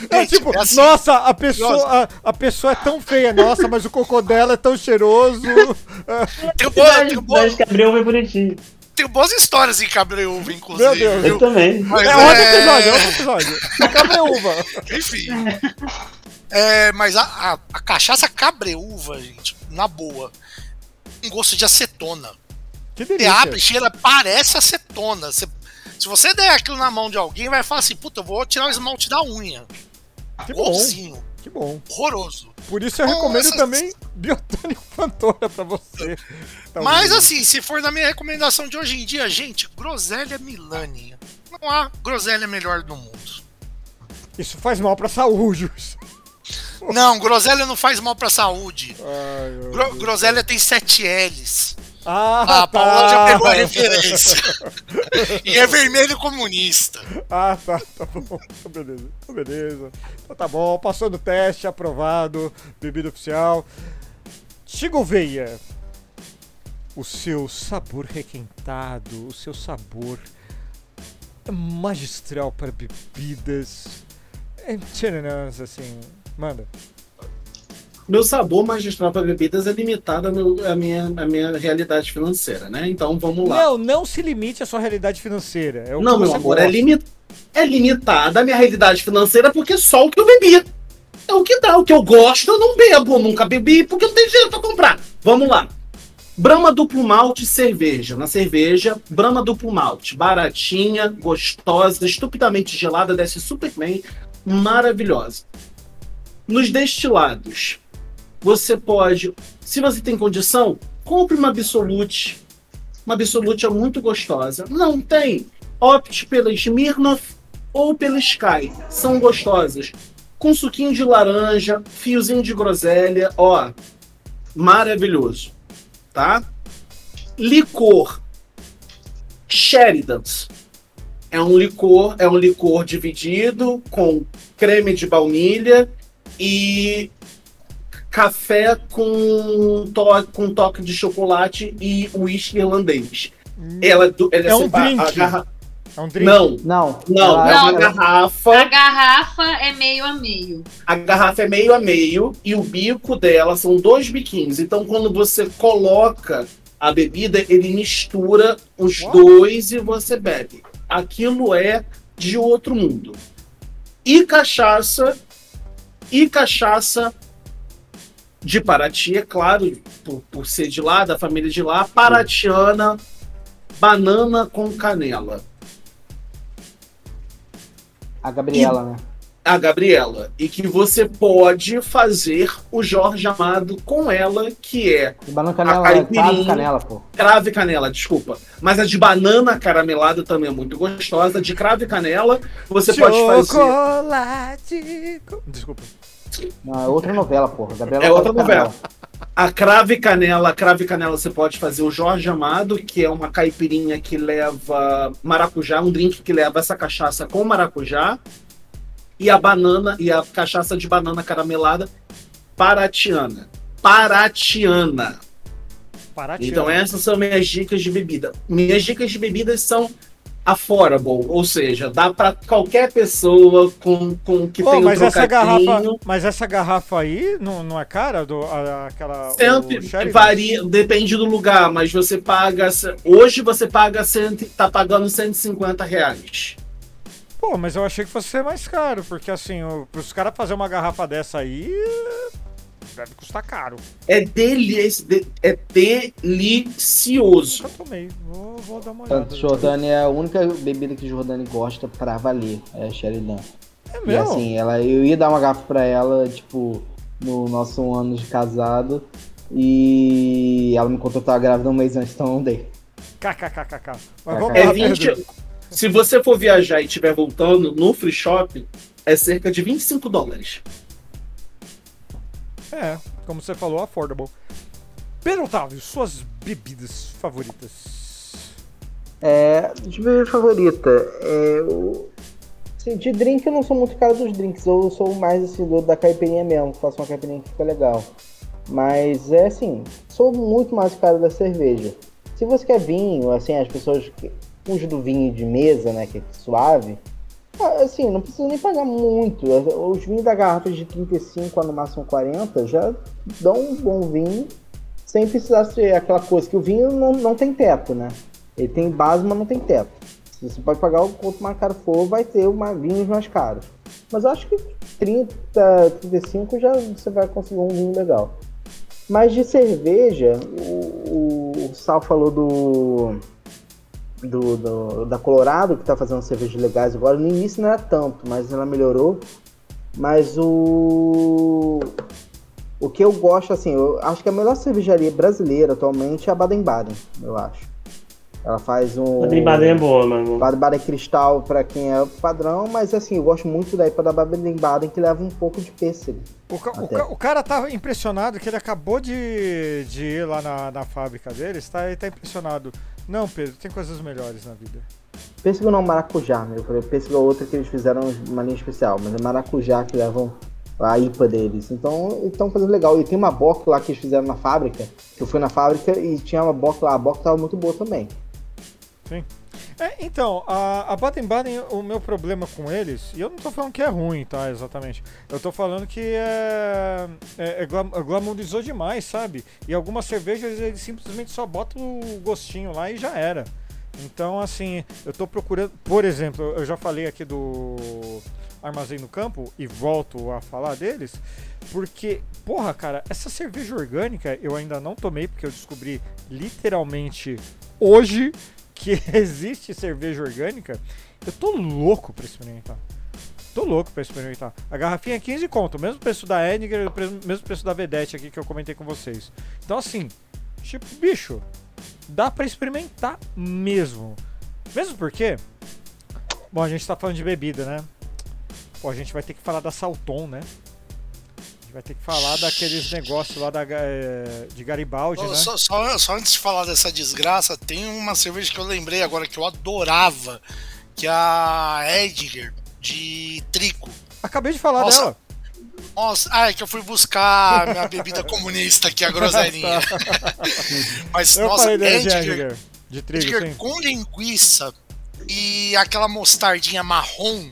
É tipo, é assim. nossa, a pessoa, a, a pessoa é tão feia, nossa, mas o cocô dela é tão cheiroso. Tem, boa, Cidade, tem, boa, cidade que abriu é bonitinho. Tenho boas histórias em cabreúva, inclusive. Meu Deus. Eu viu? também. Mas É outro episódio, é outro episódio. Cabreúva. Enfim. É, mas a, a- a cachaça cabreúva, gente, na boa, um gosto de acetona. Que Você delícia. abre, cheira, parece acetona. Você- se você der aquilo na mão de alguém, vai falar assim, puta, eu vou tirar o esmalte da unha. Que bom, Igualzinho. Que bom. Horroroso. Por isso eu Bom, recomendo essas- também Biotânico Fantora pra você. Tá Mas assim, se for na minha recomendação de hoje em dia, gente, groselha Milani. Não há groselha melhor do mundo. Isso faz mal pra saúde. Não, groselha não faz mal pra saúde. Ai, meu Gro- Deus. groselha tem sete L's. Ah, a Paola tá. já pegou a referência. e é vermelho comunista. Ah, tá, tá bom. Tá beleza, tá beleza. Então tá bom, passou no teste, aprovado, bebida oficial. Chigoveia, o seu sabor requentado, o seu sabor magistral para bebidas. É assim, manda. Meu sabor magistral para bebidas é limitado à meu- à minha, à minha realidade financeira, né? Então vamos lá. Não, não se limite à sua realidade financeira. É Não, meu amor, gosta. é, limi é limitada a minha realidade financeira porque só o que eu bebi. É o que dá, o que eu gosto eu não bebo, nunca bebi porque não tem dinheiro pra comprar. Vamos lá. Brahma duplo malte cerveja. Na cerveja, Brahma duplo malte. Baratinha, gostosa, estupidamente gelada, desce super bem, maravilhosa. Nos destilados, você pode, se você tem condição, compre uma Absolute. Uma Absolute é muito gostosa. Não tem? Opte pela Smirnoff ou pela Sky. São gostosas. Com suquinho de laranja, fiozinho de groselha, ó. Maravilhoso. Tá? Licor. Sheridan's. É um licor, é um licor dividido com creme de baunilha e café com, to com toque de chocolate e uísque irlandês. Ela, é do- ela É um separa- drink. a garra- É um drink. Não, Não, não, é ela- uma Não. garrafa. A garrafa é meio a meio. A garrafa é meio a meio e o bico dela são dois biquinhos. Então, quando você coloca a bebida, ele mistura os Uau. dois e você bebe. Aquilo é de outro mundo. E cachaça, e cachaça de Paraty, é claro, por, por ser de lá, da família de lá, paratiana, banana com canela. A Gabriela, né? a Gabriela e que você pode fazer o Jorge Amado com ela, que é E banana A canela, é caipirinha. cravo canela, pô. cravo e canela, desculpa. Mas a de banana caramelada também é muito gostosa. De cravo e canela, você pode fazer. Chocolate. Desculpa. Não, é outra novela, porra. Gabriela É outra Canela. novela. A cravo e canela, a cravo e canela você pode fazer o Jorge Amado, que é uma caipirinha que leva maracujá, um drink que leva essa cachaça com maracujá. E a banana e a cachaça de banana caramelada paratiana. Paratiana. Paraty. Então essas são minhas dicas de bebida. Minhas dicas de bebidas são affordable, ou seja, dá para qualquer pessoa com, com que Pô, tem um mas essa garrafa, mas essa garrafa aí não, não é cara do a- aquela Sempre varia, depende do lugar, mas você paga. Hoje você paga cento, tá pagando 150 reais. Pô, mas eu achei que fosse ser mais caro, porque assim, o, pros caras fazer uma garrafa dessa aí deve custar caro. É, deli é delicioso. Nunca tomei. Vou, vou dar uma olhada. Tanto Jordani é a única bebida que Jordani gosta pra valer, é a Sheridan. É E mesmo? assim, ela, eu ia dar uma garrafa pra ela, tipo, no nosso ano de casado. E ela me contou que tava grávida um mês antes, então eu não dei. KKKKK. Mas vamos É lá, 20. Pedro. Se você for viajar e estiver voltando no free shop, é cerca de 25 dólares. É, como você falou, affordable. Pedro Otávio, suas bebidas favoritas. É, de bebida favorita, é, o- assim, de drink eu não sou muito cara dos drinks, eu sou mais assim, do, da caipirinha mesmo, faço uma caipirinha que fica legal. Mas é assim, sou muito mais cara da cerveja. Se você quer vinho, assim, as pessoas que do vinho de mesa, né, que é suave, assim, não precisa nem pagar muito. Os vinhos da garrafa de 35 a no máximo 40 já dão um bom vinho, sem precisar ser aquela coisa que o vinho não, não tem teto, né? Ele tem base, mas não tem teto. Você pode pagar o quanto mais caro for, vai ter uma, vinhos mais caros. Mas acho que 30, 35 já você vai conseguir um vinho legal. Mas de cerveja, o, o Sal falou do, do, do- da Colorado, que tá fazendo cervejas legais agora. No início não era tanto, mas ela melhorou. Mas o. O que eu gosto, assim, eu acho que a melhor cervejaria brasileira atualmente é a Baden-Baden, eu acho. Ela faz um. Baden-Baden é boa, mano. Baden-Baden Cristal pra quem é padrão, mas assim, eu gosto muito da IPA da Baden-Baden que leva um pouco de pêssego. O, ca- o ca- o cara tá impressionado que ele acabou de, de ir lá na, na fábrica deles, tá, ele tá impressionado. Não, Pedro, tem coisas melhores na vida. Pêssego não, maracujá, né? Eu falei, pêssego é outra que eles fizeram uma linha especial, mas é maracujá que levam a IPA deles. Então, estão fazendo legal. E tem uma bock lá que eles fizeram na fábrica, que eu fui na fábrica e tinha uma bock lá, a bock tava muito boa também. É, então, a, a Baden-Baden, o meu problema com eles, e eu não tô falando que é ruim, tá, exatamente. Eu tô falando que é, é, é é glamourizou demais, sabe? E algumas cervejas eles simplesmente só botam o gostinho lá e já era. Então, assim, eu tô procurando, por exemplo, eu já falei aqui do Armazém no Campo e volto a falar deles, porque, porra, cara, essa cerveja orgânica eu ainda não tomei, porque eu descobri literalmente hoje que existe cerveja orgânica. Eu tô louco pra experimentar. Tô louco pra experimentar. A garrafinha é 15 conto, mesmo preço da Edgar, mesmo preço da Vedette aqui que eu comentei com vocês. Então, assim, tipo, bicho, dá pra experimentar mesmo. Mesmo porque, bom, a gente tá falando de bebida, né? Pô, a gente vai ter que falar da Salton, né? Gente vai ter que falar daqueles negócios lá da, eh, de Garibaldi, Ô, né? Só, só- só antes de falar dessa desgraça, tem uma cerveja que eu lembrei agora que eu adorava, que é a Edgar, de trigo. Acabei de falar Nossa, dela. Nossa, ah, é que eu fui buscar minha bebida comunista aqui, a groselinha. Mas, Eu nossa, Edgar. De trigo, Edgar sim. com linguiça e aquela mostardinha marrom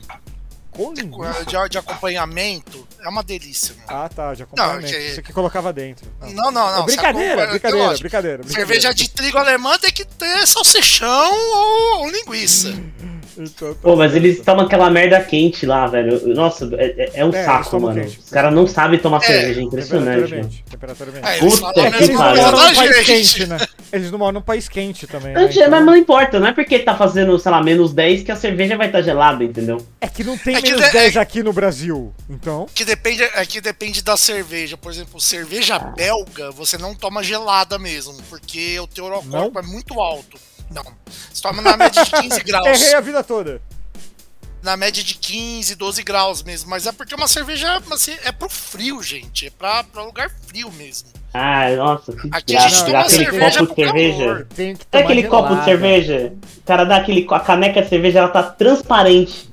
Com linguiça. de, de acompanhamento, é uma delícia. mano. Ah, tá, de acompanhamento. Não, que- Você que colocava dentro. Não. Não, não. É brincadeira, brincadeira, lógico, brincadeira, brincadeira. Cerveja de trigo alemã tem que ter salsichão ou, ou linguiça. Então, tá Pô, mas eles tomam aquela merda quente lá, velho. Nossa, é, é- é um É, saco, mano. quente. Os caras não sabem tomar É, cerveja, é impressionante, Temperatura mano. ambiente. Temperatura ambiente. É, eles Puta que mesma Eles não pariu. coisa moram num país quente, né? Eles não moram num país quente também. Não, né? Então, Mas não importa, não é porque tá fazendo, sei lá, menos 10 que a cerveja vai estar gelada, entendeu? É que não tem É que menos de- 10 aqui no Brasil. Então. Que depende, é que depende da cerveja. Por exemplo, cerveja belga, você não toma gelada mesmo, porque o teor alcoólico é muito alto. Não. Você toma na média de 15 graus. Errei a vida toda. Na média de 15, 12 graus mesmo. Mas é porque uma cerveja assim, é pro frio, gente. É pra, pra lugar frio mesmo. Ah, nossa, que Aqui a gente toma aquele cerveja copo de cerveja. Tem que tomar aquele copo de gelada. cerveja? O cara dá aquele. A caneca de cerveja, ela tá transparente.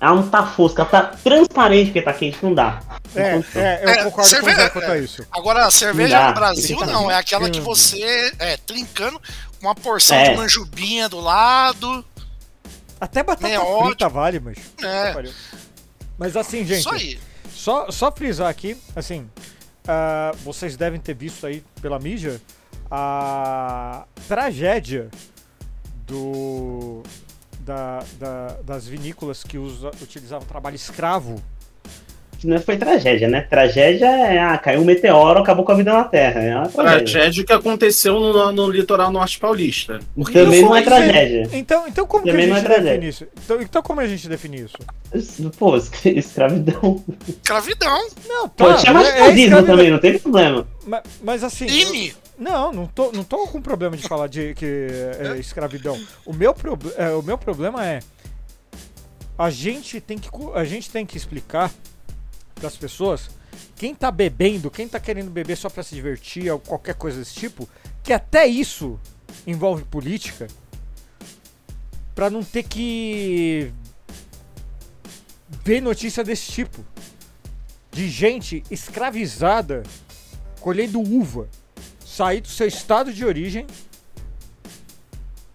Ela não tá fosca, ela tá transparente porque tá quente, não dá. É, é, eu É, concordo com cerveja- você quanto a isso. Agora, a cerveja no Brasil não, é aquela que você. É, trincando, com uma porção É. de manjubinha do lado. Até batata É frita ótimo. vale, mas. É, Mas assim, gente. aí. Só, só frisar aqui, assim, ah, vocês devem ter visto aí pela mídia a tragédia do da, da- das vinícolas que usa, utilizavam trabalho escravo. Não foi tragédia, né? Tragédia é. Ah, caiu um meteoro, acabou com a vida na Terra. É tragédia. Tragédia que aconteceu no, no litoral norte paulista. Porque Também não é tragédia. Então, então como que a Também não gente é define isso? Então, então como a gente define isso? Pô, escra- escravidão. Escravidão. Não, tá. Pode chamar de é- é nazismo escravidão. também, não tem problema. Mas, mas assim. Crime. Não, não tô, não tô com problema de falar de que é, escravidão. O meu, prob- é, o meu problema é a gente tem que a gente tem que explicar para as pessoas quem tá bebendo, quem tá querendo beber só para se divertir ou qualquer coisa desse tipo, que até isso envolve política para não ter que ver notícia desse tipo de gente escravizada colhendo uva sair do seu estado de origem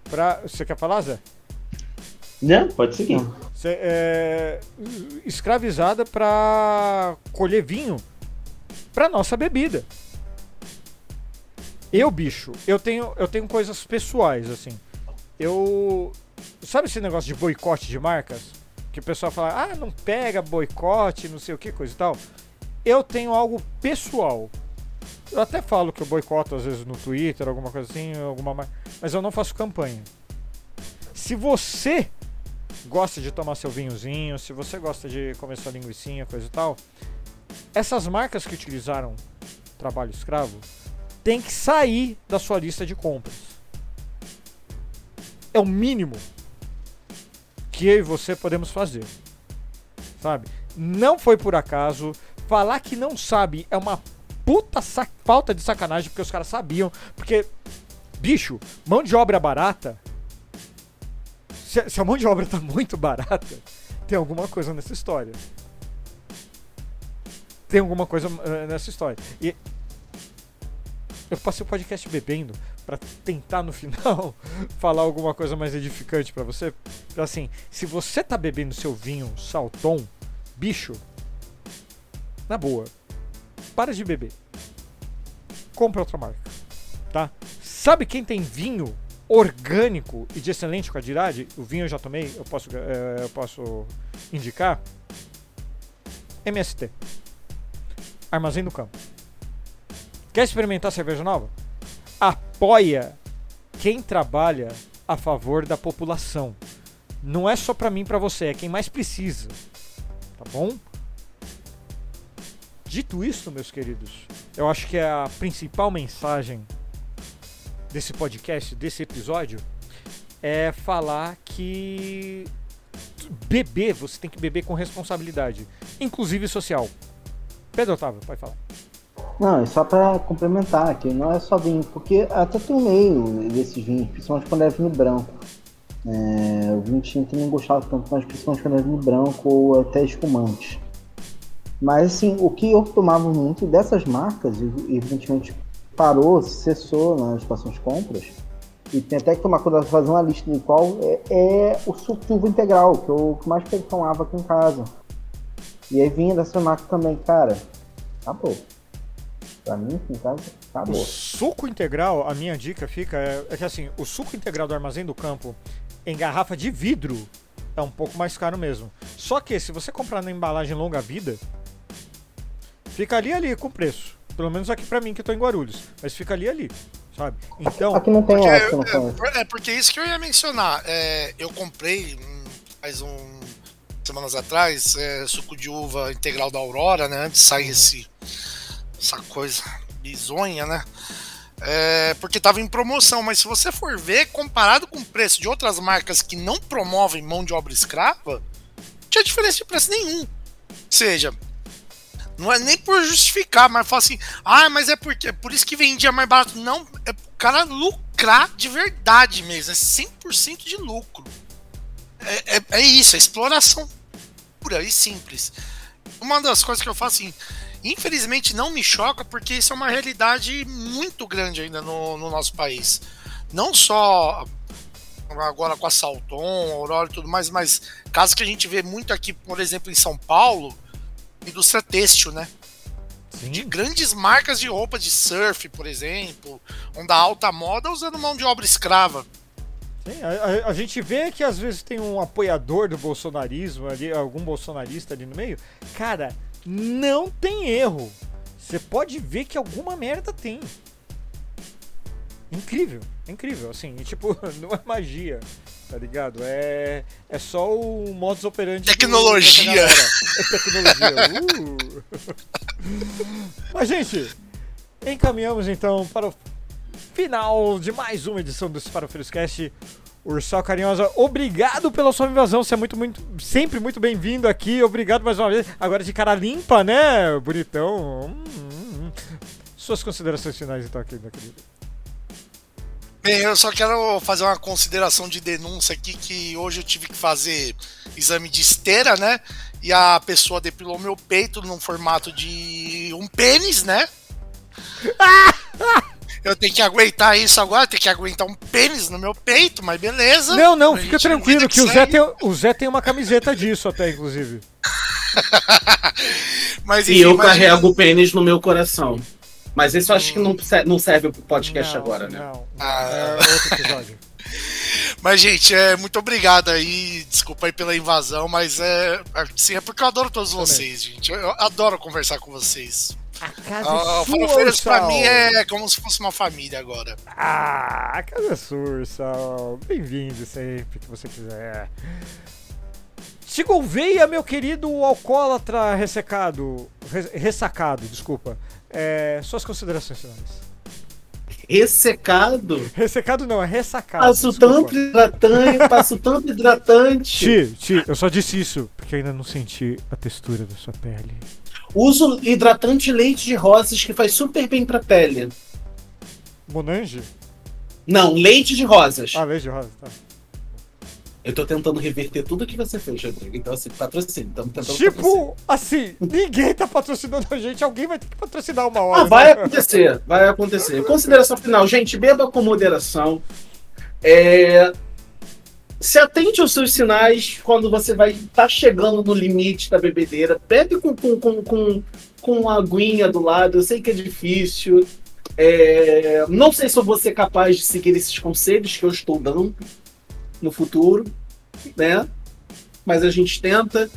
pra. Você quer falar, Zé? Não, pode seguir. Cê, é, escravizada pra colher vinho pra nossa bebida. Eu, bicho, eu tenho, eu tenho coisas pessoais, assim. eu. Sabe esse negócio de boicote de marcas? Que o pessoal fala, ah, não pega boicote, não sei o que, coisa e tal. Eu tenho algo pessoal. Eu até falo que eu boicoto às vezes no Twitter, alguma coisa assim, alguma mas eu não faço campanha. Se você gosta de tomar seu vinhozinho, se você gosta de comer sua linguiçinha, coisa e tal, essas marcas que utilizaram trabalho escravo tem que sair da sua lista de compras. É o mínimo que eu e você podemos fazer. Sabe? Não foi por acaso. Falar que não sabe é uma puta falta de sacanagem, porque os caras sabiam. Porque, bicho, mão de obra barata. Se, se a mão de obra tá muito barata, tem alguma coisa nessa história. Tem alguma coisa eh, nessa história. E eu passei o podcast bebendo pra tentar no final falar alguma coisa mais edificante pra você. Assim, se você tá bebendo seu vinho Salton, bicho, na boa, para de beber. Compra outra marca, tá? Sabe quem tem vinho orgânico e de excelente qualidade? O vinho eu já tomei, eu posso, eh, eu posso indicar. MST. Armazém do Campo. Quer experimentar cerveja nova? Apoia quem trabalha a favor da população. Não é só pra mim pra você, é quem mais precisa. Tá bom? Dito isso, meus queridos, eu acho que a principal mensagem desse podcast, desse episódio, é falar que beber, você tem que beber com responsabilidade, inclusive social. Pedro Otávio, pode falar. Não, e só pra complementar, que não é só vinho, porque até tem meio desses vinhos, principalmente quando é vinho branco. É, o vinho tinto não gostava tanto, mas principalmente quando é vinho branco ou até espumante. Mas assim, o que eu tomava muito dessas marcas, e evidentemente parou, cessou nas próximas compras, e tem até que tomar cuidado de fazer uma lista de qual é, é o suco de uva integral, que eu que mais tomava aqui em casa. E aí vinha dessa marca também, cara, acabou. Pra mim, aqui em casa, O acabou. suco integral, a minha dica fica é, é que assim, o suco integral do Armazém do Campo em garrafa de vidro é um pouco mais caro mesmo. Só que se você comprar na embalagem longa vida, fica ali ali com preço. Pelo menos aqui pra mim que eu tô em Guarulhos, mas fica ali ali, sabe? Então, Aqui não tem Porque, essa, é, é, porque isso que eu ia mencionar. É, eu comprei faz um semanas atrás é, suco de uva integral da Aurora, né? Antes de sair esse, essa coisa bizonha, né? É, porque tava em promoção, mas se você for ver, comparado com o preço de outras marcas que não promovem mão de obra escrava, não tinha diferença de preço nenhum. Ou seja, não é nem por justificar, mas fala assim, ah, mas é porque por isso que vendia mais barato. Não, é pro cara lucrar de verdade mesmo, é 100% de lucro. É, é, é isso, é exploração pura e simples. Uma das coisas que eu faço assim, infelizmente não me choca, porque isso é uma realidade muito grande ainda no, no nosso país. Não só agora com a Salton, Aurora e tudo mais, mas casos que a gente vê muito aqui, por exemplo, em São Paulo, indústria têxtil, né? De sim, grandes marcas de roupa de surf, por exemplo, onde a alta moda usando mão de obra escrava. sim, a, a- a gente vê que às vezes tem um apoiador do bolsonarismo ali, algum bolsonarista ali no meio. Cara, não tem erro. Você pode ver que alguma merda tem. Incrível, incrível, assim, e, tipo, não é magia, tá ligado? É, é só o modus operandi. do- Tecnologia. galera. É tecnologia. Uh. Mas, gente, encaminhamos então para o final de mais uma edição do Farofeiros Cast. Ursal Carinhosa, obrigado pela sua invasão. Você é muito, muito, sempre muito bem-vindo aqui. Obrigado mais uma vez. Agora de cara limpa, né? Bonitão. Hum, hum, hum. Suas considerações finais, então, aqui, meu querido. Bem, eu só quero fazer uma consideração de denúncia aqui que hoje eu tive que fazer exame de esteira, né? E a pessoa depilou meu peito num formato de um pênis, né? Eu tenho que aguentar isso agora, tenho que aguentar um pênis no meu peito, mas beleza. Não, não, A fica tranquilo vida que o. Zé, tem, o Zé tem uma camiseta disso até, inclusive. Mas, E enfim, eu mas- carrego o pênis no meu coração. Mas isso eu acho que não, se- não serve pro podcast Não, agora, né? Não, Ah. é outro episódio. Mas, gente, é, muito obrigado aí. Desculpa aí pela invasão, mas é. Assim, é porque eu adoro todos vocês, gente. Eu, eu adoro conversar com vocês. A casa Ah, é O sua, Farofeiros pra mim é como se fosse uma família agora. Ah, a casa é sua, Ursal. Bem-vindo sempre que você quiser. Te Gouveia, meu querido alcoólatra ressecado. re- ressacado, desculpa. É, suas considerações finais. Ressecado. Ressecado não, é ressacado. Passo desculpa. tanto hidratante, passo tanto hidratante. Ti, Ti, eu só disse isso porque eu ainda não senti a textura da sua pele. Uso hidratante leite de rosas que faz super bem pra pele. Monange? Não, leite de rosas. Ah, leite de rosa, tá. Eu tô tentando reverter tudo que você fez, Rodrigo. Então, assim, patrocínio. Estamos tentando. Tipo, assim, ninguém tá patrocinando a gente, alguém vai ter que patrocinar uma hora. Ah, vai né? acontecer, vai acontecer. Consideração final, gente, beba com moderação. É, Se atente aos seus sinais quando você vai estar chegando no limite da bebedeira. Bebe com, com, com, com, com uma aguinha do lado. Eu sei que é difícil. É, Não sei se eu vou ser capaz de seguir esses conselhos que eu estou dando no futuro, né? Mas a gente tenta.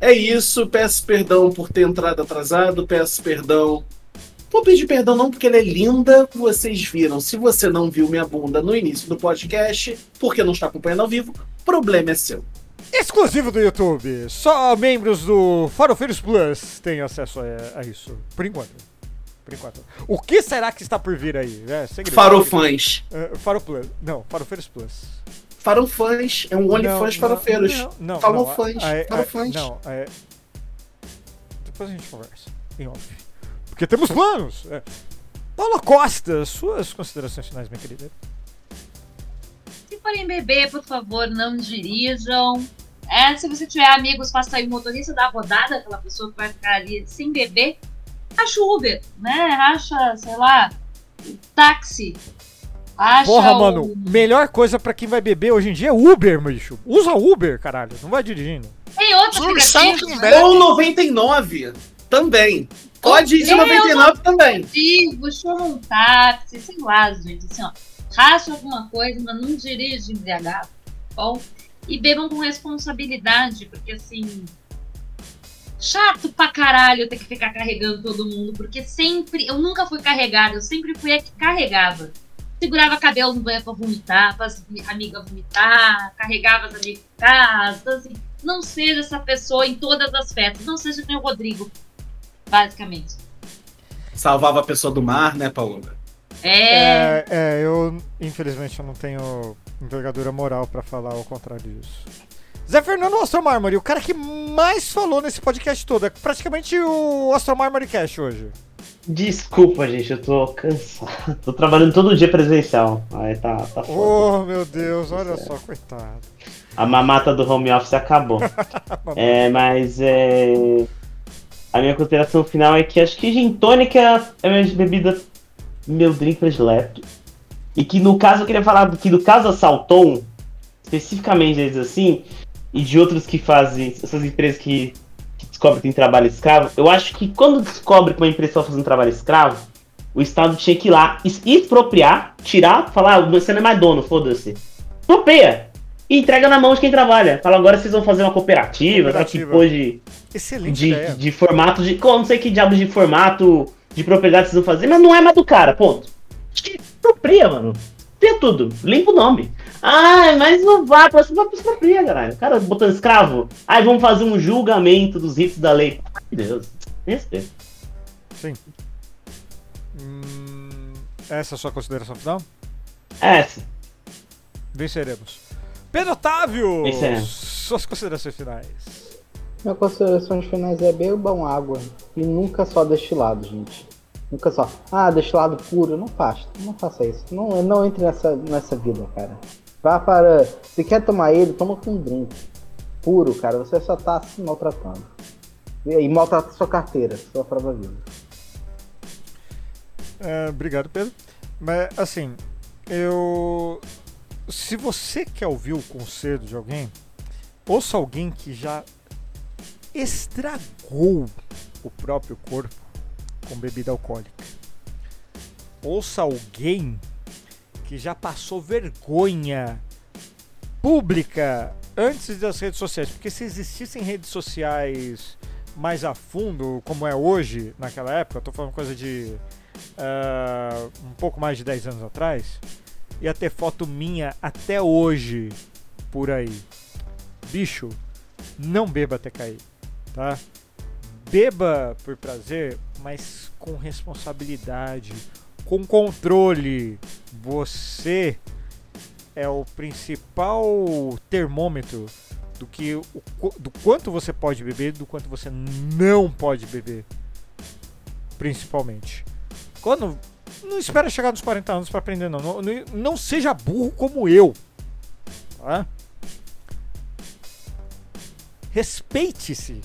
É isso. Peço perdão por ter entrado atrasado. Peço perdão Vou pedir perdão não porque ela é linda, vocês viram. Se você não viu minha bunda no início do podcast, porque não está acompanhando ao vivo, problema é seu. Exclusivo do YouTube. Só membros do Farofeiros Plus têm acesso a, a isso. Por enquanto. Por enquanto. O que será que está por vir aí? É, segredo. Farofãs. Uh. Não, Farofeiros Plus. Farofãs é um OnlyFans farofeiros. Não, não, Farofãs. não, é- é- Farofãs. Não, é. Depois a gente conversa. Em off. Porque temos planos. É. Paula Costa, suas considerações finais, minha querida. Se forem beber, por favor, não dirijam. É, se você tiver amigos, faça aí o motorista da rodada, aquela pessoa que vai ficar ali sem beber. Racha o Uber, né? Racha, sei lá, o táxi. Racha Porra, o... mano, melhor coisa pra quem vai beber hoje em dia é Uber, bicho. Usa Uber, caralho. Não vai dirigindo. Tem outro aplicativo. Ou 99 também. Pode ir de Meu 99 também. chama um táxi, sei lá, gente, assim, ó. Racha alguma coisa, mas não dirige embriagado, tá bom? E bebam com responsabilidade, porque assim. Chato pra caralho ter que ficar carregando todo mundo, porque sempre. Eu nunca fui carregada, eu sempre fui a que carregava. Segurava cabelo no banheiro pra vomitar, pra as amigas vomitar, carregava as amigas em casa. Então, assim, não seja essa pessoa em todas as festas, não seja nem o Rodrigo, basicamente. Salvava a pessoa do mar, né, Paola? É. É, é, eu infelizmente eu não tenho envergadura moral pra falar ao contrário disso. Zé Fernando Astro Marmori, o cara que mais falou nesse podcast todo. É praticamente o Astro Marmori Cash hoje. Desculpa, gente, eu tô cansado. Tô trabalhando todo dia presencial. Aí tá, tá foda. Oh, meu Deus, olha só, coitado. A mamata do home office acabou. é, mas é. A minha consideração final é que acho que gin tônica é a minha bebida, meu drink predileto. E que no caso eu queria falar que no caso da Salton, especificamente eles assim, e de outros que fazem, essas empresas que, que descobrem que tem trabalho escravo, eu acho que quando descobre que uma empresa está fazendo trabalho escravo, o Estado tinha que ir lá expropriar, tirar, falar, ah, você não é mais dono, foda-se. Expropriia! E entrega na mão de quem trabalha. Fala, agora vocês vão fazer uma cooperativa, tá? Cooperativa. Tipo de, Excelente de, de formato de. Não sei que diabos de formato de propriedade vocês vão fazer, mas não é mais do cara, ponto. Acho que expropria, mano. Expropria tudo. Limpa o nome. Ah, mas não vai, você vai expropria, caralho. O cara botando escravo. Ai, vamos fazer um julgamento dos ritos da lei. Meu Deus. Respeito. Hum, essa é a sua consideração final? Essa. Venceremos. Pedro Otávio! Venceremos. Suas considerações finais. Minha consideração de finais é bebam água. E nunca só destilado, gente. Nunca só. Ah, destilado puro. Não faça. Não faça isso. Não, não entre nessa, nessa vida, cara. Vá para. Se quer tomar ele, toma com um drink. Puro, cara. Você só tá se maltratando. E, e maltrata sua carteira, sua própria vida. É, obrigado, Pedro. Mas, assim, eu. Se você quer ouvir o conselho de alguém, ouça alguém que já estragou o próprio corpo com bebida alcoólica. Ouça alguém que já passou vergonha pública antes das redes sociais. Porque se existissem redes sociais mais a fundo, como é hoje, naquela época, tô falando coisa de uh, um pouco mais de 10 anos atrás, ia ter foto minha até hoje por aí. Bicho, não beba até cair, tá? Beba por prazer, mas com responsabilidade, com controle. Você é o principal termômetro do que o, do quanto você pode beber, do quanto você não pode beber, principalmente. Quando não espera chegar nos 40 anos para aprender não. não. não. seja burro como eu. Tá? Respeite-se.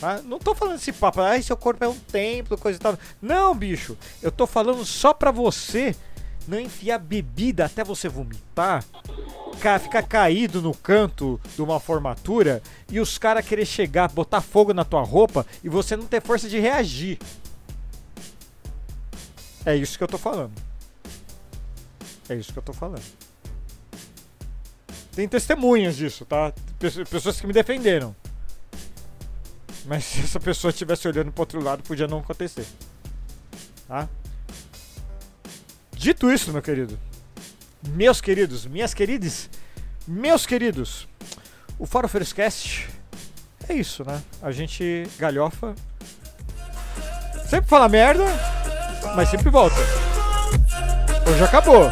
Tá? Não tô falando esse papo, ai, seu corpo é um templo, coisa e tal. Não, bicho. Eu tô falando só pra você não enfiar bebida até você vomitar, ficar caído no canto de uma formatura e os caras querer chegar, botar fogo na tua roupa e você não ter força de reagir. É isso que eu tô falando. É isso que eu tô falando. Tem testemunhas disso, tá? Pessoas que me defenderam. Mas se essa pessoa estivesse olhando pro outro lado, podia não acontecer. Tá? Dito isso, meu querido, meus queridos, minhas queridas, meus queridos, o Faro Cast é isso, né? A gente galhofa, sempre fala merda, mas sempre volta. Hoje acabou.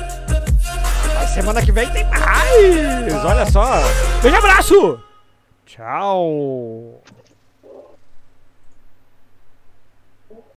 Mas semana que vem tem mais. Olha só. Beijo abraço. Tchau.